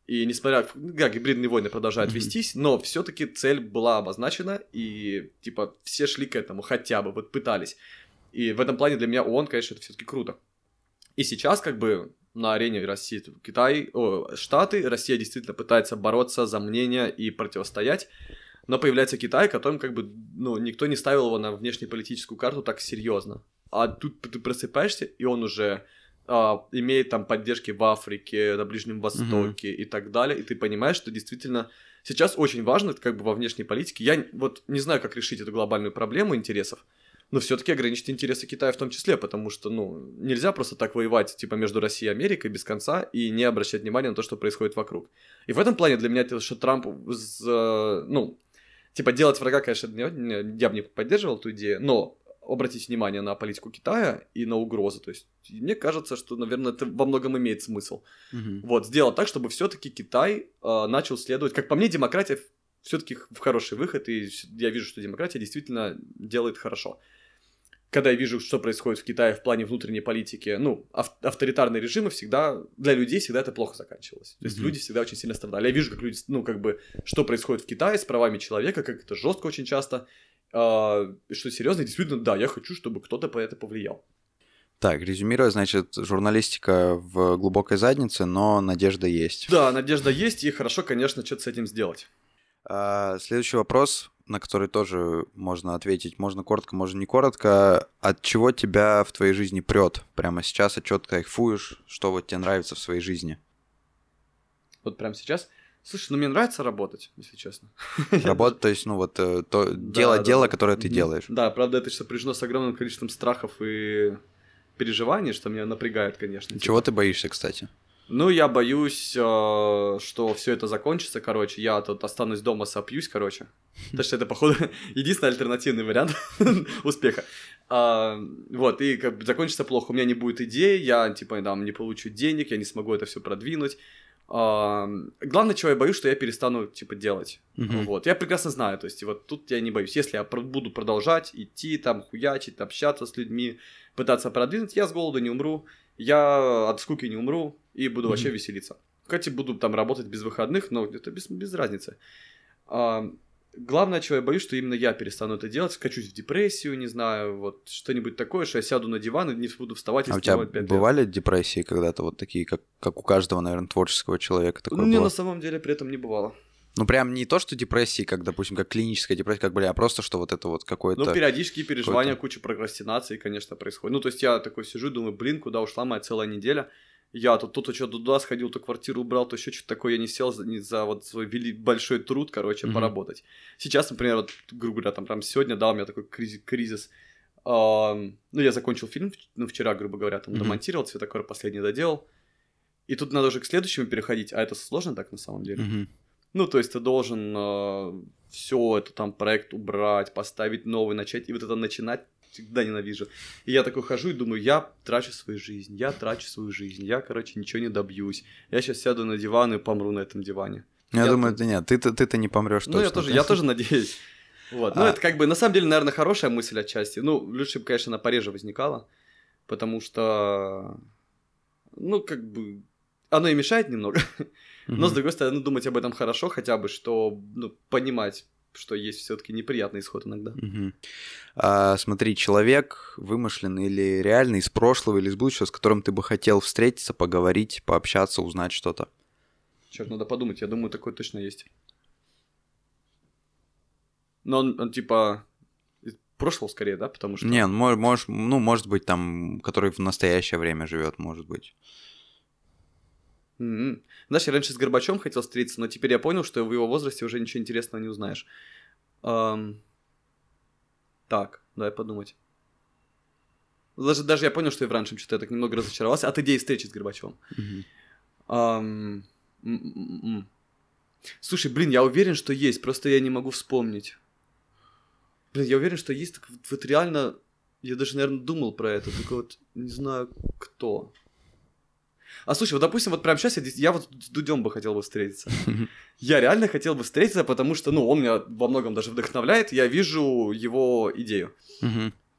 И несмотря, да, гибридные войны продолжают mm-hmm. вестись, но все-таки цель была обозначена, и типа все шли к этому хотя бы, вот пытались. И в этом плане для меня ООН, конечно, это все-таки круто. И сейчас как бы на арене России, Китай, о, Штаты, Россия действительно пытается бороться за мнение и противостоять, но появляется Китай, которым как бы, ну, никто не ставил его на внешнеполитическую карту так серьезно. А тут ты просыпаешься, и он уже а, имеет там поддержки в Африке, на Ближнем Востоке mm-hmm. и так далее, и ты понимаешь, что действительно сейчас очень важно, как бы во внешней политике, я вот не знаю, как решить эту глобальную проблему интересов, но все-таки ограничить интересы Китая в том числе, потому что, ну, нельзя просто так воевать, типа, между Россией и Америкой без конца и не обращать внимания на то, что происходит вокруг. И в этом плане для меня это, что Трамп, ну, типа, делать врага, конечно, я бы не поддерживал эту идею, но обратить внимание на политику Китая и на угрозы. То есть мне кажется, что, наверное, это во многом имеет смысл.
Мгм.
Вот, сделать так, чтобы все-таки Китай э, начал следовать. Как по мне, демократия все-таки в хороший выход, и я вижу, что демократия действительно делает хорошо. Когда я вижу, что происходит в Китае в плане внутренней политики, ну, ав- авторитарные режимы всегда, для людей всегда это плохо заканчивалось. То есть
Мгм.
люди всегда очень сильно страдали. Я вижу, как люди, ну, как бы, что происходит в Китае с правами человека, как это жестко очень часто. И что серьезно, действительно, да, я хочу, чтобы кто-то по это повлиял.
Так, резюмируя, значит, журналистика в глубокой заднице, но надежда есть.
Да, надежда есть, и хорошо, конечно, что-то с этим сделать.
А, следующий вопрос, на который тоже можно ответить, можно коротко, можно не коротко. От чего тебя в твоей жизни прет прямо сейчас, от чего ты кайфуешь, что вот тебе нравится в своей жизни?
Вот прямо сейчас. Слушай, ну мне нравится работать, если честно.
Работа, то есть, ну вот, э, то
Да,
дело,
да,
дело, которое ты делаешь.
Да, правда, это сопряжено с огромным количеством страхов и переживаний, что меня напрягает, конечно.
Чего
типа.
ты боишься, кстати?
Ну, я боюсь, э, что все это закончится, короче, я тут останусь дома, сопьюсь, короче. Потому что это, походу, единственный альтернативный вариант успеха. А, вот, и как бы закончится плохо, у меня не будет идей, я, типа, там, не получу денег, я не смогу это все продвинуть. А, главное, чего я боюсь, что я перестану, типа, делать.
Мгм.
Вот, я прекрасно знаю, то есть, вот тут я не боюсь. Если я буду продолжать идти, там, хуячить, общаться с людьми, пытаться продвинуть, я с голоду не умру, я от скуки не умру и буду вообще
Мгм.
веселиться. Хотя буду там работать без выходных, но это без, без разницы. А, главное, чего я боюсь, что именно я перестану это делать, скачусь в депрессию, не знаю, вот что-нибудь такое, что я сяду на диван и не буду вставать и
А у тебя
вставать пять лет.
бывали депрессии когда-то вот такие, как, как у каждого, наверное, творческого человека такое
Ну, мне на самом деле при этом не бывало.
Ну, прям не то, что депрессии, как, допустим, как клиническая депрессия, как, бля, а просто, что вот это вот какое-то...
Ну, периодические переживания, куча прокрастинации, конечно, происходит. Ну, то есть я такой сижу, думаю, блин, куда ушла моя целая неделя? Я тут тут что туда сходил, то квартиру убрал, то еще что-то такое, я не сел за, не за вот свой вели- большой труд, короче,
Мгм.
поработать. Сейчас, например, вот, грубо говоря, там прям сегодня, да, у меня такой кризис. кризис. Ам, ну, я закончил фильм, ну, вчера, грубо говоря, там
Мгм.
домонтировал, цветокор последний доделал. И тут надо уже к следующему переходить, а это сложно так на самом деле.
Мгм.
Ну, то есть ты должен все это там проект убрать, поставить новый, начать, и вот это начинать всегда ненавижу. И я такой хожу и думаю, я трачу свою жизнь, я трачу свою жизнь, я, короче, ничего не добьюсь. Я сейчас сяду на диван и помру на этом диване.
Ну, я,
Я
думаю, это нет, ты-то, ты-то не помрешь
Ну, я тоже, я тоже надеюсь. Вот. Ну,
А.
это как бы, на самом деле, наверное, хорошая мысль отчасти. Ну, лучше бы, конечно, она пореже возникала, потому что, ну, как бы, оно и мешает немного. Но, с другой стороны, думать об этом хорошо, хотя бы, что, ну, понимать, что есть все-таки неприятный исход иногда.
Мгм. А, смотри, человек вымышленный или реальный, из прошлого или из будущего, с которым ты бы хотел встретиться, поговорить, пообщаться, узнать что-то.
Черт, надо подумать, я думаю, такое точно есть. Но он, он, типа, прошлого скорее, да, потому что...
Не, ну, мо- можешь, ну, может быть, там, который в настоящее время живет, может быть.
М-м. Знаешь, я раньше с Горбачем хотел встретиться, но теперь я понял, что в его возрасте уже ничего интересного не узнаешь. Ам, Так, дай подумать. Даже, даже я понял, что и в раньше что-то я так немного разочаровался от идеи встречи с Горбачевым. Ам, м-м-м. Слушай, блин, я уверен, что есть, просто я не могу вспомнить. Блин, я уверен, что есть, так вот, вот реально, я даже, наверное, думал про это, только вот не знаю, кто. А слушай, вот допустим, вот прямо сейчас я, я вот с Дудем бы хотел бы встретиться. Я реально хотел бы встретиться, потому что, ну, он меня во многом даже вдохновляет, я вижу его идею.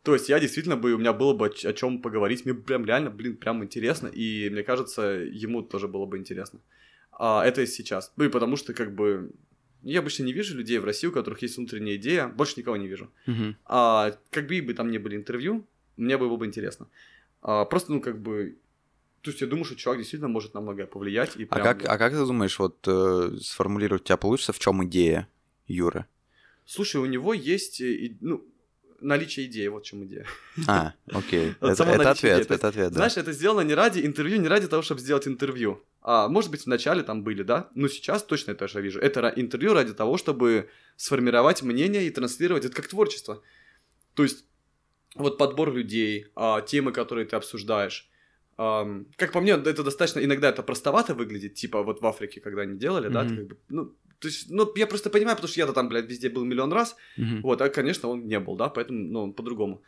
То есть я действительно бы, у меня было бы о, чем поговорить, мне прям реально, блин, прям интересно, и мне кажется, ему тоже было бы интересно. А это и сейчас. Ну и потому что, как бы, я обычно не вижу людей в России, у которых есть внутренняя идея, больше никого не вижу.
Мгм.
А как бы бы там не были интервью, мне было бы интересно. А, просто, ну, как бы, то есть я думаю, что чувак действительно может на многое повлиять. И
А
прям,
как, а как ты думаешь, вот э, сформулировать у тебя получится, в чем идея Юры?
Слушай, у него есть, э, ну, наличие идеи, вот в чем идея.
А, окей. Это,
идеи.
ответ, это ответ, да.
Знаешь, это сделано не ради интервью, не ради того, чтобы сделать интервью. А, может быть, вначале там были, да? Но сейчас точно это же вижу. Это интервью ради того, чтобы сформировать мнение и транслировать. Это как творчество. То есть, вот подбор людей, а, темы, которые ты обсуждаешь. Ам, как по мне, это достаточно, иногда это простовато выглядит, типа вот в Африке, когда они делали, да, ты
Мгм.
как бы, ну, то есть, ну, я просто понимаю, потому что я-то там, блядь, везде был миллион раз,
Мгм.
вот, а, конечно, он не был, да, поэтому, ну, он по-другому.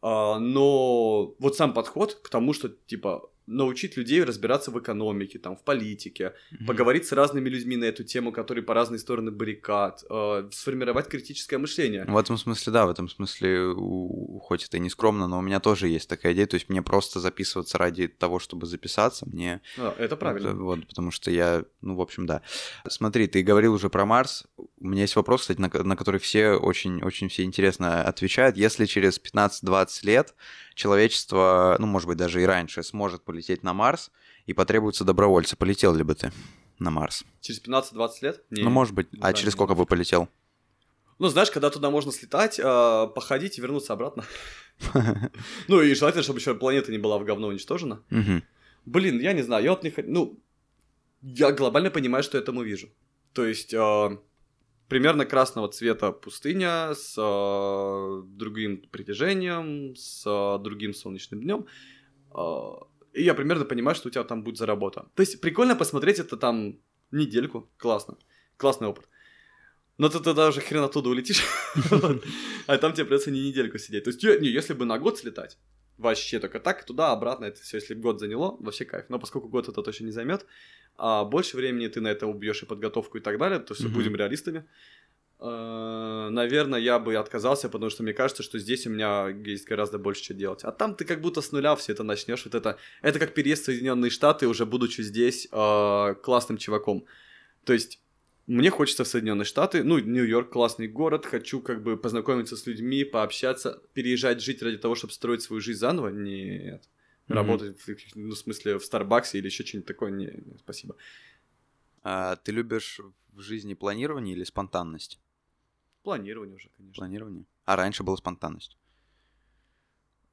А, но вот сам подход к тому, что, типа, научить людей разбираться в экономике, там, в политике, mm-hmm. поговорить с разными людьми на эту тему, которые по разные стороны баррикад, э, сформировать критическое мышление.
В этом смысле, да, в этом смысле, у, хоть это и не скромно, но у меня тоже есть такая идея, то есть мне просто записываться ради того, чтобы записаться, мне...
А, это правильно.
Это, вот, потому что я, ну, в общем, да. Смотри, ты говорил уже про Марс, у меня есть вопрос, кстати, на, на который все очень-очень все интересно отвечают. Если через 15-20 лет человечество, ну, может быть, даже и раньше, сможет полететь на Марс, и потребуются добровольцы, полетел ли бы ты на Марс?
Через 15-20 лет?
Не, ну, может быть. А через сколько бы полетел?
Ну, знаешь, когда туда можно слетать, э, походить и вернуться обратно. Ну, и желательно, чтобы еще планета не была в говно уничтожена. Блин, я не знаю, я вот не хочу... Ну, я глобально понимаю, что этому вижу. То есть, э, примерно красного цвета пустыня с э, другим притяжением, с э, другим солнечным днем. Э, и я примерно понимаю, что у тебя там будет заработа. То есть прикольно посмотреть это там недельку, классно, классный опыт. Но ты тогда уже хрен оттуда улетишь, а там тебе придется не недельку сидеть. То есть, не, если бы на год слетать, вообще только так, туда, обратно, это все, если год заняло, вообще кайф. Но поскольку год это точно не займет, а больше времени ты на это убьешь и подготовку и так далее, то есть будем реалистами. Э, наверное, я бы отказался, потому что мне кажется, что здесь у меня есть гораздо больше что делать. А там ты как будто с нуля все это начнешь. Вот это, это как переезд в Соединенные Штаты, уже будучи здесь э, классным чуваком. То есть мне хочется в Соединенные Штаты, ну, Нью-Йорк классный город, хочу как бы познакомиться с людьми, пообщаться, переезжать жить ради того, чтобы строить свою жизнь заново? Нет. Mm-hmm. Работать, ну, в смысле, в Старбаксе или еще что-нибудь такое? Не, не спасибо.
А ты любишь в жизни планирование или спонтанность?
Планирование уже, конечно.
Планирование. А раньше была спонтанность.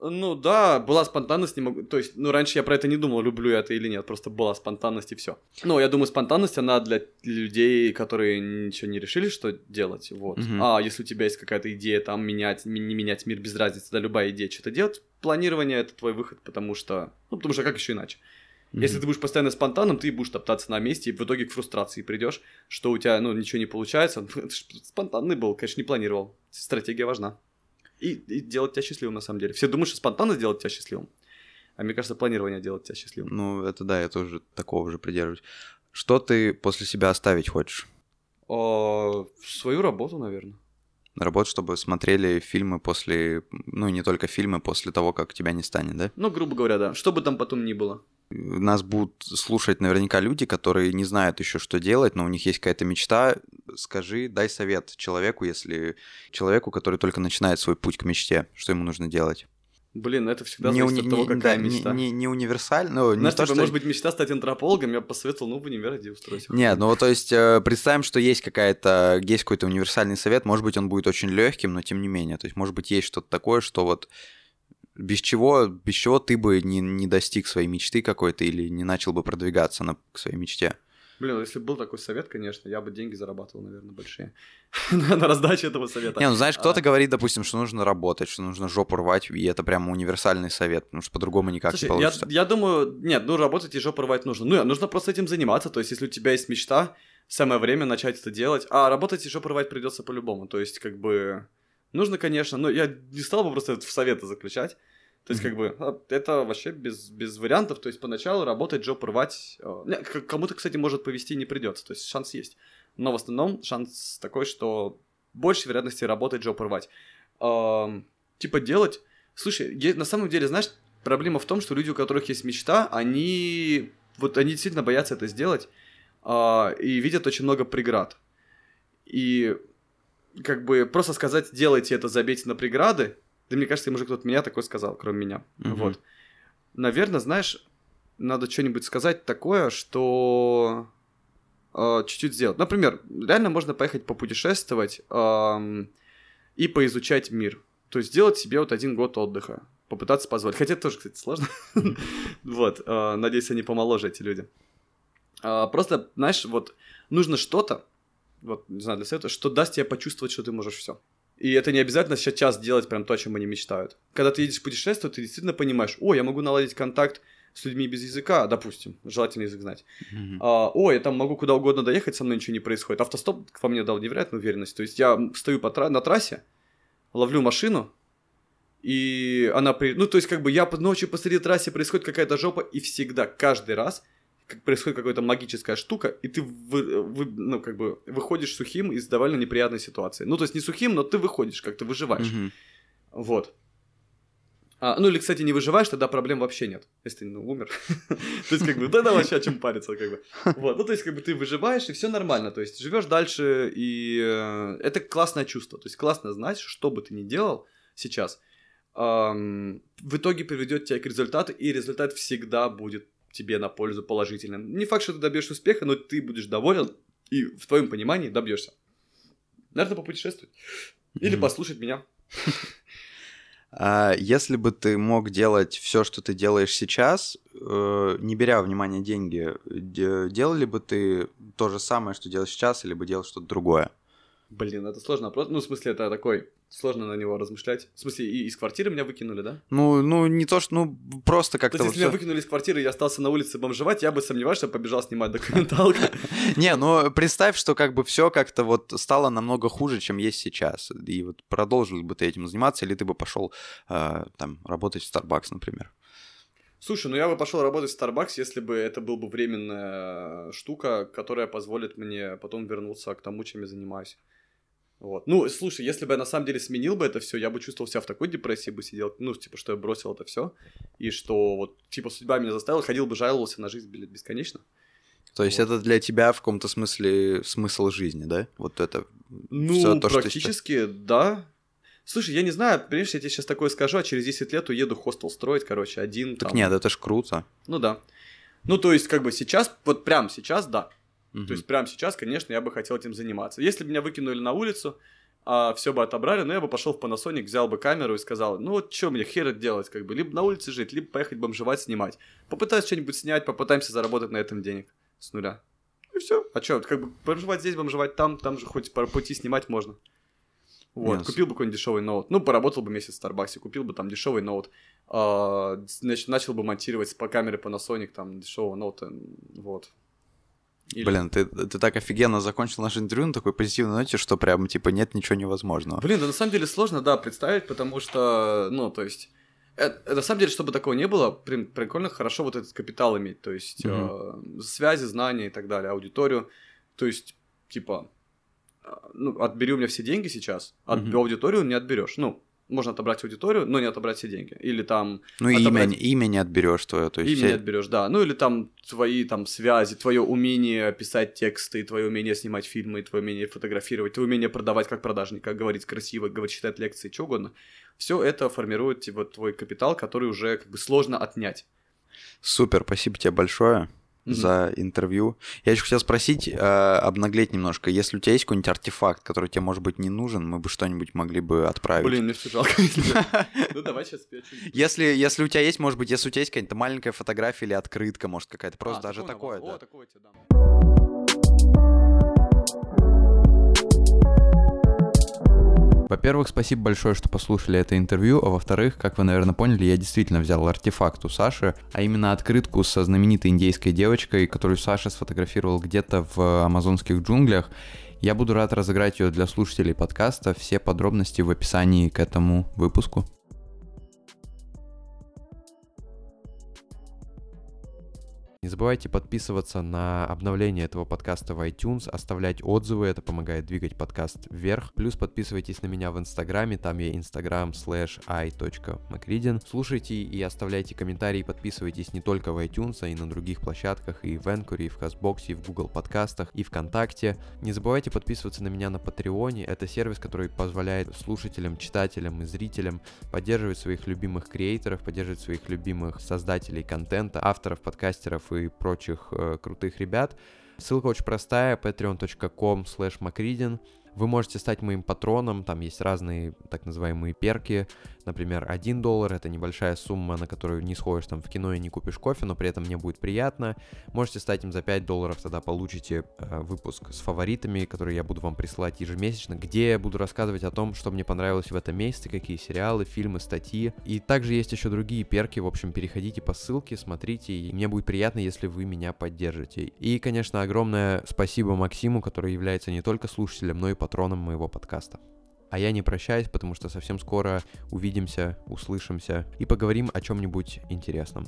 Ну да, была спонтанность, не могу. То есть, ну, раньше я про это не думал, люблю я это или нет, просто была спонтанность и все. Ну, я думаю, спонтанность, она для людей, которые ничего не решили, что делать. Вот. Угу. А если у тебя есть какая-то идея там менять, не менять мир без разницы, да, любая идея что-то делать, планирование это твой выход, потому что. Ну, потому что как еще иначе? Mm-hmm. Если ты будешь постоянно спонтанным, ты будешь топтаться на месте, и в итоге к фрустрации придешь, что у тебя, ну, ничего не получается. Спонтанный был, конечно, не планировал. Стратегия важна. И, и делать тебя счастливым, на самом деле. Все думают, что спонтанно сделать тебя счастливым. А мне кажется, планирование делать тебя счастливым.
Ну, это да, я тоже такого же придерживаюсь. Что ты после себя оставить хочешь?
О, свою работу, наверное.
Работу, чтобы смотрели фильмы после... Ну, не только фильмы после того, как тебя не станет, да?
Ну, грубо говоря, да. Что бы там потом ни было
нас будут слушать наверняка люди, которые не знают еще, что делать, но у них есть какая-то мечта. Скажи, дай совет человеку, если человеку, который только начинает свой путь к мечте, что ему нужно делать.
Блин, это всегда не зависит уни- от того, какая
да,
мечта.
Не, не, не универсально. Ну,
Знаешь, не то, что... может быть, мечта стать антропологом, я бы посоветовал, ну, в универ иди устроить.
Нет, ну, то есть, э, представим, что есть какая-то, есть какой-то универсальный совет, может быть, он будет очень легким, но тем не менее. То есть, может быть, есть что-то такое, что вот без чего, без чего ты бы не, не достиг своей мечты какой-то или не начал бы продвигаться на, к своей мечте?
Блин, если был такой совет, конечно, я бы деньги зарабатывал, наверное, большие на раздаче этого совета.
Не, ну знаешь, кто-то а... говорит, допустим, что нужно работать, что нужно жопу рвать, и это прямо универсальный совет, потому что по-другому никак Слушай, не получится.
Я, я думаю, нет, ну работать и жопу рвать нужно. Ну, нужно просто этим заниматься, то есть если у тебя есть мечта, самое время начать это делать, а работать и жопу рвать придется по-любому, то есть как бы Нужно, конечно, но я не стал бы просто в советы заключать. То есть, как бы, а, это вообще без, без вариантов. То есть, поначалу работать, жоп рвать. Э, кому-то, кстати, может повести не придется. То есть, шанс есть. Но в основном шанс такой, что больше вероятности работать, жоп рвать. Типа делать... Слушай, на самом деле, знаешь, проблема в том, что люди, у которых есть мечта, они... Вот они действительно боятся это сделать а, и видят очень много преград. И как бы просто сказать, делайте это, забейте на преграды, да мне кажется, им уже кто-то меня такой сказал, кроме меня. Угу. Вот. Наверное, знаешь, надо что-нибудь сказать такое, что э, чуть-чуть сделать. Например, реально можно поехать попутешествовать э, и поизучать мир. То есть сделать себе вот один год отдыха. Попытаться позволить. Хотя это тоже, кстати, сложно. Вот. Э, надеюсь, они помоложе, эти люди. А, просто, знаешь, вот нужно что-то, вот, не знаю, для совета, что даст тебе почувствовать, что ты можешь все. И это не обязательно сейчас делать прям то, о чем они мечтают. Когда ты едешь в путешествие, ты действительно понимаешь, о, я могу наладить контакт с людьми без языка, допустим, желательно язык знать. Mm-hmm. А, о, я там могу куда угодно доехать, со мной ничего не происходит. Автостоп во мне дал невероятную уверенность. То есть я стою по тра- на трассе, ловлю машину, и она при... Ну, то есть, как бы я ночью посреди трассы происходит какая-то жопа, и всегда, каждый раз происходит какая-то магическая штука, и ты вы, вы, ну, как бы выходишь сухим из довольно неприятной ситуации. Ну, то есть не сухим, но ты выходишь, как ты выживаешь.
Мгм.
Вот. А, ну или, кстати, не выживаешь, тогда проблем вообще нет. Если ты ну, умер. То есть, как бы, да-да, вообще о чем париться, как бы. Вот, ну, то есть, как бы ты выживаешь, и все нормально. То есть, живешь дальше, и э, это классное чувство. То есть, классно знать, что бы ты ни делал сейчас, в итоге приведет тебя к результату, и результат всегда будет тебе на пользу положительным. Не факт, что ты добьешься успеха, но ты будешь доволен, и в твоем понимании добьешься. Наверное, попутешествовать. Или
Мгм.
послушать меня.
А если бы ты мог делать все, что ты делаешь сейчас, э, не беря внимание деньги, де- делал ли бы ты то же самое, что делаешь сейчас, или бы делал что-то другое?
Блин, это сложный вопрос. Ну, в смысле, это такой, сложно на него размышлять. В смысле, и из квартиры меня выкинули, да?
Ну, ну не то, что, ну просто
То
как-то
есть,
вот
если меня
всё-
выкинули из квартиры, и я остался на улице бомжевать, я бы сомневаюсь, что побежал снимать документалку.
Не, ну представь, что как бы все как-то вот стало намного хуже, чем есть сейчас. И вот продолжил бы ты этим заниматься, или ты бы пошел там работать в Starbucks, например.
Слушай, ну я бы пошел работать в Starbucks, если бы это был бы временная штука, которая позволит мне потом вернуться к тому, чем я занимаюсь. Вот. Ну, слушай, если бы я на самом деле сменил бы это все, я бы чувствовал себя в такой депрессии бы сидел, ну, типа, что я бросил это все, и что вот, типа, судьба меня заставила, ходил бы, жаловался на жизнь блядь, бесконечно.
То есть
Вот.
это для тебя в каком-то смысле смысл жизни, да? Вот это
Ну,
всё то, что
практически, да. Слушай, я не знаю, понимаешь, я тебе сейчас такое скажу, а через 10 лет уеду хостел строить, короче, один
Так
там.
нет, это ж круто.
Ну да. Ну, то есть, как бы сейчас, вот прям сейчас, да.
Мгм.
То есть, прямо сейчас, конечно, я бы хотел этим заниматься. Если бы меня выкинули на улицу, а все бы отобрали, ну, я бы пошел в Panasonic, взял бы камеру и сказал, ну, вот что мне хер это делать, как бы, либо на улице жить, либо поехать бомжевать, снимать. Попытаюсь что-нибудь снять, попытаемся заработать на этом денег с нуля. И все. А что, как бы, бомжевать здесь, бомжевать там, там же хоть по пути снимать можно. Вот,
Ясно.
купил бы какой-нибудь дешевый ноут. Ну, поработал бы месяц в Старбаксе, купил бы там дешевый ноут. а, значит, начал бы монтировать по камере Panasonic, там, дешевого ноута, вот. Или-
Блин, ты, ты так офигенно закончил наше интервью на такой позитивной ноте, что прям, типа, нет ничего невозможного.
Блин, да на самом деле сложно, да, представить, потому что, ну, то есть, э, э, на самом деле, чтобы такого не было, прям прикольно, хорошо вот этот капитал иметь, то есть, э, связи, знания и так далее, аудиторию, то есть, типа, э, ну, отбери у меня все деньги сейчас, от
Мгм.
аудиторию не отберешь, ну, можно отобрать аудиторию, но не отобрать все деньги, или там
Ну, имя,
отобрать-
имя не отберешь твое. То есть
Имя не
все-
отберешь, да. Ну или там твои там связи, твое умение писать тексты, твое умение снимать фильмы, твое умение фотографировать, твое умение продавать как продажник, как говорить красиво, говорить, читать лекции, что угодно. Все это формирует типа, твой капитал, который уже как бы сложно отнять.
Супер, спасибо тебе большое
Мгм.
за интервью. Я еще хотел спросить, э, обнаглеть немножко. Если у тебя есть какой-нибудь артефакт, который тебе, может быть, не нужен, мы бы что-нибудь могли бы отправить.
Блин, мне все жалко. Ну давай сейчас что-нибудь-
Если, если у тебя есть, может быть, если у тебя есть какая-то маленькая фотография или открытка, может, какая-то просто
А,
даже такое.
О, такое тебе дам.
Во-первых, спасибо большое, что послушали это интервью, а во-вторых, как вы, наверное, поняли, я действительно взял артефакт у Саши, а именно открытку со знаменитой индейской девочкой, которую Саша сфотографировал где-то в амазонских джунглях. Я буду рад разыграть ее для слушателей подкаста. Все подробности в описании к этому выпуску. Не забывайте подписываться на обновление этого подкаста в iTunes, оставлять отзывы, это помогает двигать подкаст вверх. Плюс подписывайтесь на меня в Инстаграме, там я instagram slash i.macridin. Слушайте и оставляйте комментарии, подписывайтесь не только в iTunes, а и на других площадках, и в Anchor, и в Castbox, и в Google подкастах, и ВКонтакте. Не забывайте подписываться на меня на Патреоне, это сервис, который позволяет слушателям, читателям и зрителям поддерживать своих любимых креаторов, поддерживать своих любимых создателей контента, авторов, подкастеров и прочих э, крутых ребят. Ссылка очень простая, patreon.com slash macridin. Вы можете стать моим патроном, там есть разные так называемые перки, например, 1 доллар, это небольшая сумма, на которую не сходишь там в кино и не купишь кофе, но при этом мне будет приятно. Можете стать им за 5 долларов, тогда получите э, выпуск с фаворитами, которые я буду вам присылать ежемесячно, где я буду рассказывать о том, что мне понравилось в этом месяце, какие сериалы, фильмы, статьи. И также есть еще другие перки, в общем, переходите по ссылке, смотрите, и мне будет приятно, если вы меня поддержите. И, конечно, огромное спасибо Максиму, который является не только слушателем, но и патроном моего подкаста.
А я не прощаюсь, потому что совсем скоро увидимся, услышимся и поговорим о чем-нибудь интересном.